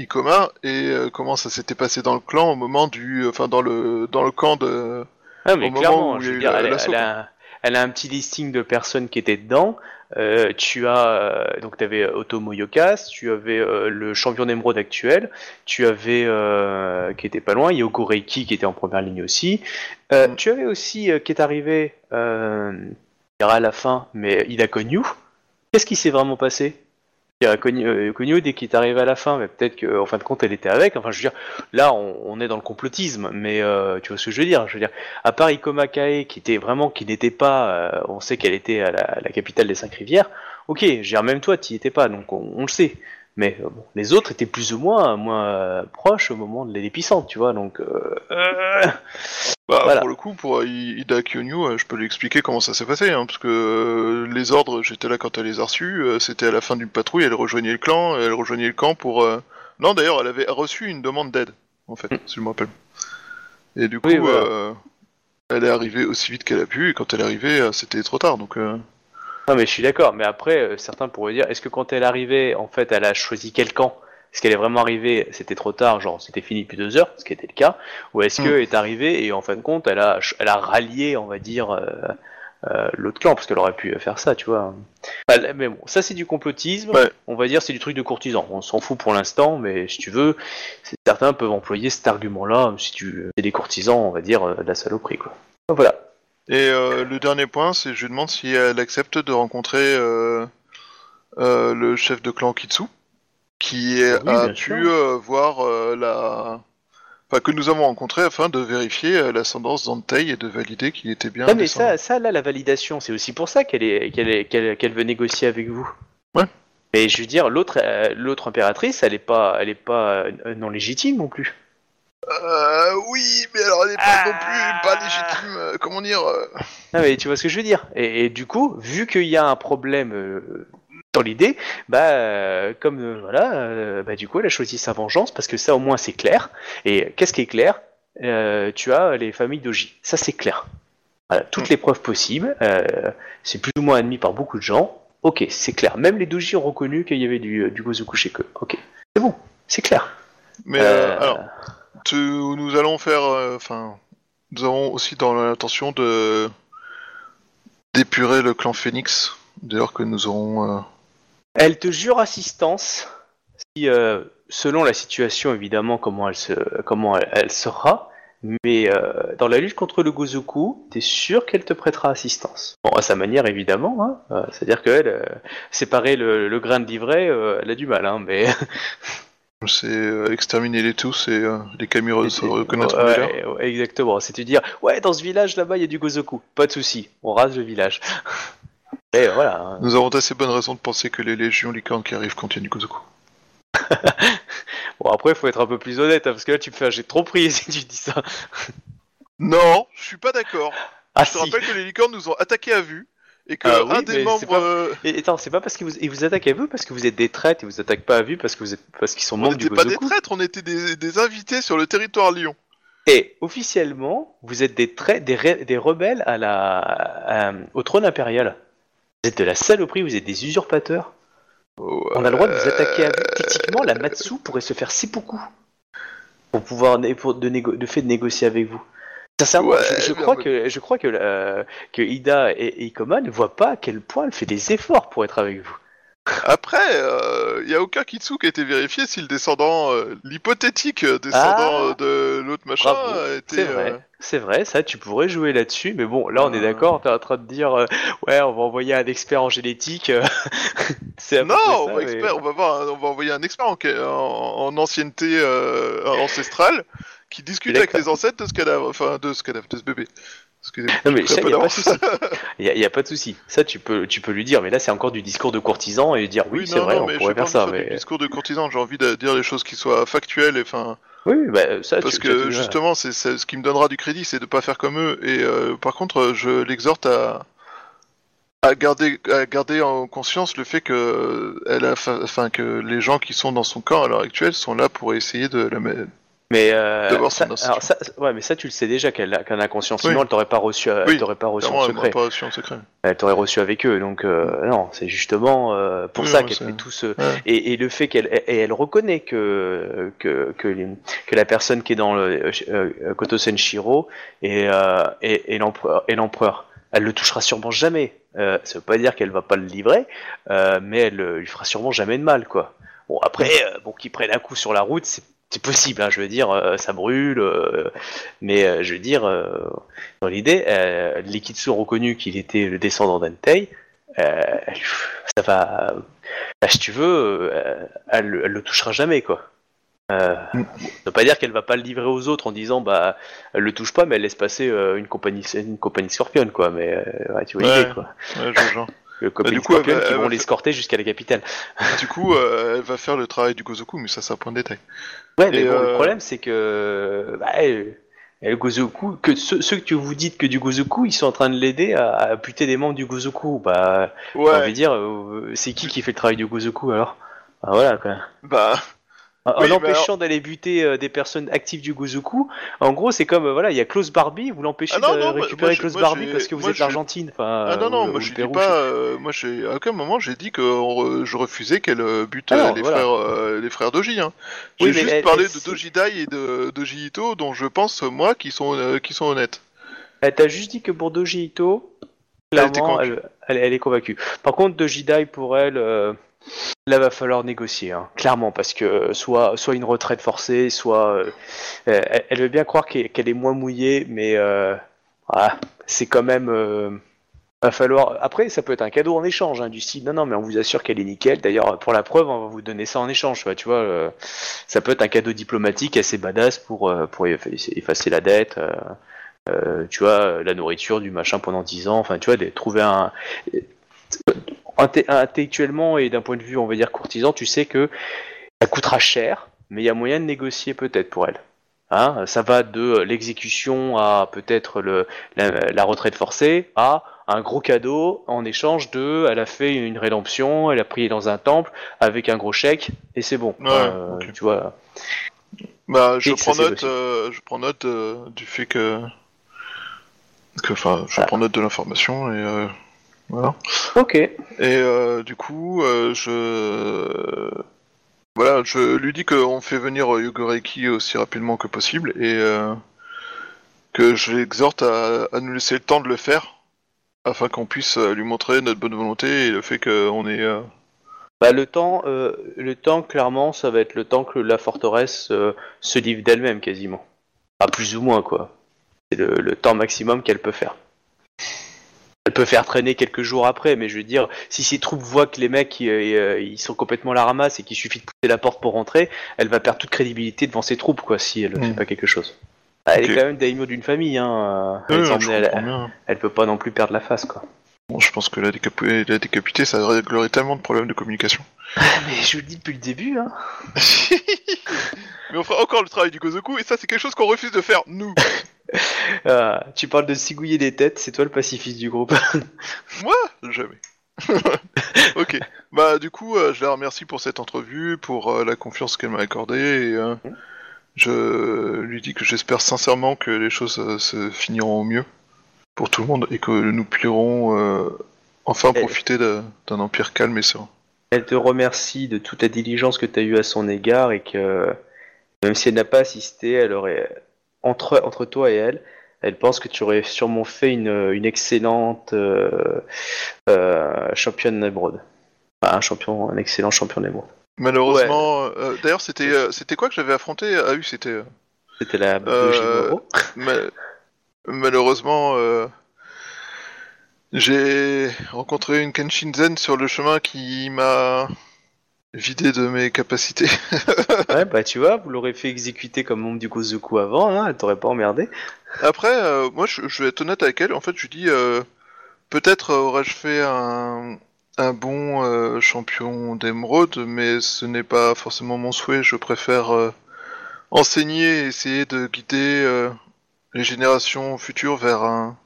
Ikoma et euh, comment ça s'était passé dans le clan au moment du, enfin dans le dans le camp de.
Ah, mais
au moment
clairement,
où il y
je
a
veux
eu
dire, elle, elle a, elle a un petit listing de personnes qui étaient dedans. Euh, tu as euh, donc tu avais Otomo Yokas, tu avais euh, le champion d'émeraude actuel, tu avais euh, qui était pas loin, Yoko Reiki qui était en première ligne aussi.
Mm.
Tu avais aussi qui est arrivé je dirais à la fin, mais il a connu. Qu'est-ce qui s'est vraiment passé? Euh, connu dès qu'il est arrivé à la fin, mais peut-être qu'en fin de compte elle était avec. Enfin, je veux dire, là on, est dans le complotisme, mais euh, tu vois ce que je veux dire? Je veux dire, à part Ikoma Kae, qui était vraiment, qui n'était pas, euh, on sait qu'elle était à la, la capitale des cinq rivières. Ok, je veux même toi, tu étais pas, donc on, on le sait. Mais euh, bon, les autres étaient plus ou moins moins euh, proches au moment de l'épicentre, tu vois. Donc, euh, euh,
Bah,
Voilà.
Pour le coup, pour Ida Kyonyu, je peux lui expliquer comment ça s'est passé, hein, parce que les ordres, j'étais là quand elle les a reçus, c'était à la fin d'une patrouille, elle rejoignait le clan, elle rejoignait le camp pour... euh, Non, d'ailleurs, elle avait reçu une demande d'aide, en fait, si je me rappelle. Et du coup,
Oui, voilà.
elle est arrivée aussi vite qu'elle a pu, et quand elle est arrivée, c'était trop tard, donc...
Non, mais je suis d'accord. Mais après, euh, certains pourraient dire est-ce que quand elle est arrivée, en fait, elle a choisi quel camp? Est-ce qu'elle est vraiment arrivée C'était trop tard, genre c'était fini depuis deux heures, ce qui était le cas. Ou est-ce
Mm.
qu'elle est arrivée et en fin de compte, elle a, elle a rallié, on va dire, euh, euh, l'autre clan Parce qu'elle aurait pu faire ça, tu vois. Bah, mais bon, ça c'est du complotisme.
Ouais.
On va dire c'est du truc de courtisan. On s'en fout pour l'instant, mais si tu veux, certains peuvent employer cet argument-là. Si tu c'est des courtisans, on va dire, de la saloperie, quoi. Voilà.
Et euh, le dernier point, c'est je lui demande si elle accepte de rencontrer euh, euh, le chef de clan Kitsu, qui est-
Oui,
a pu euh, voir euh, la... Enfin, que nous avons rencontré afin de vérifier euh, l'ascendance d'Antei et de valider qu'il était bien
Ah mais ça, ça là, la validation, c'est aussi pour ça qu'elle est, qu'elle est, qu'elle, qu'elle veut négocier avec vous.
Ouais.
Mais je veux dire, l'autre, euh, l'autre impératrice, elle est pas, elle est pas non légitime non plus.
Euh, oui, mais alors elle n'est pas
Ah.
non plus pas légitime, euh, comment dire euh,
Ah mais tu vois ce que je veux dire. Et, et du coup, vu qu'il y a un problème euh, dans l'idée, bah euh, comme euh, voilà, euh, bah du coup, elle a choisi sa vengeance parce que ça au moins c'est clair. Et qu'est-ce qui est clair? Euh, Tu as les familles d'Oji. Ça c'est clair. Voilà, toutes les preuves possibles. euh, c'est plus ou moins admis par beaucoup de gens. Ok, c'est clair. Même les Doji ont reconnu qu'il y avait du, du Gozoku chez eux. Ok, c'est bon, c'est clair.
Mais euh,
Euh,
alors, nous allons faire... euh, Enfin, nous avons aussi dans l'intention de d'épurer le clan Phoenix, d'ailleurs que nous aurons... euh,
Elle te jure assistance si, euh, selon la situation évidemment comment elle se, comment elle, sera, mais dans la lutte contre le Gozoku, t'es sûr qu'elle te prêtera assistance? Bon, à sa manière évidemment, hein, c'est-à-dire qu'elle séparer le, le grain de l'ivraie, euh, elle a du mal, hein, mais
C'est euh, exterminer les tous et euh, les camireuses
C'est-
reconnaître
ouais, exactement. C'est de dire, ouais, dans ce village là-bas, il y a du Gozoku. Pas de souci, on rase le village. Et voilà. hein.
Nous avons d'assez bonnes raisons de penser que les légions licornes qui arrivent contiennent du Gozoku.
Bon, après, il faut être un peu plus honnête, hein, parce que là, tu me fais un jet trop pris si tu dis ça.
Non, je suis pas d'accord.
Ah,
Je te
si.
rappelle que les licornes nous ont attaqués à vue et que
Ah oui,
un des membres.
pas-
euh,
Et attends, c'est pas parce qu'ils vous, ils vous attaquent à vous parce que vous êtes des traîtres, ils vous attaquent pas à vue parce que vous êtes parce qu'ils sont
On
membres du
n'était pas des traîtres, on était des, des invités sur le territoire Lyon.
Et officiellement, vous êtes des traîtres, des, des rebelles à la, à- au trône impérial. Vous êtes de la saloperie, vous êtes des usurpateurs. On a le droit de vous attaquer à vous. Techniquement, la Matsu pourrait se faire seppuku pour pouvoir né- pour de, négo- de fait de négocier avec vous. Sincèrement,
Ouais,
je, crois que je crois que euh, que Ida et, et Ikoma ne voient pas à quel point elle fait des efforts pour être avec vous.
Après, il n'y a aucun Kitsu qui a été vérifié si le descendant, euh, l'hypothétique descendant
Ah.
euh, de l'autre machin été.
C'est vrai,
euh,
c'est vrai, ça tu pourrais jouer là-dessus, mais bon, là on est
Euh.
d'accord, t'es en train de dire euh, ouais, on va envoyer un expert en génétique. euh, c'est
Non, on
ça,
va,
mais-
expert- on va voir, un- on va envoyer un expert en, en- en ancienneté euh, ancestrale qui discute avec les ancêtres de ce cadavre, enfin de ce cadavre, de ce bébé. Excusez-moi.
Non mais ça,
peu
y a pas de souci. Ça, tu peux, tu peux lui dire. Mais là, c'est encore du discours de courtisan et dire oui, c'est vrai,
non,
on
mais
pourrait faire ça.
faire du
Mais
discours de courtisan, j'ai envie de dire les choses qui soient factuelles, et enfin.
oui, bah, ça,
Parce
tu,
que justement, c'est ce qui me donnera du crédit, c'est de pas faire comme eux. Et euh, par contre, je l'exhorte à à garder à garder en conscience le fait que elle a, enfin que les gens qui sont dans son camp à l'heure actuelle sont là pour essayer de la mettre.
Mais euh,
D'abord,
ça, alors ça, ouais, mais ça, tu le sais déjà qu'elle a, qu'elle a conscience.
Oui.
Sinon, elle t'aurait pas reçu, elle
Oui,
t'aurait pas reçu
Clairement,
en
elle m'a
secret.
pas reçu en secret.
Elle t'aurait reçu avec eux. Donc euh, non, c'est justement euh, pour
Oui,
ça qu'elle
c'est-
fait tout ce
Ouais.
et, et le fait qu'elle et elle reconnaît que que que, les- que la personne qui est dans le euh, euh, Koto Senshiro est euh, est, est l'empereur est l'empereur. Elle le touchera sûrement jamais. Euh, ça veut pas dire qu'elle va pas le livrer, euh, mais elle euh, lui fera sûrement jamais de mal, quoi. Bon après, euh, bon qu'il prenne un coup sur la route, c'est c'est possible, hein, je veux dire, euh, ça brûle, euh, mais euh, je veux dire, euh, dans l'idée, euh, l'Ikitsu a reconnu qu'il était le descendant d'Antei, euh, ça va, bah, si tu veux, euh, elle, elle le touchera jamais, quoi. Euh,
Mm.
Ça veut pas dire qu'elle va pas le livrer aux autres en disant, bah, elle le touche pas, mais elle laisse passer euh, une compagnie, une compagnie Scorpion, quoi. Mais euh, ouais, tu vois
Ouais.
l'idée, quoi.
Ouais, je vois le
compagnie
du coup, elle va-
qui
elle
vont
va
l'escorter jusqu'à la capitale.
du coup, euh, elle va faire le travail du Gozoku, mais ça, c'est un point de détail.
Ouais, mais bon, le
euh,
problème, c'est que bah, euh, le Gozoku, que ceux, ceux que vous dites que du Gozoku, ils sont en train de l'aider à, à buter des membres du Gozoku. Bah, j'ai envie de
Ouais,
dire, euh, c'est qui qui fait le travail du Gozoku alors? Bah, Voilà, quoi.
bah,
En,
Oui,
empêchant d'aller buter euh, des personnes actives du Gozoku, en gros, c'est comme, euh, voilà, il y a Klaus Barbie, vous l'empêchez
Ah
de récupérer Klaus Barbie parce que vous êtes l'Argentine.
Ah non,
euh,
non,
ou-
moi
ou
je
Pérou,
pas, moi j'ai, à aucun moment j'ai dit que re- je refusais qu'elle bute les
voilà.
frères, euh, les frères Doji. Hein. J'ai
Oui,
juste
elle-
parlé
elle-
de Doji Dai et de Doji Ito, dont je pense moi qui sont, qui sont honnêtes.
Elle t'a juste dit que pour Doji Ito,
Elle
clairement, est convaincue. Par contre, Doji Dai, pour elle, là va falloir négocier, hein, clairement, parce que soit, soit une retraite forcée, soit euh, euh, elle, veut bien croire qu'elle est moins mouillée, mais euh, c'est quand même. euh, va falloir. Après, ça peut être un cadeau en échange, hein, du style non, non, mais on vous assure qu'elle est nickel. D'ailleurs, pour la preuve, on va vous donner ça en échange. Tu vois, euh, ça peut être un cadeau diplomatique assez badass pour euh, pour effacer la dette. euh, euh, tu vois, la nourriture, du machin pendant 10 ans, enfin, tu vois, trouver un. Intellectuellement et d'un point de vue, on va dire, courtisan, tu sais que ça coûtera cher, mais il y a moyen de négocier peut-être pour elle. Hein ça va de l'exécution à peut-être le, la, la retraite forcée à un gros cadeau en échange de elle a fait une rédemption, elle a prié dans un temple avec un gros chèque et c'est bon.
Ouais,
Euh. Tu vois.
Bah, je
que ça,
prends note, euh, je prends note euh, du fait que, que, enfin, je
Voilà.
prends note de l'information et euh, voilà.
Ok.
Et euh, du coup, euh, je voilà, je lui dis qu'on fait venir Yogoreki aussi rapidement que possible et euh, que je l'exhorte à, à nous laisser le temps de le faire afin qu'on puisse lui montrer notre bonne volonté et le fait qu'on est euh,
Bah, le temps, euh, le temps, clairement, ça va être le temps que la forteresse euh, se livre d'elle-même, quasiment. Pas plus ou moins, quoi. C'est le, le temps maximum qu'elle peut faire. Elle peut faire traîner quelques jours après, mais je veux dire, si ses troupes voient que les mecs, ils, euh, ils sont complètement la ramasse et qu'il suffit de pousser la porte pour rentrer, elle va perdre toute crédibilité devant ses troupes, quoi, si elle ne
Mm.
fait pas quelque chose. Ah, Elle est quand même daimyo d'une famille, hein.
Ouais,
est- elle- peut pas non plus perdre la face, quoi.
Bon, je pense que la, décapu- la décapité, ça réglerait tellement de problèmes de communication.
Mais je le dis depuis le début, hein.
Mais on fera encore le travail du Gozoku et ça, c'est quelque chose qu'on refuse de faire nous.
Ah, tu parles de cigouiller des têtes, c'est toi le pacifiste du groupe.
Moi? Jamais. ok. Bah du coup, euh, je la remercie pour cette entrevue, pour euh, la confiance qu'elle m'a accordée et euh, je lui dis que j'espère sincèrement que les choses se finiront au mieux pour tout le monde et que nous pourrons enfin profiter d'un empire calme et serein.
Elle te remercie de toute la diligence que tu as eue à son égard et que même si elle n'a pas assisté, elle aurait entre entre toi et elle, elle pense que tu aurais sûrement fait une, une excellente euh, euh, championne d'émeraude. Enfin, un champion, un excellent champion d'émeraude.
Malheureusement, euh, d'ailleurs, c'était c'était quoi que j'avais affronté? Ah oui, c'était.
C'était la
Euh, ma- malheureusement, euh, j'ai rencontré une Kenshinzen sur le chemin qui m'a vidé de mes capacités.
Ouais, bah tu vois, vous l'aurez fait exécuter comme membre du Gozoku avant, hein, elle t'aurait pas emmerdé.
Après, euh, moi, je, je vais être honnête avec elle. En fait, je lui dis, euh, peut-être aurais-je fait un, un bon euh, champion d'émeraude, mais ce n'est pas forcément mon souhait. Je préfère euh, enseigner et essayer de guider euh, les générations futures vers un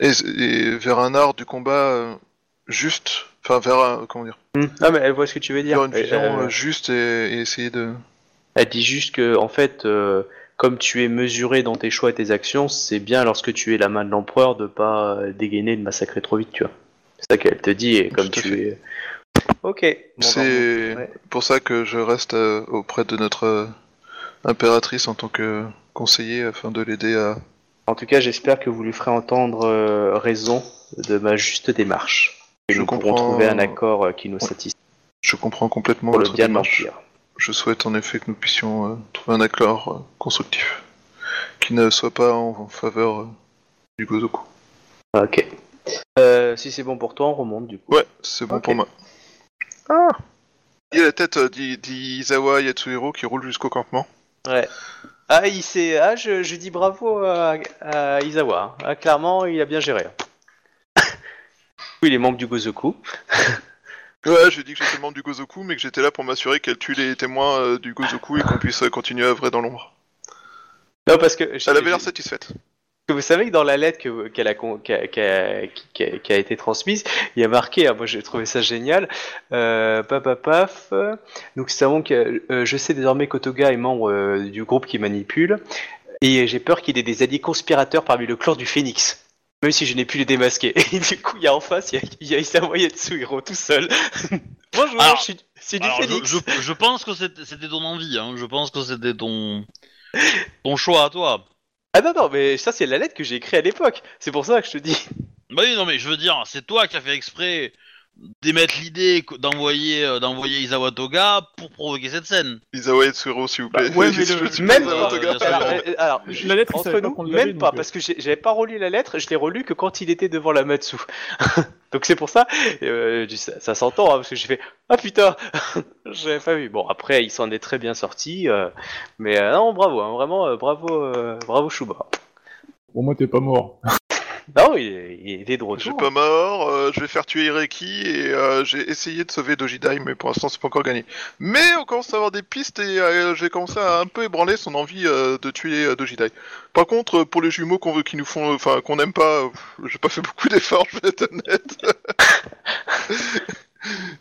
et, et vers un art du combat euh, juste. Enfin, vers un, comment dire,
Hmm. Ah mais elle voit ce que tu veux dire.
vers une vision
Euh,
euh, juste et, et essayer de.
Elle dit juste que, en fait, euh, comme tu es mesuré dans tes choix et tes actions, c'est bien lorsque tu es la main de l'empereur de pas euh, dégainer et de massacrer trop vite, tu vois. C'est ça qu'elle te dit, et comme
Tout à
tu es. Ok. Bon,
C'est
bah, ouais.
pour ça que je reste euh, auprès de notre euh, impératrice en tant que conseiller afin de l'aider à.
En tout cas, j'espère que vous lui ferez entendre euh, raison de ma juste démarche. Et
Je
nous pourrons
comprends.
trouver un accord euh, qui nous
Ouais.
satisfait
Je comprends complètement
pour le
votre
bien de
démarche. Je souhaite en effet que nous puissions euh, trouver un accord euh, constructif qui ne soit pas en, en faveur euh, du Gozoku.
Ok. Euh, si c'est bon pour toi, on remonte du coup.
Ouais, c'est bon pour moi. Ah Il y a la tête euh, d'I- d'Izawa Yatsuhiro qui roule jusqu'au campement.
Ouais. Ah, il s'est- ah je, je dis bravo à, à Izawa. hein. Ah, clairement, il a bien géré. Il est membre du Gozoku.
Ouais, j'ai dit que j'étais membre du Gozoku, mais que j'étais là pour m'assurer qu'elle tue les témoins euh, du Gozoku et qu'on puisse euh, continuer à œuvrer dans l'ombre.
Non, parce que,
Elle avait l'air satisfaite.
que vous savez que dans la lettre que- qu'elle a, con- qu'a- qu'a- qui, a, qui a été transmise, il y a marqué, hein, moi j'ai trouvé ça génial, euh, paf, paf, paf, euh, nous savons que euh, je sais désormais qu'Otoga est membre euh, du groupe qui manipule, et j'ai peur qu'il ait des alliés conspirateurs parmi le clan du Phénix. Même si je n'ai pu les démasquer. Et du coup, il y a en face, il y a, Isawa Yatsuhiro tout seul. Bonjour,
Alors-
je suis, c'est du
Alors, je,
Phénix.
je- je pense que c'était c'était ton envie, hein. je pense que c'était ton, ton choix à toi.
Ah non, non, mais ça c'est la lettre que j'ai écrite à l'époque. C'est pour ça que je te dis.
Bah oui, non mais je veux dire, c'est toi qui as fait exprès d'émettre l'idée d'envoyer euh, d'envoyer Isawa Toga pour provoquer cette scène.
Izawa Yatsuhiro, s'il vous plaît.
Bah, ouais, mais
Je
le-
suis
Même
pas.
Euh,
Alors,
La lettre,
entre
pas
nous, même pas,
donc, euh.
parce que j'avais pas relu la lettre, je l'ai relu que quand il était devant la Matsu. donc c'est pour ça, euh, ça, ça s'entend, hein, parce que j'ai fait Ah putain J'avais pas vu. Bon, après, il s'en est très bien sorti, euh, mais euh, non, bravo, hein, vraiment, euh, bravo, euh, bravo Shuba.
Pour moi, t'es pas mort.
Non, il, est- il était de
Je suis
retour.
pas mort, euh, je vais faire tuer Ireki et euh, j'ai essayé de sauver Dojidai, mais pour l'instant c'est pas encore gagné. Mais on commence à avoir des pistes et euh, j'ai commencé à un peu ébranler son envie euh, de tuer euh, Dojidai. Par contre, euh, pour les jumeaux qu'on veut, qui nous font, enfin qu'on aime pas, euh, j'ai pas fait beaucoup d'efforts, je vais être honnête.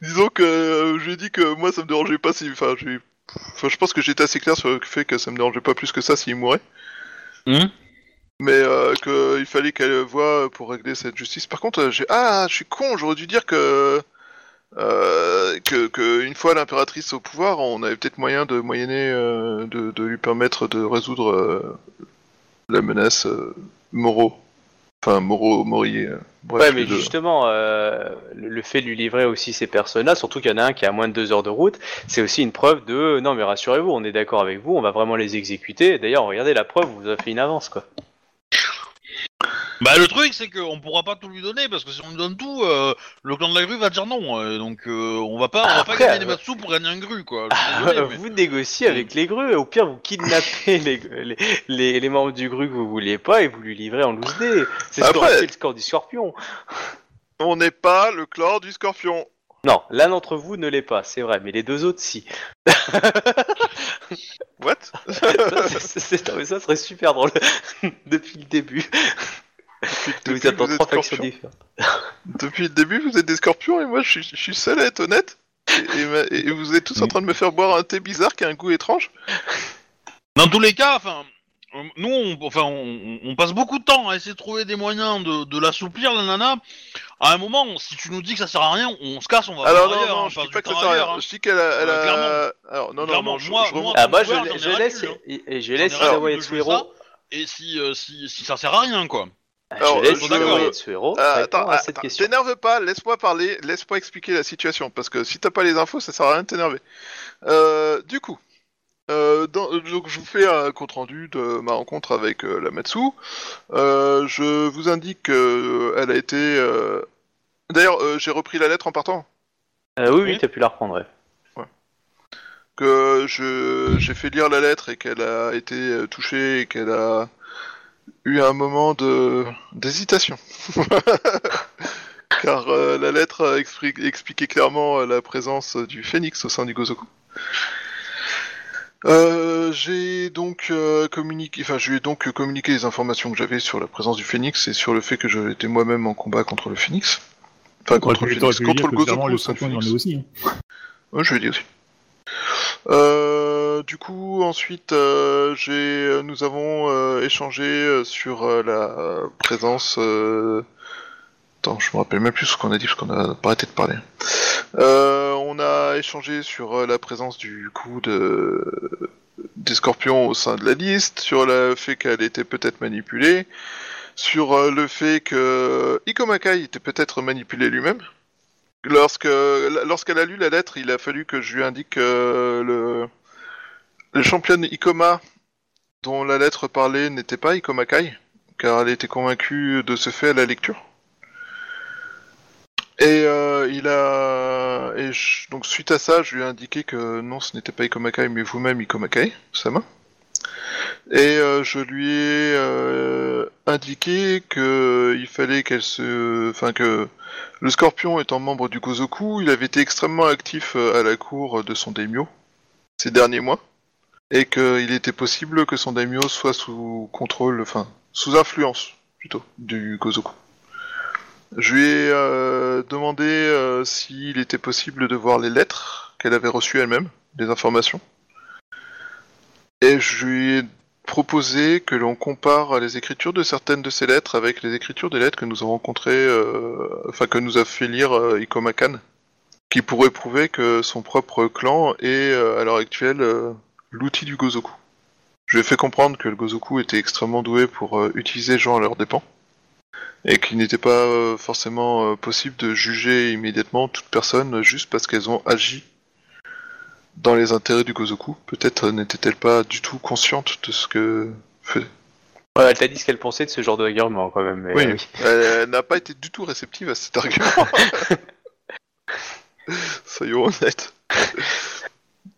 Disons que euh, je lui ai dit que moi ça me dérangeait pas si, enfin j'ai, enfin je pense que j'étais assez clair sur le fait que ça me dérangeait pas plus que ça s'il mourait.
Hum
Mais euh, qu'il fallait qu'elle voie pour régler cette justice. Par contre, euh, j'ai ah, je suis con. J'aurais dû dire que euh, que, que une fois l'impératrice au pouvoir, on avait peut-être moyen de moyenner, euh, de, de lui permettre de résoudre euh, la menace Moro. Enfin, Moro, Mori. euh, bref,
Ouais, mais
deux.
justement, le fait de lui livrer aussi ces personnages, surtout qu'il y en a un qui a moins de deux heures de route, c'est aussi une preuve de non, mais rassurez-vous, on est d'accord avec vous, on va vraiment les exécuter. D'ailleurs, regardez la preuve, on vous a fait une avance, quoi.
Bah le truc c'est qu'on pourra pas tout lui donner parce que si on lui donne tout, euh, le clan de la grue va dire non. euh, donc euh, on va pas, on va pas
Après,
gagner des
euh,
Matsu pour gagner un grue quoi. Je suis désolé, mais-
vous négociez avec les grues, au pire, vous kidnappez les, les, les, les membres du gru que vous vouliez pas et vous lui livrez en loose dé. C'est ce
Après-
qu'aurait fait le score du scorpion.
On n'est pas le clan du Scorpion.
Non, l'un d'entre vous ne l'est pas, c'est vrai, mais les deux autres, si.
What?
Ça, c'est- c'est- non, mais ça serait super drôle depuis le début.
Depuis
Vous êtes dans
vous êtes
trois factions
Scorpion.
différentes.
Depuis le début, vous êtes des Scorpions et moi, je suis, je suis seul à être honnête. Et, et ma- et vous êtes tous en train de me faire boire un thé bizarre qui a un goût étrange.
Dans tous les cas, enfin, nous, on, enfin, on, on passe beaucoup de temps à essayer de trouver des moyens de, de l'assouplir, la nana. À un moment, si tu nous dis que ça sert à rien, on se casse, on va
Alors
voir
non,
ailleurs,
non,
hein,
je dis pas que ça sert à rien.
hein.
Je dis qu'elle a... elle a-
Euh, clairement.
Alors non, non, non, je,
moi-
je
moi-
Ah, moi, je, laisse, et, je laisse être héros.
Et si, euh, si, si ça sert à rien, quoi.
Ah,
Alors,
je laisse
je-
héros.
Ah,
répondre
attends,
à cette
attends,
question.
t'énerve pas, laisse-moi parler, laisse-moi expliquer la situation, parce que si t'as pas les infos, ça sert à rien de t'énerver. Euh, du coup, euh, dans- donc je vous fais un compte rendu de ma rencontre avec euh, la Matsu. Euh, je vous indique qu'elle a été. euh, D'ailleurs, euh, j'ai repris la lettre en partant.
Euh, oui, oui,
Oui.
t'as pu la reprendre. ouais.
Que je j'ai fait lire la lettre et qu'elle a été euh, touchée et qu'elle a eu un moment de d'hésitation. Car euh, la lettre expri- expliqué clairement euh, la présence du phénix au sein du Gozoku. Euh, j'ai donc euh, communiqué, enfin, je lui ai donc communiqué les informations que j'avais sur la présence du phénix et sur le fait que j'étais moi-même en combat contre le phénix. Enfin, contre le phénix,
lui
contre le Gozoku
le
phénix.
aussi. hein.
Ouais, je l'ai dit aussi. Euh, du coup, ensuite, euh, j'ai, euh, nous avons échangé sur la présence. Attends, je me rappelle même plus ce qu'on a dit parce qu'on a pas arrêté de parler. On a échangé sur la présence du coup de des scorpions au sein de la liste, sur le fait qu'elle était peut-être manipulée, sur le fait que Ikomakai était peut-être manipulé lui-même. Lorsque lorsqu'elle a lu la lettre, il a fallu que je lui indique euh, le championne Ikoma dont la lettre parlait n'était pas Ikomakai, car elle était convaincue de ce fait à la lecture. Et euh, il a et donc suite à ça, je lui ai indiqué que non, ce n'était pas Ikomakai, mais vous-même Ikomakai, Sama. Et euh, je lui ai euh, indiqué que il fallait qu'elle se, enfin que le Scorpion étant membre du Gozoku, il avait été extrêmement actif euh, à la cour de son daimyo ces derniers mois, et qu'il était possible que son daimyo soit sous contrôle, enfin sous influence plutôt du Gozoku. Je lui ai demandé s'il était possible de voir les lettres qu'elle avait reçues elle-même, les informations, et je lui ai proposé que l'on compare les écritures de certaines de ces lettres avec les écritures des lettres que nous avons rencontrées, euh, enfin que nous a fait lire euh, Ikoma Kan, qui pourrait prouver que son propre clan est euh, à l'heure actuelle l'outil du Gozoku. Je lui ai fait comprendre que le Gozoku était extrêmement doué pour utiliser les gens à leurs dépens, et qu'il n'était pas forcément possible de juger immédiatement toute personne juste parce qu'elles ont agi dans les intérêts du Gozoku. Peut-être n'était-elle pas du tout consciente de ce que faisait.
Ouais, elle t'a dit ce qu'elle pensait de ce genre de argument quand même. mais,
Oui, elle, elle n'a pas été du tout réceptive à cet argument. Soyons honnêtes.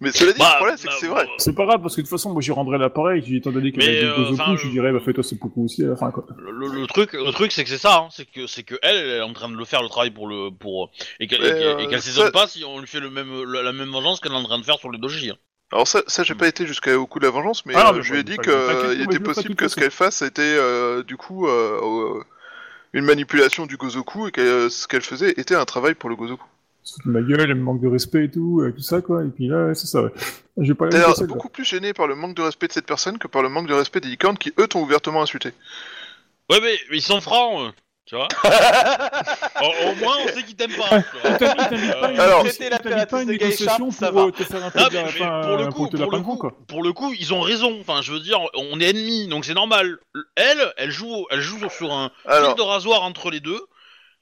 Mais cela dit,
Bah,
le problème, c'est que
bah,
c'est vrai.
bah,
C'est pas grave, parce que de toute façon, moi j'y rendrai l'appareil, j'ai étant donné qu'elle
Mais,
a dit
euh,
Gozoku,
enfin,
je
euh,
dirais, bah fais-toi ce Poku aussi à la fin, quoi.
Le, le truc, le truc, c'est que c'est ça, hein, c'est que c'est que elle, elle est en train de le faire le travail pour le pour et qu'elle
Mais,
et qu'elle- et
euh,
qu'elle
ça-
s'étonne pas si on lui fait le même la, la même vengeance qu'elle est en train de faire sur les doji. Hein.
Alors ça, ça j'ai pas été jusqu'au coup de la vengeance, mais,
Ah,
euh,
mais
je lui ai
bon,
dit qu'il
t'inquiète je
était
le ferai
possible que ce qu'elle fasse était euh, du coup euh, euh, une manipulation du Gozoku et que euh, ce qu'elle faisait était un travail pour le Gozoku.
De ma gueule, elle me manque de respect et tout, euh, tout ça, quoi. Et puis là, c'est ça, ouais. Je vais pas la
T'as l'air beaucoup plus gêné par le manque de respect de cette personne que par le manque de respect des licornes qui eux t'ont ouvertement insulté.
Ouais, mais, mais ils sont francs, eux, tu vois. au, au moins, on sait qu'ils t'aiment pas. tu vois.
Une
Alors-
pas à une
de
négociation
ça
pour
va.
euh, te faire un peu
Non,
de
mais,
la-
mais
enfin,
pour le coup, pour le coup,
quoi.
pour le coup, ils ont raison. Enfin, je veux dire, on est ennemis, donc c'est normal. Elle, elle joue, elle joue sur un fil
Alors,
de rasoir entre les deux.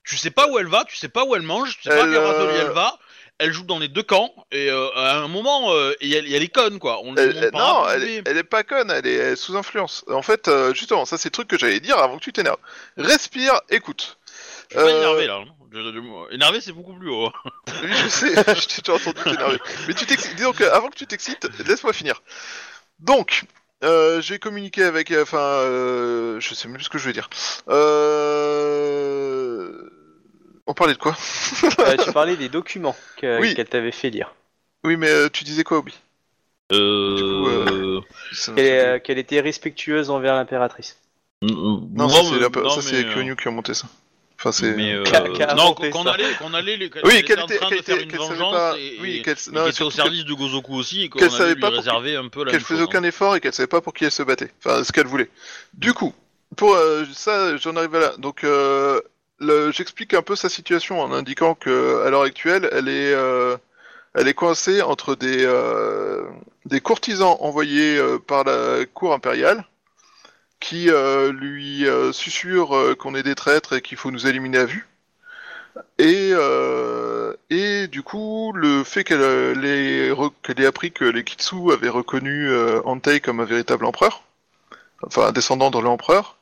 Tu sais pas où elle va, tu sais pas où elle mange, tu sais pas quel râtelier
euh,
elle va. Elle joue dans les deux camps et euh, à un moment, euh, et elle, et elle est conne quoi. On
elle- non, elle, est- elle est pas conne, elle est, elle est sous influence. En fait, euh, justement, ça c'est le truc que j'allais dire avant que tu t'énerves. Respire, écoute.
Je suis pas énervé là. hein. Énervé, c'est beaucoup plus haut.
Oui, je sais, je t'ai déjà entendu t'énerver. Mais tu t'excites. Disons que avant que tu t'excites, laisse-moi finir. Donc, euh, j'ai communiqué avec, enfin, euh, je sais même plus ce que je vais dire. Euh... On parlait de quoi
euh, tu parlais des documents
Oui.
qu'elle t'avait fait lire.
Oui, mais euh, tu disais quoi, Obi?
Euh...
Qu'elle euh, qu'elle était respectueuse envers l'impératrice.
Non,
Non,
ça c'est
euh,
Kyonyu qui a monté ça. Enfin, c'est.
Euh, non, qu'on allait, qu'on allait,
Oui,
était
qu'elle
en
était-
train
qu'elle
de faire
était-
une
qu'elle savait
vengeance
pas-
et,
oui, qu'elle-
était
surtout
au service de Gozoku aussi et qu'on
qu'elle
allait
savait
lui
pas pour-
réserver un peu la
qu'elle
même
faisait aucun
hein.
effort et qu'elle savait pas pour qui elle se battait. Enfin, ce qu'elle voulait. Du coup, pour euh, ça, j'en arrive à là. Donc, euh, j'explique un peu sa situation en indiquant que à l'heure actuelle, elle est, euh, elle est coincée entre des, euh, des courtisans envoyés euh, par la cour impériale qui lui susurrent qu'on est des traîtres et qu'il faut nous éliminer à vue. Et, euh, et du coup, le fait qu'elle qu'elle ait appris que les Kitsu avaient reconnu Antei comme un véritable empereur, enfin un descendant de l'empereur,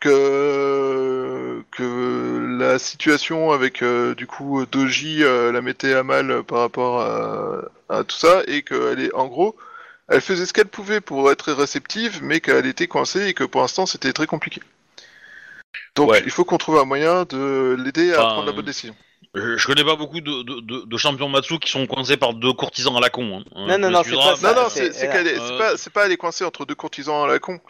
que, que la situation avec euh, du coup Doji euh, la mettait à mal par rapport à, à tout ça, et qu'elle est en gros, elle faisait ce qu'elle pouvait pour être réceptive, mais qu'elle était coincée et que pour l'instant c'était très compliqué. Donc
Ouais.
il faut qu'on trouve un moyen de l'aider à
Enfin,
prendre la bonne décision.
Je, connais pas beaucoup de, de, de, de champions Matsu qui sont coincés par deux courtisans à la con. hein.
Non, non, non, c'est pas ça,
non,
c'est elle
qu'elle est,
Euh,
c'est pas, c'est pas elle est coincée entre deux courtisans à la con.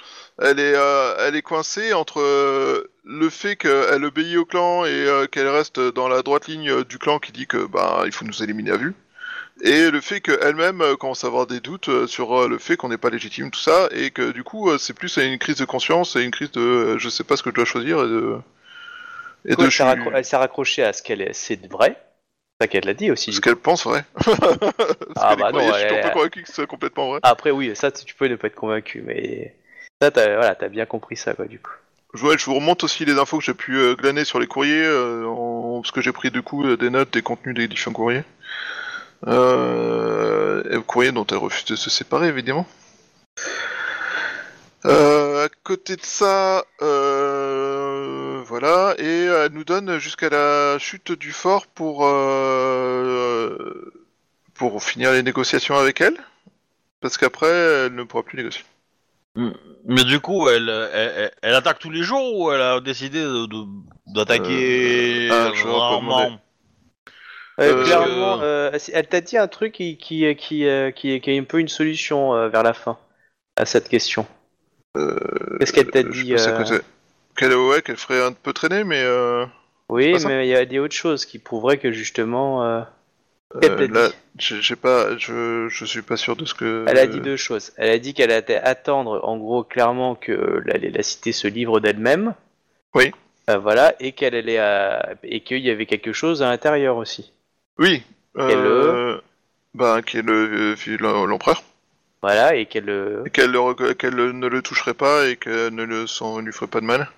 Elle est, euh, elle est coincée entre euh, le fait qu'elle obéit au clan et euh, qu'elle reste dans la droite ligne du clan qui dit que bah il faut nous éliminer à vue, et le fait qu'elle-même commence à avoir des doutes sur le fait qu'on n'est pas légitime tout ça et que du coup c'est plus une crise de conscience et une crise de je sais pas ce que je dois choisir et de et de
elle s'est
je-
raccro- elle s'est raccrochée à ce qu'elle est, c'est vrai. C'est ça qu'elle l'a dit aussi.
ce qu'elle pense vrai. Parce
Ah, bah non,
je suis
elle-
pas convaincu que ce soit complètement vrai.
Après, oui, ça, tu peux ne pas être convaincu, mais ça, t'as voilà, t'as bien compris ça, quoi, du coup.
Ouais, je vous remonte aussi les infos que j'ai pu euh, glaner sur les courriers, euh, en- parce que j'ai pris du coup euh, des notes des contenus des différents courriers. Euh, et courriers dont elle refuse de se séparer, évidemment. Euh, à côté de ça, euh, voilà, et elle nous donne jusqu'à la chute du fort pour euh, pour finir les négociations avec elle, parce qu'après elle ne pourra plus négocier.
Mais du coup, elle, elle, elle- elle attaque tous les jours ou elle a décidé de- de- d'attaquer
Euh, un jour, on peut
rarement.
Euh,
Euh,
clairement, euh, elle t'a dit un truc qui, qui, qui, euh, qui, qui est un peu une solution euh, vers la fin à cette question. Qu'est-ce qu'elle t'a dit
c'est. Qu'elle ouais, qu'elle ferait un peu traîner, mais euh,
Oui,
pas ça
mais il y a des autres choses qui prouveraient que justement. euh,
euh, là,
dit
j'ai j'ai pas, je, je suis pas sûr de ce que.
Elle a dit deux choses. Elle a dit qu'elle allait attendre, en gros, clairement que la, la cité se livre d'elle-même.
Oui.
Euh, voilà, et qu'elle allait à- et qu'il y avait quelque chose à l'intérieur aussi.
Oui. Euh, bah, qui est le euh, l'empereur.
Voilà, et qu'elle. euh,
Et Qu'elle le rec- qu'elle ne le toucherait pas et qu'elle ne le s'en lui ferait pas de mal.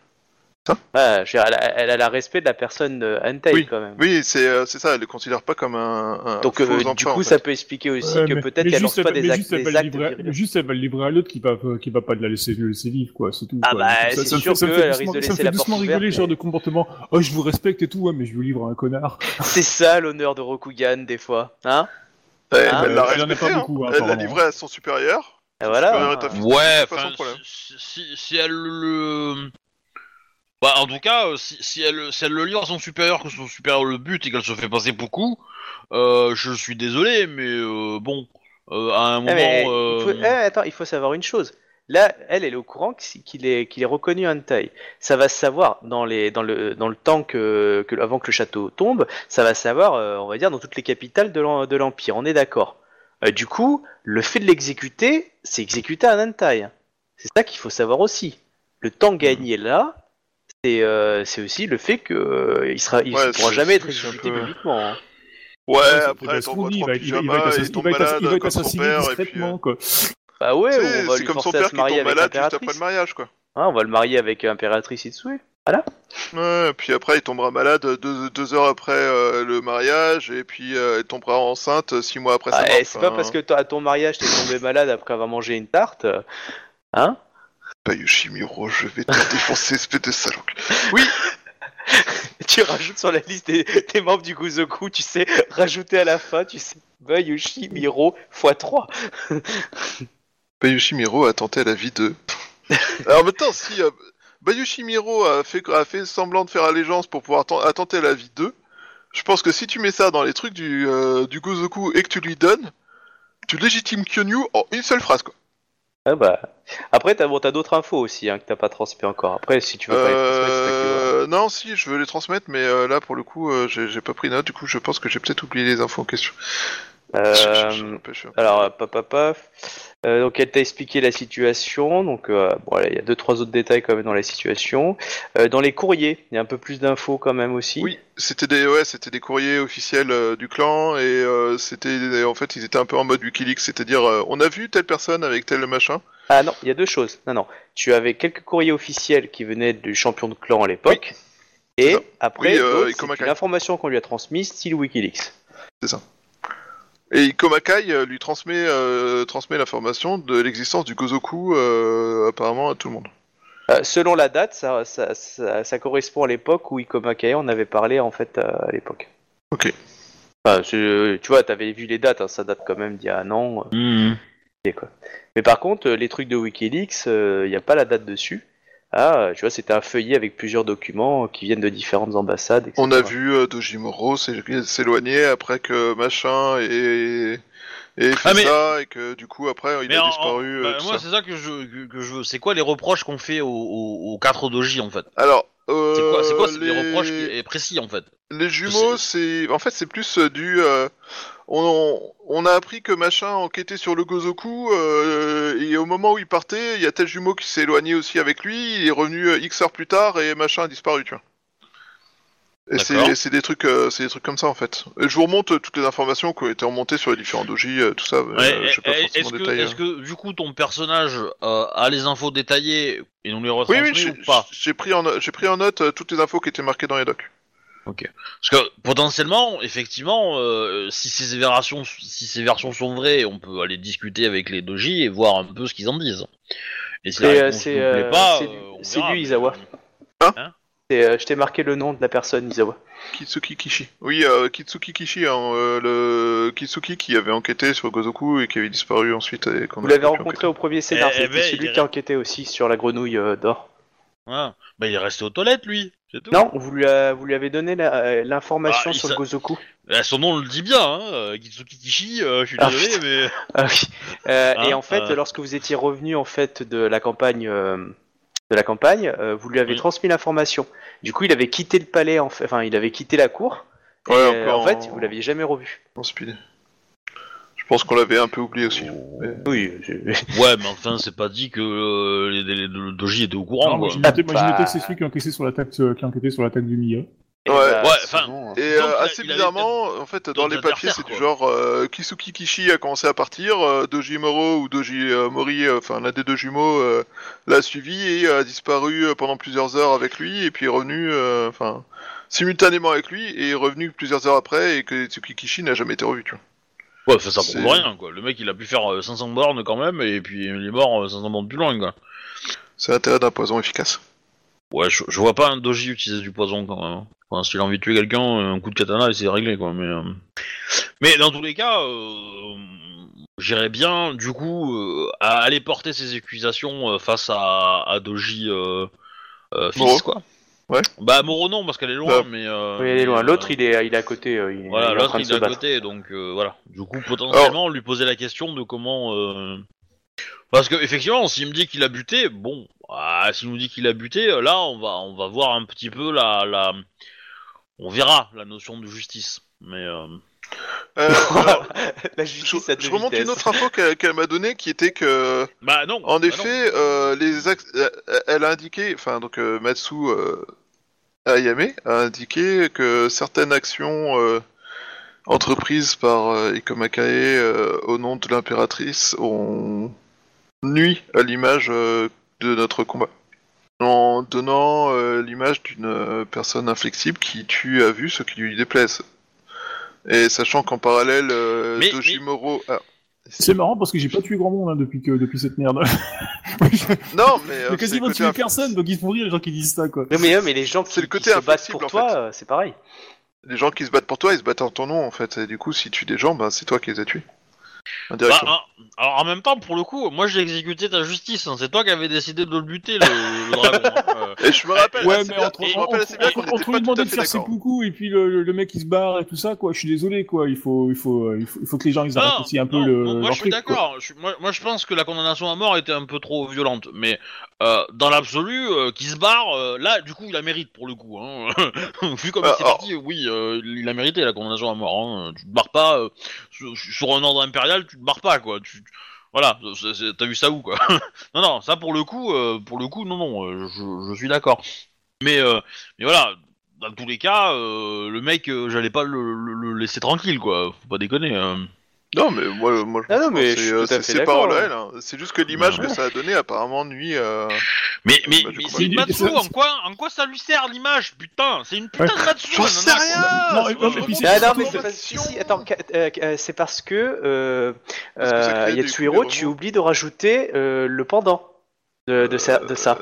Voilà, je veux dire, elle, a, elle a la respect de la personne euh, Hentai
Oui.
quand même.
Oui, c'est euh, ça. Elle le considère pas comme un. un
Donc
faux
euh, du coup,
en
ça peut expliquer aussi
Ouais,
que peut-être qu'elle lance pas des actes,
juste, elle va
des
le
actes
livrer-
virulents.
Juste, elle va le livrer à l'autre qui va, qui va pas de la laisser le laisser vivre, quoi, c'est tout.
Ah
quoi.
bah,
Ça-
c'est
ça
sûr
ça fait
risque de
Ça me
laisser
fait
la
doucement
porte
rigoler,
ouverte,
ce genre
mais-
de comportement. Oh, je vous respecte et tout, ouais, mais je vous livre un connard.
C'est ça l'honneur de Rokugan des fois, hein
Ouais, elle l'a
elle en a pas
respecté,
beaucoup,
Elle l'a
apparemment.
livré à son supérieur.
Et voilà.
Ouais,
pas
enfin,
son problème.
si, si, si elle le... Bah, en tout cas, euh, si, si elle, si elle le livre à son supérieur, que son supérieur le bute et qu'elle se fait passer pour coup, euh, je suis désolé, mais euh, bon, euh, à un
Ah,
moment...
mais
euh,
il faut- eh, attends, il faut savoir une chose. Là, elle, elle est au courant qu'il est, qu'il est reconnu. Ça va se savoir dans, les, dans, le, dans le temps que, que, avant que le château tombe. Ça va se savoir, euh, on va dire, dans toutes les capitales de l'Empire. On est d'accord. Du coup, le fait de l'exécuter, c'est exécuter un Hentai. C'est ça qu'il faut savoir aussi. Le temps gagné là, c'est euh, c'est aussi le fait que euh, il sera, il
Ouais,
ne pourra jamais être exécuté
peu-
publiquement. hein.
Ouais, après,
fait
elle t'envoie
Gascony, il
trois
il il
pyjamas, il
il va être-
malade
il va être
comme son
assassiné
père, et puis...
discrètement,
euh,
quoi.
Bah ouais, on va
C'est
lui
comme son
forcer à
père
se
qui
marier
tombe
avec
malade juste après
l'impératrice.
le mariage, quoi.
Hein, on va le marier avec l'impératrice Itsue.
Ouais, puis après il tombera malade deux, deux heures après euh, le mariage, et puis euh, elle tombera enceinte six mois après sa
Ah,
mort.
eh, c'est pas parce que toi, à ton mariage t'es tombé malade après avoir mangé une tarte, euh, hein
Pas Yoshimiro, je vais te défoncer, espèce de salope. Oui,
Tu rajoutes sur la liste des, des membres du Gozoku, tu sais, rajouter à la fin, tu sais, Bayushi Miro x3.
Bayushi Miro a tenté à la vie de. Alors maintenant, si euh, Bayushi Miro a fait, a fait semblant de faire allégeance pour pouvoir ten- attenter à la vie d'eux, je pense que si tu mets ça dans les trucs du, euh, du Gozoku et que tu lui donnes, tu légitimes Kyonyu en une seule phrase, quoi.
Ah bah. Après, t'as bon, t'as d'autres infos aussi hein, que t'as pas transmis encore. Après, si tu veux pas les transmettre, c'est.
Euh, non, si, je veux les transmettre, mais euh, là, pour le coup, euh, j'ai j'ai pas pris note. Du coup, je pense que j'ai peut-être oublié les infos en question.
Euh, Alors, paf, paf. Euh, donc, elle t'a expliqué la situation. Donc, euh, bon, il y a deux, trois autres détails quand même dans la situation. Euh, dans les courriers, il y a un peu plus d'infos quand même aussi.
Oui, c'était des, ouais, c'était des courriers officiels euh, du clan et euh, c'était, en fait, ils étaient un peu en mode Wikileaks, c'est-à-dire, on a vu telle personne avec tel machin.
Ah non, il y a deux choses. Non, non. Tu avais quelques courriers officiels qui venaient du champion de clan à l'époque. Et
ça.
après,
Oui, euh,
l'autre,
Ikoma
c'est
Kai.
une information qu'on lui a transmise, style Wikileaks.
Et Ikomakai euh, lui transmet, euh, transmet l'information de l'existence du Gozoku, euh, apparemment à tout le monde.
Euh, selon la date, ça, ça, ça, ça correspond à l'époque où Ikoma Kai en avait parlé en fait euh, à l'époque.
Ok.
Enfin, je- tu vois, t'avais vu les dates, hein, ça date quand même d'il y a un an. euh, et quoi. Mais par contre, euh, les trucs de Wikileaks, il n'y a pas la date dessus. Ah, tu vois, c'était un feuillet avec plusieurs documents qui viennent de différentes ambassades. etc.
On a vu euh, Dojimoro s'é- s'éloigner après que machin et et fait
Ah, mais-
ça et que du coup après il
Mais
a
en-
disparu.
en-
euh,
bah,
tout
moi,
ça.
c'est ça que je, que, que je veux. C'est quoi les reproches qu'on fait aux, aux, aux 4 doji en fait?
Alors, euh,
C'est quoi, c'est quoi
les...
reproches qui est précis en fait
les jumeaux, c'est en fait c'est plus euh, du euh, on, on a appris que machin enquêtait sur le Gozoku euh, et au moment où il partait, il y a tel jumeau qui s'est éloigné aussi avec lui, il est revenu euh, X heures plus tard et machin a disparu, tu vois. Et c'est c'est des trucs euh, c'est des trucs comme ça en fait. Et je vous remonte euh, toutes les informations qui ont été remontées sur les différents doji, euh, tout ça. euh,
Ouais,
je sais pas forcément
Est-ce que, est-ce que du coup ton personnage euh, a les infos détaillées et nous les
Oui
retransmet
oui, j'ai-
ou pas?
j'ai pris en j'ai pris en note euh, toutes les infos qui étaient marquées dans les docs.
Parce que potentiellement, effectivement, euh, si ces versions, si ces versions sont vraies, on peut aller discuter avec les doji et voir un peu ce qu'ils en disent. Et si la
C'est, euh,
réponse
c'est,
nous plaît pas,
c'est lui-
on
c'est
verra,
lui,
euh,
Et, euh, je t'ai marqué le nom de la personne, Isawa.
Kitsuki Kishi. Oui, euh, Kitsuki Kishi, hein, euh, le Kitsuki qui avait enquêté sur Gozoku et qui avait disparu ensuite. Et
Vous l'avez rencontré au premier scénar,
Eh, eh
c'était
ben,
celui
est-
qui a enquêté aussi sur la grenouille euh, d'or.
Bah, il est resté aux toilettes, lui. C'est tout.
Non, vous lui, a- vous lui avez donné la- euh, l'information
Ah,
sur le Gozoku.
Eh, son nom le dit bien, hein, euh, Kitsuki Kishi. euh, je suis
Ah,
désolé,
putain.
mais
Ah oui. Euh,
Hein,
et en fait,
euh.
lorsque vous étiez revenu en fait de la campagne, euh, de la campagne, euh, vous lui avez
Oui.
transmis l'information. Du coup, il avait quitté le palais, en fait, enfin, il avait quitté la cour. Et,
Ouais,
euh,
encore
en fait,
en-
vous l'aviez jamais revu.
Speed. Je pense qu'on l'avait un peu oublié aussi.
Oui.
ouais, mais enfin, c'est pas dit que euh, les, les- le doji était au courant.
Non, moi, j'ai noté,
Bah.
que c'est celui qui a encaissé sur l'attaque, euh, qui a enquêté sur l'attaque du Mia.
Et
Ouais,
bah,
ouais,
bon, hein.
Et euh, assez bizarrement, en fait, dans les papiers, c'est du genre euh, Kisuki Kishi a commencé à partir, euh, Doji Moro ou Doji euh, Mori, euh, enfin l'un des deux jumeaux, euh, l'a suivi et a disparu pendant plusieurs heures avec lui et puis est revenu, euh, enfin simultanément avec lui et est revenu plusieurs heures après et que Kisuki Kishi n'a jamais été revu, tu vois.
Ouais, ça
C'est-
prouve rien, quoi. Le mec, il a pu faire euh, 500 bornes quand même, et puis il est mort euh, 500 bornes plus loin, quoi.
C'est l'intérêt d'un poison efficace.
Ouais, je, je vois pas un doji utiliser du poison quand même. Enfin, s'il a envie de tuer quelqu'un, un coup de katana et c'est réglé, quoi. Mais, euh, mais dans tous les cas, euh, j'irais bien, du coup, euh, à aller porter ses accusations euh, face à, à Doji euh, euh, fils,
Moro.
quoi.
Ouais.
Bah, Moro non, parce qu'elle est loin,
Bah,
mais. euh,
Oui, elle est loin. L'autre,
euh,
il est, il est à côté. euh, il,
Voilà,
il est en
l'autre il est à côté, donc euh, voilà. Du coup, potentiellement, lui poser la question de comment. euh, Parce que effectivement, s'il me dit qu'il a buté, bon, ah, s'il nous dit qu'il a buté, là, on va, on va voir un petit peu la, la, on verra la notion de justice. Mais euh,
Euh, alors,
La
je,
justice
je remonte une autre info qu'elle m'a donnée qui était que
bah non.
En
bah
effet,
non.
euh, les elle a indiqué, enfin donc euh, Matsu euh, Ayame a indiqué que certaines actions euh, entreprises par euh, Ikomakae euh, au nom de l'impératrice ont nuit à l'image euh, de notre combat. En donnant euh, l'image d'une euh, personne inflexible qui tue à vue ce qui lui déplaise. Et sachant qu'en parallèle, euh,
Mais-
Dojimoro... ah,
C'est marrant parce que j'ai pas tué grand monde hein, depuis que depuis cette merde.
Non, mais... euh,
quasiment
le côté
tué
inf-
personne, donc ils se font rire les gens qui disent ça quoi.
Non, mais, euh, mais les gens qui,
C'est le
qui
côté
se battent
inflexible,
pour
en
toi,
fait.
euh, c'est pareil.
Les gens qui se battent pour toi, ils se battent en ton nom en fait. Et du coup, si tu tues des gens, bah, c'est toi qui les as tués.
Bah, hein, alors en même temps, pour le coup, moi j'ai exécuté ta justice. hein. C'est toi qui avais décidé de le buter, le, le dragon. hein. Euh,
Et je me rappelle
Ouais,
assez
mais
bien,
entre,
je me rappelle assez bien qu'on pas
lui
tout
de faire ses coucous et puis le, le, le mec il se barre et tout ça, quoi, je suis désolé, quoi. Il faut, il faut, il faut, il faut que les gens ils arrêtent aussi un peu
non,
le.
moi, je suis d'accord. Moi, moi je pense que la condamnation à mort était un peu trop violente, mais euh, dans l'absolu, euh, qui se barre, euh, là, du coup, il la mérite pour le coup. Hein. Vu comme c'est
alors-
parti, oui, euh, il a mérité la condamnation à mort. Hein. Tu te barres pas euh, sur, un ordre impérial, tu te barres pas, quoi. Voilà, t'as vu ça où, quoi Non, non, ça pour le coup, euh, pour le coup, non, non, euh, je, suis d'accord. Mais, euh, mais voilà. Dans tous les cas, le mec, j'allais pas le, le- le laisser tranquille, quoi. Faut pas déconner.
Non, mais moi, moi je
Ah non,
pense
mais
que
je
c'est, euh, c'est paroles à
hein.
elle. hein. C'est juste que l'image
Ouais.
que ça a donné apparemment nuit. euh,
Mais, mais,
Bah, du
mais c'est une Matsu, en quoi, en quoi ça lui sert l'image Putain, c'est une putain
Ouais.
de Matsu
J'en sais rien.
Non,
c'est
c'est-
Ah non, mais c'est pas... si, attends, euh, euh, c'est parce que, euh,
Parce que ça
euh, Yatsuhiro, tu oublies de rajouter le pendant de, de, ça, de ça.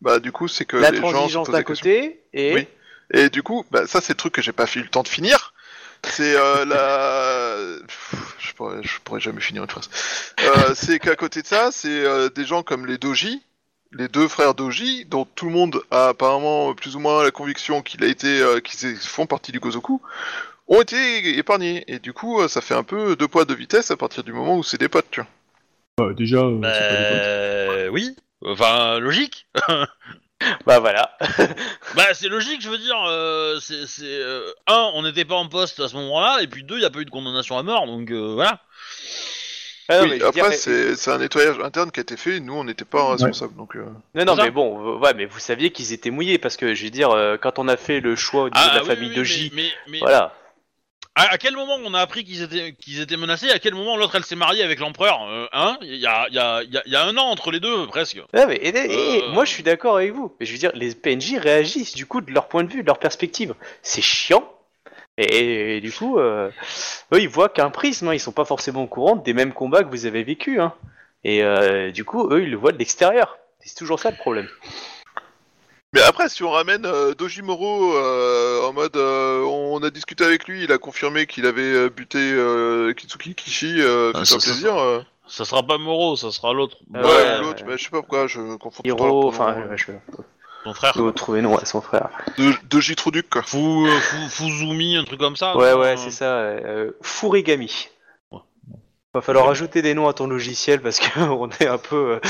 Bah, du coup, c'est que
La
les gens se
transigence d'un côté et...
Oui. Et du coup, bah, ça, c'est le truc que j'ai pas eu le temps de finir. C'est euh, la. Pff, Je pourrais, je pourrais jamais finir une phrase. Euh, c'est qu'à côté de ça, c'est euh, des gens comme les Doji, les deux frères Doji, dont tout le monde a apparemment plus ou moins la conviction qu'il a été, euh, qu'ils font partie du Gozoku, ont été épargnés. Et du coup, ça fait un peu deux poids deux vitesses à partir du moment où c'est des potes, tu vois.
Ouais, déjà, euh, c'est pas des potes.
Bah, oui. Enfin, logique.
Bah voilà.
Bah, c'est logique, je veux dire. euh, c'est, c'est, euh, un, on n'était pas en poste à ce moment-là, et puis deux, il y a pas eu de condamnation à mort, donc euh, voilà.
Ah non,
oui,
mais je veux
après,
dire,
c'est c'est un nettoyage interne qui a été fait, et nous, on n'était pas responsables. Donc, euh,
Non, non,
C'est ça
mais bon, euh, ouais, mais vous saviez qu'ils étaient mouillés parce que je veux dire, euh, quand on a fait le choix au niveau de la
oui,
famille
oui,
de
mais-
J,
Mais, mais,
voilà.
À, à quel moment on a appris qu'ils étaient, qu'ils étaient menacés? À quel moment l'autre elle s'est mariée avec l'empereur? Euh, Hein? Il y a, il y, a, il y a- il y a un an entre les deux, presque.
Ouais, mais, et-
Euh.
moi je suis d'accord avec vous. Mais je veux dire, les PNJ réagissent du coup de leur point de vue, de leur perspective. C'est chiant. Et, et du coup, euh, eux ils voient qu'un prisme, hein, ils sont pas forcément au courant des mêmes combats que vous avez vécu. Hein. Et euh, du coup, eux ils le voient de l'extérieur. C'est toujours ça le problème.
Après, si on ramène euh, Dojimoro euh, en mode, euh, on a discuté avec lui, il a confirmé qu'il avait euh, buté euh, Kitsuki Kishi, euh,
Ah,
c'est un
ça, ça,
plaisir. euh.
Ça sera pas Moro, ça sera l'autre.
Ouais,
ouais,
ou l'autre,
ouais.
mais je sais pas pourquoi, je confonds
Hiro, enfin, je
frère.
vais trouver nom à son frère.
De- Doji Truduc, quoi.
Fou, euh, Fou- Fuzumi, un truc comme ça.
Ouais,
non
ouais,
Euh,
c'est ça. Euh, Furigami. Va falloir ajouter des noms à ton logiciel parce qu'on est un peu euh,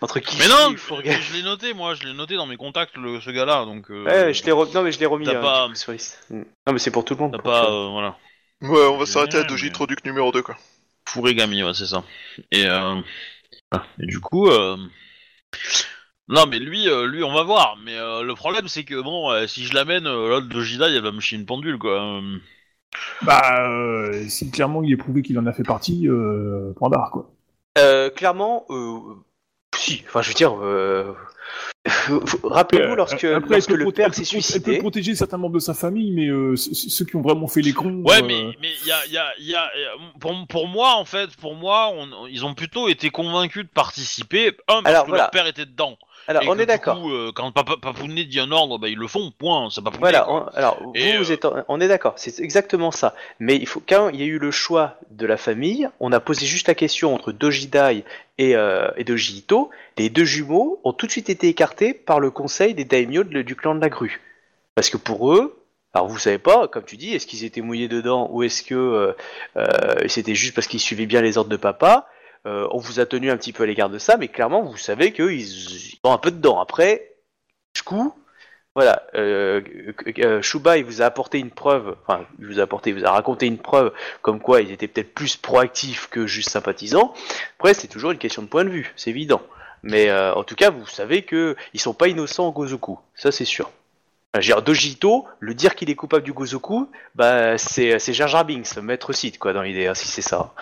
entre qui
Mais non, je l'ai noté, moi, je l'ai noté dans mes contacts, le, ce gars-là, donc. euh,
Ouais, je l'ai re- non mais je l'ai remis.
T'as
hein,
pas-
sur liste. Mm. Non mais c'est pour tout le monde.
T'as pas, euh, voilà.
Ouais, on va s'arrêter à Doji
mais-
Truduc numéro 2, quoi.
Furigami, ouais, c'est ça. Et, euh... ah, et du coup, euh... non, mais lui, euh, lui, on va voir. Mais euh, le problème, c'est que bon, euh, si je l'amène, euh, l'autre de Jidai, elle va me chier une pendule, quoi. Euh,
Bah, euh, si clairement il est prouvé qu'il en a fait partie, euh, point barre, quoi.
Euh, clairement, euh, si. Enfin, je veux dire, euh, rappelez-vous
Euh,
lorsque,
après,
lorsque
elle peut
le père s'est
pro- Elle
suicidé.
peut protéger certains membres de sa famille, mais euh, ceux qui ont vraiment fait les cons.
Ouais,
euh,
mais mais il y a, y a, y a pour, pour moi en fait, pour moi, on- ils ont plutôt été convaincus de participer. Un parce
Alors,
que
voilà.
leur père était dedans.
Alors,
et
on
que,
est
du
d'accord.
coup, euh, quand Papa Papounet dit un ordre, bah, ils le font. Point. C'est Papounet.
Voilà, on- alors vous, vous
euh,
êtes, en- on est d'accord, c'est exactement ça. Mais il faut quand il y a eu le choix de la famille, on a posé juste la question entre Doji Dai et, euh, et Doji Ito. Les deux jumeaux ont tout de suite été écartés par le conseil des daimyo de- du clan de la grue, parce que pour eux. Alors vous savez pas, comme tu dis, est-ce qu'ils étaient mouillés dedans ou est-ce que euh, euh, c'était juste parce qu'ils suivaient bien les ordres de papa? Euh, On vous a tenu un petit peu à l'égard de ça, mais clairement vous savez qu'ils ils sont un peu dedans. Après, jusqu'où voilà, euh, euh, il vous a apporté une preuve, enfin vous a apporté, il vous a raconté une preuve comme quoi ils étaient peut-être plus proactifs que juste sympathisants. Après c'est toujours une question de point de vue, c'est évident. Mais en tout cas vous savez que ils sont pas innocents au Gozoku, ça c'est sûr. Enfin, je veux dire, Dojito, le dire qu'il est coupable du Gozoku, bah c'est c'est Jar Jar Binks, maître site quoi dans l'idée, hein, si c'est ça.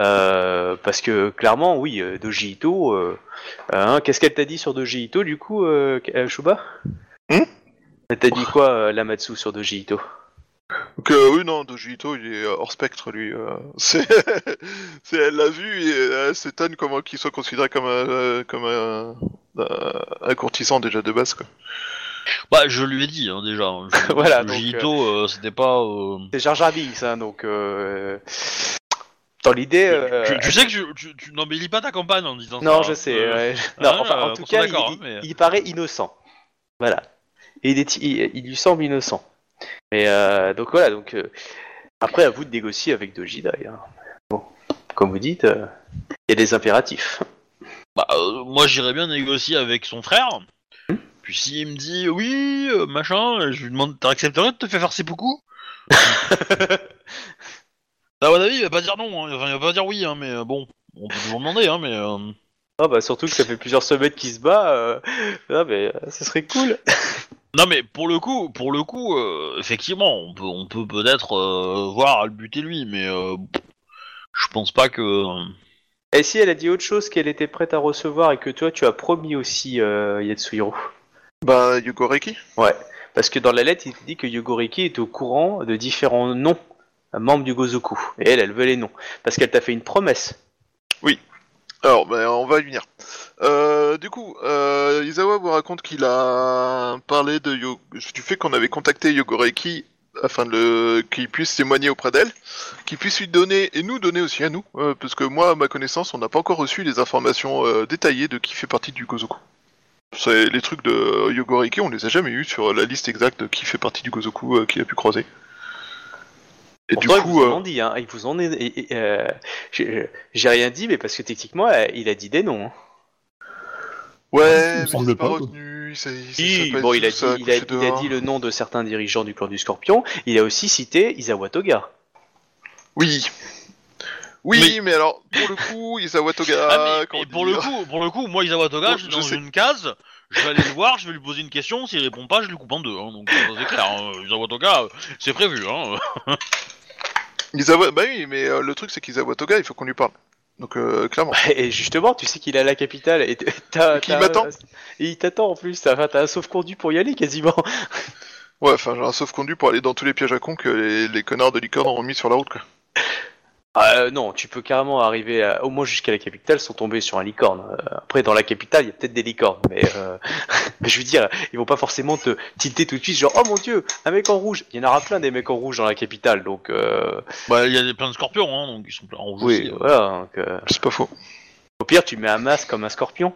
Euh, parce que clairement oui, euh, Dojito, euh, hein, qu'est-ce qu'elle t'a dit sur Dojito du coup, euh, euh, Shuba?
Hmm?
Elle t'a dit quoi, euh, Lamatsu, sur Doji Ito
Donc, euh, oui, non, Doji Ito, il est euh, hors spectre, lui. euh, c'est, c'est- elle l'a vu et elle s'étonne comment qu'il soit considéré comme un, euh, comme un, un, un courtisan déjà de base, quoi.
Bah, je lui ai dit hein, déjà. Je-
Voilà, donc,
Jito, euh, c'était pas. euh,
C'est Jar Jar Binks, hein, donc... Euh... Dans l'idée. euh,
Tu, tu sais que tu, tu, tu n'embellis pas ta campagne en disant ça.
Non,
hein.
je sais.
Euh,
ouais. Non, enfin,
euh,
en tout
on
cas, il,
d'accord,
il-
hein, mais-
il paraît innocent. Voilà. Et il, est, il, il lui semble innocent. Mais euh, donc voilà. Donc euh, après, à vous de négocier avec Doji d'ailleurs. Bon, comme vous dites, euh, il y a des impératifs.
Bah, euh, moi j'irais bien négocier avec son frère. Puis s'il me dit oui, euh, machin, je lui demande t'accepterais de te faire ses beaucoup? À mon avis, il va pas dire non, hein. enfin il va pas dire oui, hein, mais euh, bon, on peut toujours demander, hein, mais. euh,
Ah bah surtout que ça fait plusieurs semaines qu'il se bat. Euh... Ah mais euh, ce serait cool.
Non mais pour le coup, pour le coup, euh, effectivement, on peut, on peut peut-être euh, voir à le buter lui, mais euh, je pense pas que.
Et si elle a dit autre chose qu'elle était prête à recevoir et que toi tu as promis aussi euh, Yatsuhiro
Bah, Yugoreki
Ouais, parce que dans la lettre il dit que Yogoriki est au courant de différents noms euh, membres du Gozoku. Et elle, elle veut les noms. Parce qu'elle t'a fait une promesse.
Alors, ben, on va y venir. Euh, du coup, euh, Izawa vous raconte qu'il a parlé de Yo- du fait qu'on avait contacté Yogoreki afin de le... qu'il puisse témoigner auprès d'elle, qu'il puisse lui donner et nous donner aussi à nous, euh, parce que moi, à ma connaissance, on n'a pas encore reçu les informations euh, détaillées de qui fait partie du Gozoku. C'est les trucs de Yogoreki, on les a jamais eu sur la liste exacte de qui fait partie du Gozoku euh, qu'il a pu croiser. Et
Pourtant,
du
ils
coup,
vous en
euh,
ont dit, hein. Ils vous en et, euh, j'ai rien dit, mais parce que techniquement, euh, il a dit des noms. hein.
ouais,
me
mais
semble
c'est pas retenu.
bon, il a,
tout
dit,
ça,
il, a, il dit le nom de certains dirigeants du clan du Scorpion. Il a aussi cité Isawa Toga.
Oui. Oui,
Mais-
mais, alors, pour le coup, Isawa Toga,
Ah, mais, mais pour le coup, pour le coup, moi Isawa Toga,
Bon,
je suis dans
sais.
une case, je vais aller le voir, je vais lui poser une question, s'il répond pas, je lui coupe en deux, hein, donc c'est clair. Hein, Isawa Toga, euh, c'est prévu. Hein.
Isawa, bah oui, mais euh, le truc, c'est qu'Isawa Toga, il faut qu'on lui parle. Donc, euh, clairement.
Et justement, tu sais qu'il est à la capitale et t'as.
Et qu'il
t'as-
m'attend.
Et il t'attend en plus. T'as t'as un sauf-conduit pour y aller quasiment.
Ouais, enfin, j'ai un sauf-conduit pour aller dans tous les pièges à con que les, les connards de licorne ont mis sur la route, quoi.
Euh, non, tu peux carrément arriver à- au moins jusqu'à la capitale sans tomber sur un licorne. Euh, après, dans la capitale, il y a peut-être des licornes, mais, euh, mais je veux dire, ils vont pas forcément te tilter tout de suite, genre oh mon dieu, un mec en rouge. Il y en aura plein des mecs en rouge dans la capitale, donc euh,
Bah, il y a des, plein de scorpions, hein, donc ils sont plein en rouge
oui,
aussi. euh.
voilà. donc, euh,
C'est pas faux.
au pire, tu mets un masque comme un scorpion.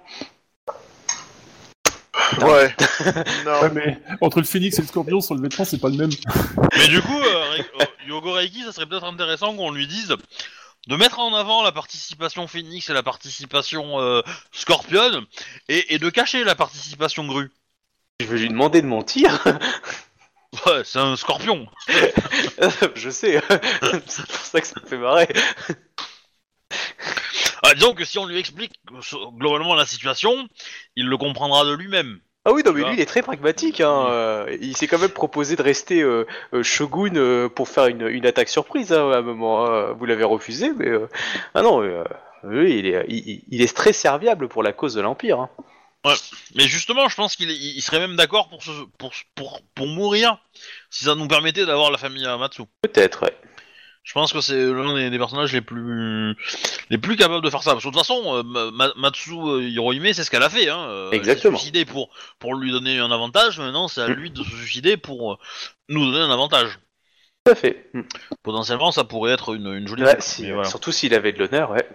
Ouais. non.
Ouais, mais entre le phénix et le scorpion sur le vêtement, c'est pas le même.
Mais du coup, euh, Re- euh, Yogo Reiki, ça serait peut-être intéressant qu'on lui dise de mettre en avant la participation Phoenix et la participation euh, Scorpion et, et de cacher la participation Grue.
Je vais lui demander de mentir.
Ouais, c'est un scorpion.
je sais. C'est pour ça que ça me fait marrer.
Ah, disons que si on lui explique globalement la situation, il le comprendra de lui-même.
Ah oui, non, mais lui, il est très pragmatique. Hein. euh, il s'est quand même proposé de rester euh, euh, shogun pour faire une, une attaque surprise hein, à un moment. hein. Vous l'avez refusé, mais ah non, lui, il est, il, il est très serviable pour la cause de l'empire. Hein.
Mais justement, je pense qu'il est- il serait même d'accord pour, pour, pour, pour mourir si ça nous permettait d'avoir la famille Amatsu.
Peut-être. Ouais.
Je pense que c'est l'un des, des personnages les plus les plus capables de faire ça. Parce que de toute façon, euh, Ma- Ma- Matsu euh, Hirohime, c'est ce qu'elle a fait. Hein. euh, elle
Exactement.
suicidée pour pour lui donner un avantage. Maintenant, c'est à lui de se suicider pour euh, nous donner un avantage.
Tout à fait. Mm.
Potentiellement, ça pourrait être une, une jolie.
Ouais, si-
voilà.
Surtout s'il avait de l'honneur. Ouais.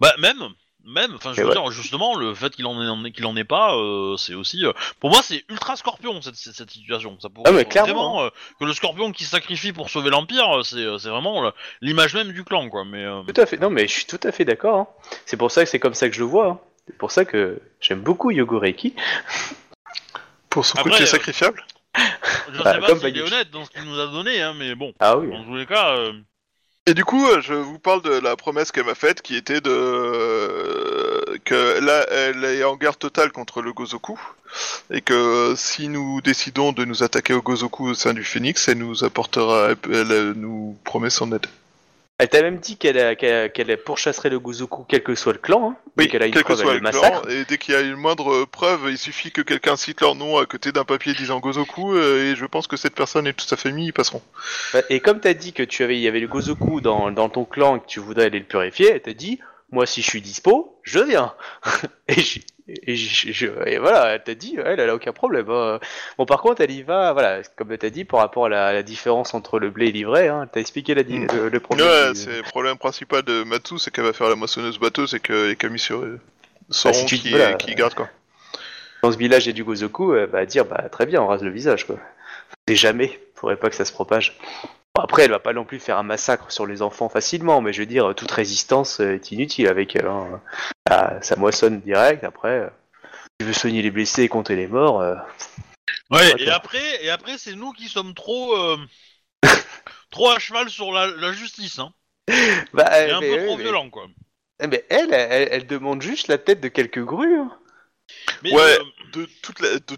Bah même, même. Enfin, je veux
ouais.
dire, justement, le fait qu'il en ait qu'il en ait pas, euh, c'est aussi. euh, pour moi, c'est ultra Scorpion cette, cette, cette situation. Ça pourrait
Ah, mais
être
clairement,
vraiment euh, que le Scorpion qui se sacrifie pour sauver l'Empire, euh, c'est c'est vraiment euh, l'image même du clan, quoi. Mais euh,
Tout à fait. Non, mais je suis tout à fait d'accord. hein. C'est pour ça que c'est comme ça que je le vois. hein. C'est pour ça que j'aime beaucoup Yogoreki.
Pour son
Après,
côté
euh,
sacrifiable.
je
Bah,
sais pas
comme
s'il est
Bayushi.
honnête dans ce qu'il nous a donné, hein, mais bon.
Ah oui.
Dans tous les cas, euh,
Et du coup, euh, je vous parle de la promesse qu'elle m'a faite, qui était de euh, que là, elle est en guerre totale contre le Gozoku, et que si nous décidons de nous attaquer au Gozoku au sein du Phoenix, elle nous apportera, elle, nous promet son aide.
Elle t'a même dit qu'elle pourchasserait le Gozoku quel que soit le clan. Hein, dès qu'elle a une
quel que
elle
soit
le
clan, et dès qu'il y a une moindre preuve, il suffit que quelqu'un cite leur nom à côté d'un papier disant Gozoku, euh, et je pense que cette personne et toute sa famille y passeront.
Bah, Et comme t'as dit que tu avais, il y avait le Gozoku dans, dans ton clan et que tu voudrais aller le purifier, elle t'a dit, moi si je suis dispo, je viens. et Et, je- je- et voilà, elle t'a dit, elle, elle a aucun problème. hein. Bon, par contre, elle y va, voilà, comme t'as dit, par rapport à la, la différence entre le blé et l'ivraie, hein, t'as expliqué la,
Mm.
le, le problème.
Ouais,
du-
c'est le problème principal de Matsu, c'est qu'elle va faire la moissonneuse bateau, c'est que les commissaires sauront
si tu
qui,
voilà.
qui garde quoi.
Dans ce village, il y a du Gozoku, elle va dire, bah très bien, on rase le visage, quoi. Et jamais, faudrait pas que ça se propage. Bon, après, elle va pas non plus faire un massacre sur les enfants facilement, mais je veux dire, toute résistance euh, est inutile avec elle. hein. Ah, ça moissonne direct, après, euh, tu veux soigner les blessés et compter les morts, euh,
Ouais, et après, et après c'est nous qui sommes trop, euh, trop à cheval sur la, la justice, hein.
bah,
Et un
mais,
peu
oui,
trop
mais-
violent, quoi.
eh, mais elle, elle, elle demande juste la tête de quelques grues. hein.
Mais,
Ouais.
euh,
De toute la, de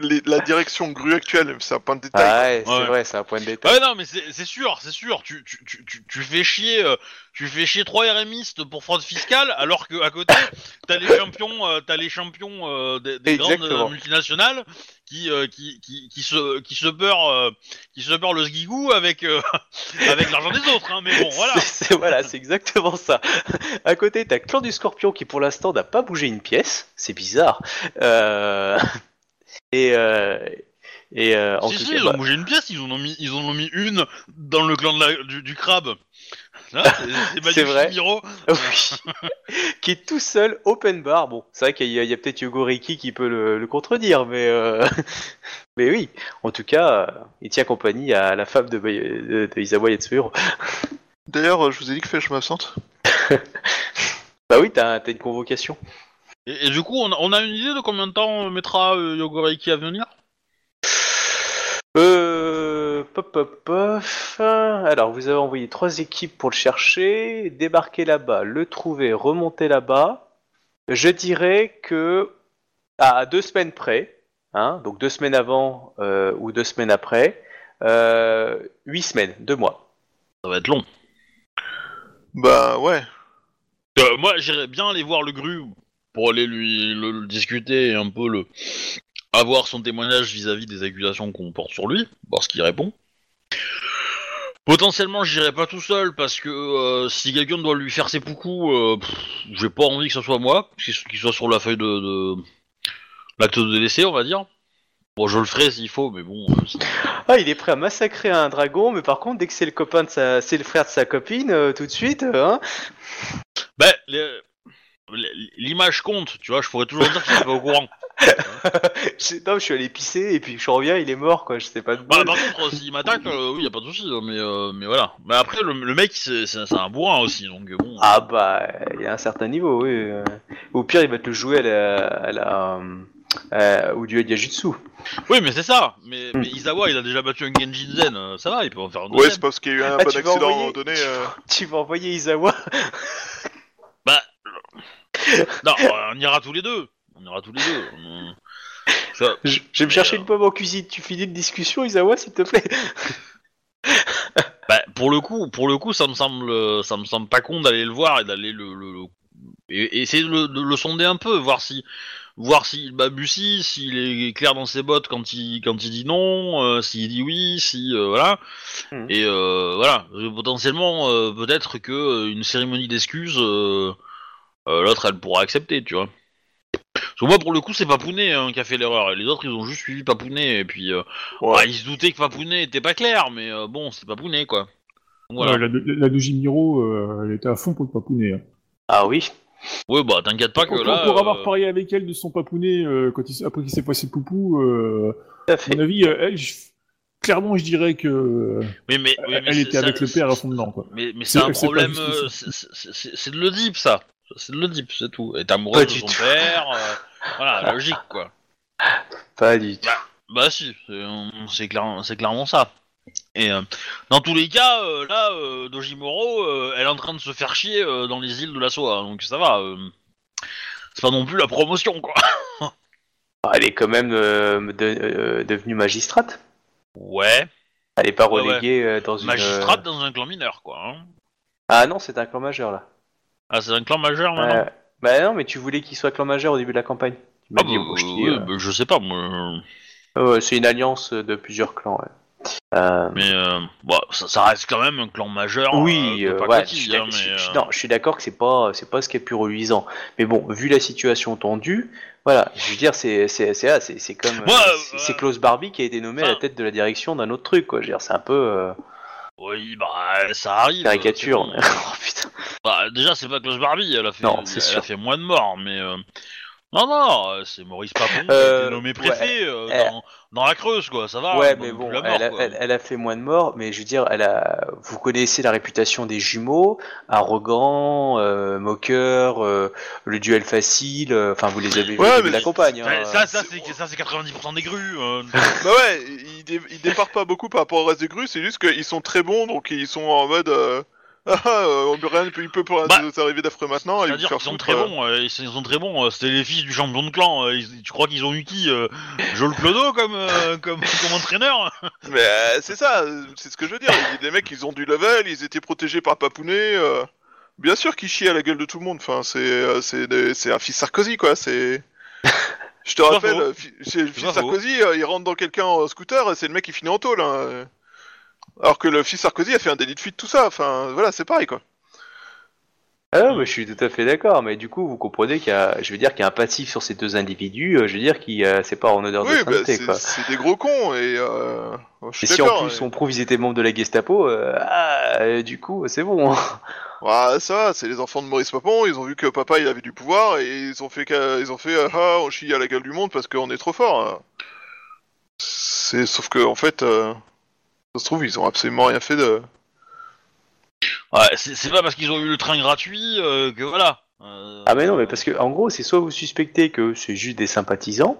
les- la direction grue actuelle, c'est un point de détail.
Ah ouais, c'est
Ouais.
vrai, c'est un point de détail.
Ouais non mais c'est c'est sûr, c'est sûr. Tu, tu, tu, tu, tu fais chier, euh, tu fais chier trois RMistes pour fraude fiscale, alors que à côté t'as les champions, euh, t'as les champions euh, des, des grandes
Exactement.
euh, multinationales qui, euh, qui, qui, qui se qui se beurrent, euh, qui se beurrent le sgigou avec euh, avec l'argent des autres. Hein, mais bon voilà.
C'est- c'est- voilà, c'est exactement ça. À côté, t'as Clan du Scorpion qui pour l'instant n'a pas bougé une pièce. C'est bizarre. Euh, Et, euh... et euh, en
si
tout
si
cas,
ils
bah,
ont bougé une pièce, ils en ont mis ils en ont mis une dans le clan de la, du, du crabe. C'est-
vrai. Qui est tout seul, open bar. Bon, c'est vrai qu'il y a, peut-être Yogo Riki qui peut le, le contredire, mais euh, mais oui. En tout cas, il tient compagnie à la femme de, de, de Isawa Yatsuro.
D'ailleurs, je vous ai dit que je m'absente.
Bah oui, t'as t'as une convocation.
Et, et du coup, on a, on a une idée de combien de temps mettra euh, Yogoreiki à venir?
Euh, pop, pop, pop. Alors, vous avez envoyé trois équipes pour le chercher, débarquer là-bas, le trouver, remonter là-bas. Je dirais que à deux semaines près, hein, donc deux semaines avant euh, ou deux semaines après, euh, huit semaines, deux mois.
Ça va être long.
Bah ouais.
Euh, moi, j'irais bien aller voir le Gru pour aller lui le, le discuter et un peu le avoir son témoignage vis-à-vis des accusations qu'on porte sur lui, voir ce qu'il répond. Potentiellement, j'irai pas tout seul parce que euh, si quelqu'un doit lui faire ses poucous, euh, j'ai pas envie que ce soit moi, qu'il soit sur la feuille de, de l'acte de décès, on va dire. Bon, je le ferai s'il faut, mais bon. euh,
Ah, il est prêt à massacrer un dragon, mais par contre, dès que c'est le copain de sa, c'est le frère de sa copine, euh, tout de suite, hein.
Ben, les- l'image compte, tu vois. Je pourrais toujours dire que j'étais pas au courant.
Je- non, je suis allé pisser et puis je reviens, il est mort, quoi. Je sais pas de
Bah, par contre, s'il m'attaque, euh, oui, y a pas de souci, hein, mais, euh, mais voilà. Mais après, le, le mec, c'est c'est- c'est un bourrin aussi, donc euh, bon.
Ah bah, il y a un certain niveau, oui. euh. Au pire, il va te le jouer à la, à la, euh, euh, au duel Yajutsu.
Oui, mais c'est ça. Mais,
Hmm.
mais Izawa, il a déjà battu un Genjin Zen, euh, ça va, il peut en faire un
Ouais,
deuxième.
c'est parce qu'il y a eu un
Ah,
bon
tu vas
accident à un
envoyer-
moment donné. euh,
Tu vas envoyer Izawa
Bah, non, on ira tous les deux. On ira tous les deux. On- Ça-
Je, je vais me chercher une pomme en cuisine. Tu finis une discussion, Izawa, s'il te plaît
Bah, pour le coup, pour le coup, ça me semble, ça me semble pas con d'aller le voir et d'aller le, le, le- et, et essayer de le, de le sonder un peu, voir si, voir s'il balbutie, s'il est clair dans ses bottes quand il, quand il dit non, euh, s'il dit oui, si, euh, voilà.
Mhm.
Et euh, voilà, Euh, potentiellement, euh, peut-être que euh, une cérémonie d'excuses, euh, euh, l'autre, elle pourra accepter, tu vois. Parce que moi, pour le coup, c'est Papounet hein, qui a fait l'erreur. Et les autres, ils ont juste suivi Papounet. Et puis, euh,
ouais.
bah, ils se doutaient que Papounet était pas clair, mais euh, bon, c'est Papounet, quoi. Donc, voilà.
Ouais, la, la de euh, elle était à fond pour le papounet. hein.
Ah oui.
Ouais, bah t'inquiète pas que
pour,
là.
pour avoir parié avec elle de son papounet euh, quand il, s- après qu'il s'est passé poupou, euh,
à
mon avis, euh, elle, je- clairement, je dirais que
Oui, mais, oui, mais
elle était
ça-
avec le père à fond dedans. Quoi.
Mais, mais
C'est-
un problème. c'est de l'Oedipe, ça. C'est de l'Oedipe, c'est tout. Elle est amoureuse
Pas
de
du
son
tout.
père. euh, voilà, logique, quoi.
Pas du tout.
Bah si, c'est c'est clair- c'est clairement ça. Et euh, dans tous les cas, euh, là, euh, Dojimoro, euh, elle est en train de se faire chier euh, dans les îles de la Soa, donc ça va. euh, c'est pas non plus la promotion, quoi.
Ah, Elle est quand même euh, de- euh, devenue magistrate.
Ouais,
Elle est pas
Ouais, ouais.
reléguée euh, dans une.
magistrate dans un clan mineur, quoi. hein.
Ah non, c'est un clan majeur là.
Ah, c'est un clan majeur, maintenant
Euh, bah non, mais tu voulais qu'il soit clan majeur au début de la campagne. Tu m'as
Ah,
dit,
bah,
oh, je
euh,
dis, euh,
bah, je sais pas, moi.
ouais, c'est une alliance de plusieurs clans. ouais. Euh,
Mais euh, bon, ça, ça reste quand même un clan majeur.
oui,
euh, de
euh, ouais,
pacotille,
je suis,
hein,
d'ac- je suis-
mais,
je suis-
euh,
non, je suis d'accord que c'est pas, c'est pas ce qui est plus reluisant. Mais bon, vu la situation tendue, voilà, je veux dire, c'est, c'est, c'est, ah, c'est, c'est comme,
Moi,
euh,
euh,
c'est, c'est Klaus Barbie qui a été nommé à la
enfin-
tête de la direction d'un autre truc, quoi. Je veux dire, c'est un peu euh,
Oui, bah ça arrive.
caricature.
bon.
oh putain.
Bah, déjà, c'est pas Klaus Barbie, elle a fait,
Non,
elle
sûr.
a fait moins de morts, mais euh, non, non, euh, c'est Maurice Papon qui a
Euh,
été nommé préfet euh,
elle-
dans, dans la Creuse, quoi. Ça va.
ouais, mais bon,
mort,
elle, a,
quoi.
elle- elle a fait moins de morts, mais je veux dire, elle a, vous connaissez la réputation des jumeaux, arrogant, euh, moqueur, euh, le duel facile. euh, Enfin, vous les avez vus
Ouais, mais
de la campagne.
Ça,
hein.
ça, ça, c'est ça, c'est 90% des grues. euh.
Bah ouais, ils, dé- ils départent pas beaucoup par rapport au reste des grues, c'est juste qu'ils sont très bons, donc ils sont en mode... Ah, euh, on peut rien, il peut pas
Bah,
nous arriver d'affreux maintenant,
C'est-à-dire qu'ils sont très
euh.
bons. euh, ils, sont, ils sont très bons. euh, C'était les fils du champion de clan. euh, ils- tu crois qu'ils ont eu qui euh, Joel Clodo comme, euh, comme, comme entraîneur
Mais euh, c'est ça, euh, c'est ce que je veux dire. Les mecs, ils ont du level, ils étaient protégés par Papounet. euh, Bien sûr qu'ils chient à la gueule de tout le monde. Enfin, c'est euh, c'est des- c'est un fils Sarkozy, quoi. C'est. Je te rappelle, euh, fi- c'est le fils. Sarkozy, euh, il rentre dans quelqu'un en scooter, et c'est le mec qui finit en tôle. hein. Alors que le fils Sarkozy a fait un délit de fuite, tout ça. Enfin, voilà, c'est pareil, quoi.
Ah, mais je suis tout à fait d'accord, mais du coup, vous comprenez qu'il y a, je veux dire, qu'il y a un passif sur ces deux individus, euh, je veux dire, qui, euh, c'est pas en odeur
Oui,
de
bah,
sainteté, quoi.
c'est des gros cons, et. Euh... Je
Et si en plus
et-
on prouve qu'ils étaient membres de la Gestapo, euh, ah, du coup, c'est bon. hein.
Ouais, ça, va, c'est les enfants de Maurice Papon, ils ont vu que papa il avait du pouvoir et ils ont fait ils ont fait ah, ah, on chie à la gueule du monde parce qu'on est trop fort. hein. C'est sauf que en fait ça se trouve ils ont absolument rien fait de
Ouais, c'est c'est pas parce qu'ils ont eu le train gratuit euh, que voilà. Euh,
Ah, mais non, mais parce que, en gros, c'est soit vous suspectez que c'est juste des sympathisants,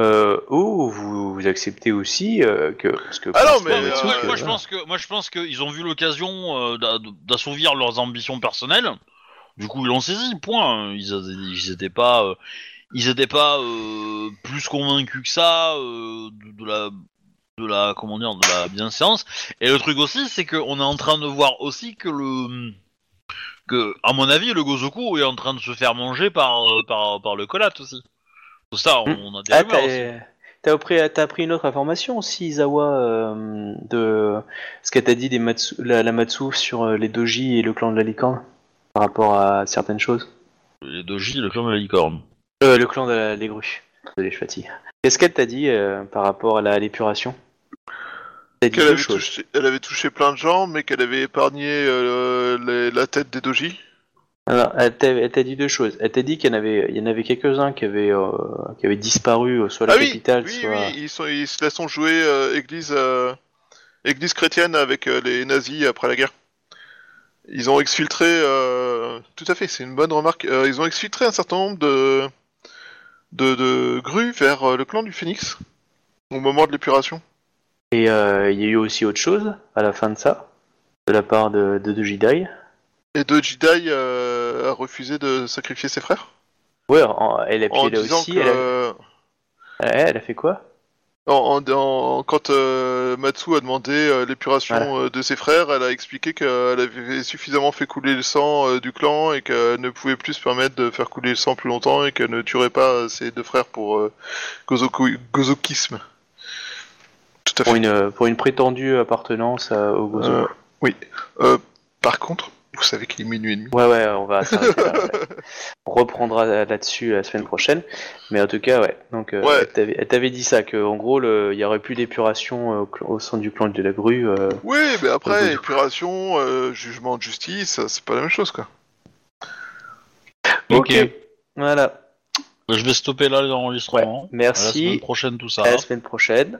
euh, ou vous, vous acceptez aussi euh, que, parce que.
Ah non, mais,
moi, je pense que moi je pense qu'ils ont vu l'occasion euh, d'a- d'assouvir leurs ambitions personnelles. Du coup, ils l'ont saisi. Point. Ils, a- ils étaient pas euh, ils étaient pas euh, plus convaincus que ça euh, de, de la de la comment dire de la bienséance. Et le truc aussi, c'est qu'on est en train de voir aussi que le que à mon avis le Gozoku est en train de se faire manger par euh, par, par le Colat aussi. Ça, on, on a des
Ah, t'as t'as appris une autre information aussi, Izawa, euh, de ce qu'elle t'a dit des Matsu, la, la Matsu sur euh, les doji et le clan de la licorne, par rapport à certaines choses.
Les doji, le clan de la licorne.
Euh, le clan de la, les grues. Qu'est-ce qu'elle t'a dit euh, par rapport à l'épuration?
Qu'elle avait, touché, elle avait touché plein de gens mais qu'elle avait épargné euh, les- la tête des doji.
Alors, elle t'a dit deux choses. Elle t'a dit qu'il y en avait, il y en avait quelques-uns qui avaient, euh, qui avaient disparu, euh, soit à la
ah oui,
capitale,
oui,
soit.
oui, ils, sont, ils se laissent jouer euh, église église chrétienne avec les nazis après la guerre. Ils ont exfiltré, tout à fait, c'est une bonne remarque. euh, ils ont exfiltré un certain nombre de de, de grues vers le clan du Phénix au moment de l'épuration.
Et euh, il y a eu aussi autre chose à la fin de ça, de la part de, de, de Jedi.
Et de Jedi euh, a refusé de sacrifier ses frères?
Ouais, en- elle a,
en disant
aussi,
que
elle a,
euh,
ouais, elle a fait quoi?
En, en- en- quand euh, Matsu a demandé euh, l'épuration
Voilà.
euh, de ses frères, elle a expliqué qu'elle avait suffisamment fait couler le sang du clan et qu'elle ne pouvait plus se permettre de faire couler le sang plus longtemps et qu'elle ne tuerait pas ses deux frères pour gozokisme. Tout à fait.
pour une, pour une prétendue appartenance à- au Gozo.
Euh, oui. Euh, par contre, vous savez qu'il est minuit et demi.
Ouais, ouais, on va s'arrêter là. ouais. On reprendra là-dessus la semaine prochaine. Mais en tout cas, ouais. Donc, euh,
Ouais.
elle t'avait- dit ça, qu'en gros, il y aurait plus d'épuration euh, au, au sein du clan de la grue. euh.
Oui, mais après, épuration, euh, jugement de justice, c'est pas la même chose, quoi.
Ok.
Voilà.
Je vais stopper là l'enregistrement. À la
Merci.
semaine prochaine tout ça.
À la semaine prochaine.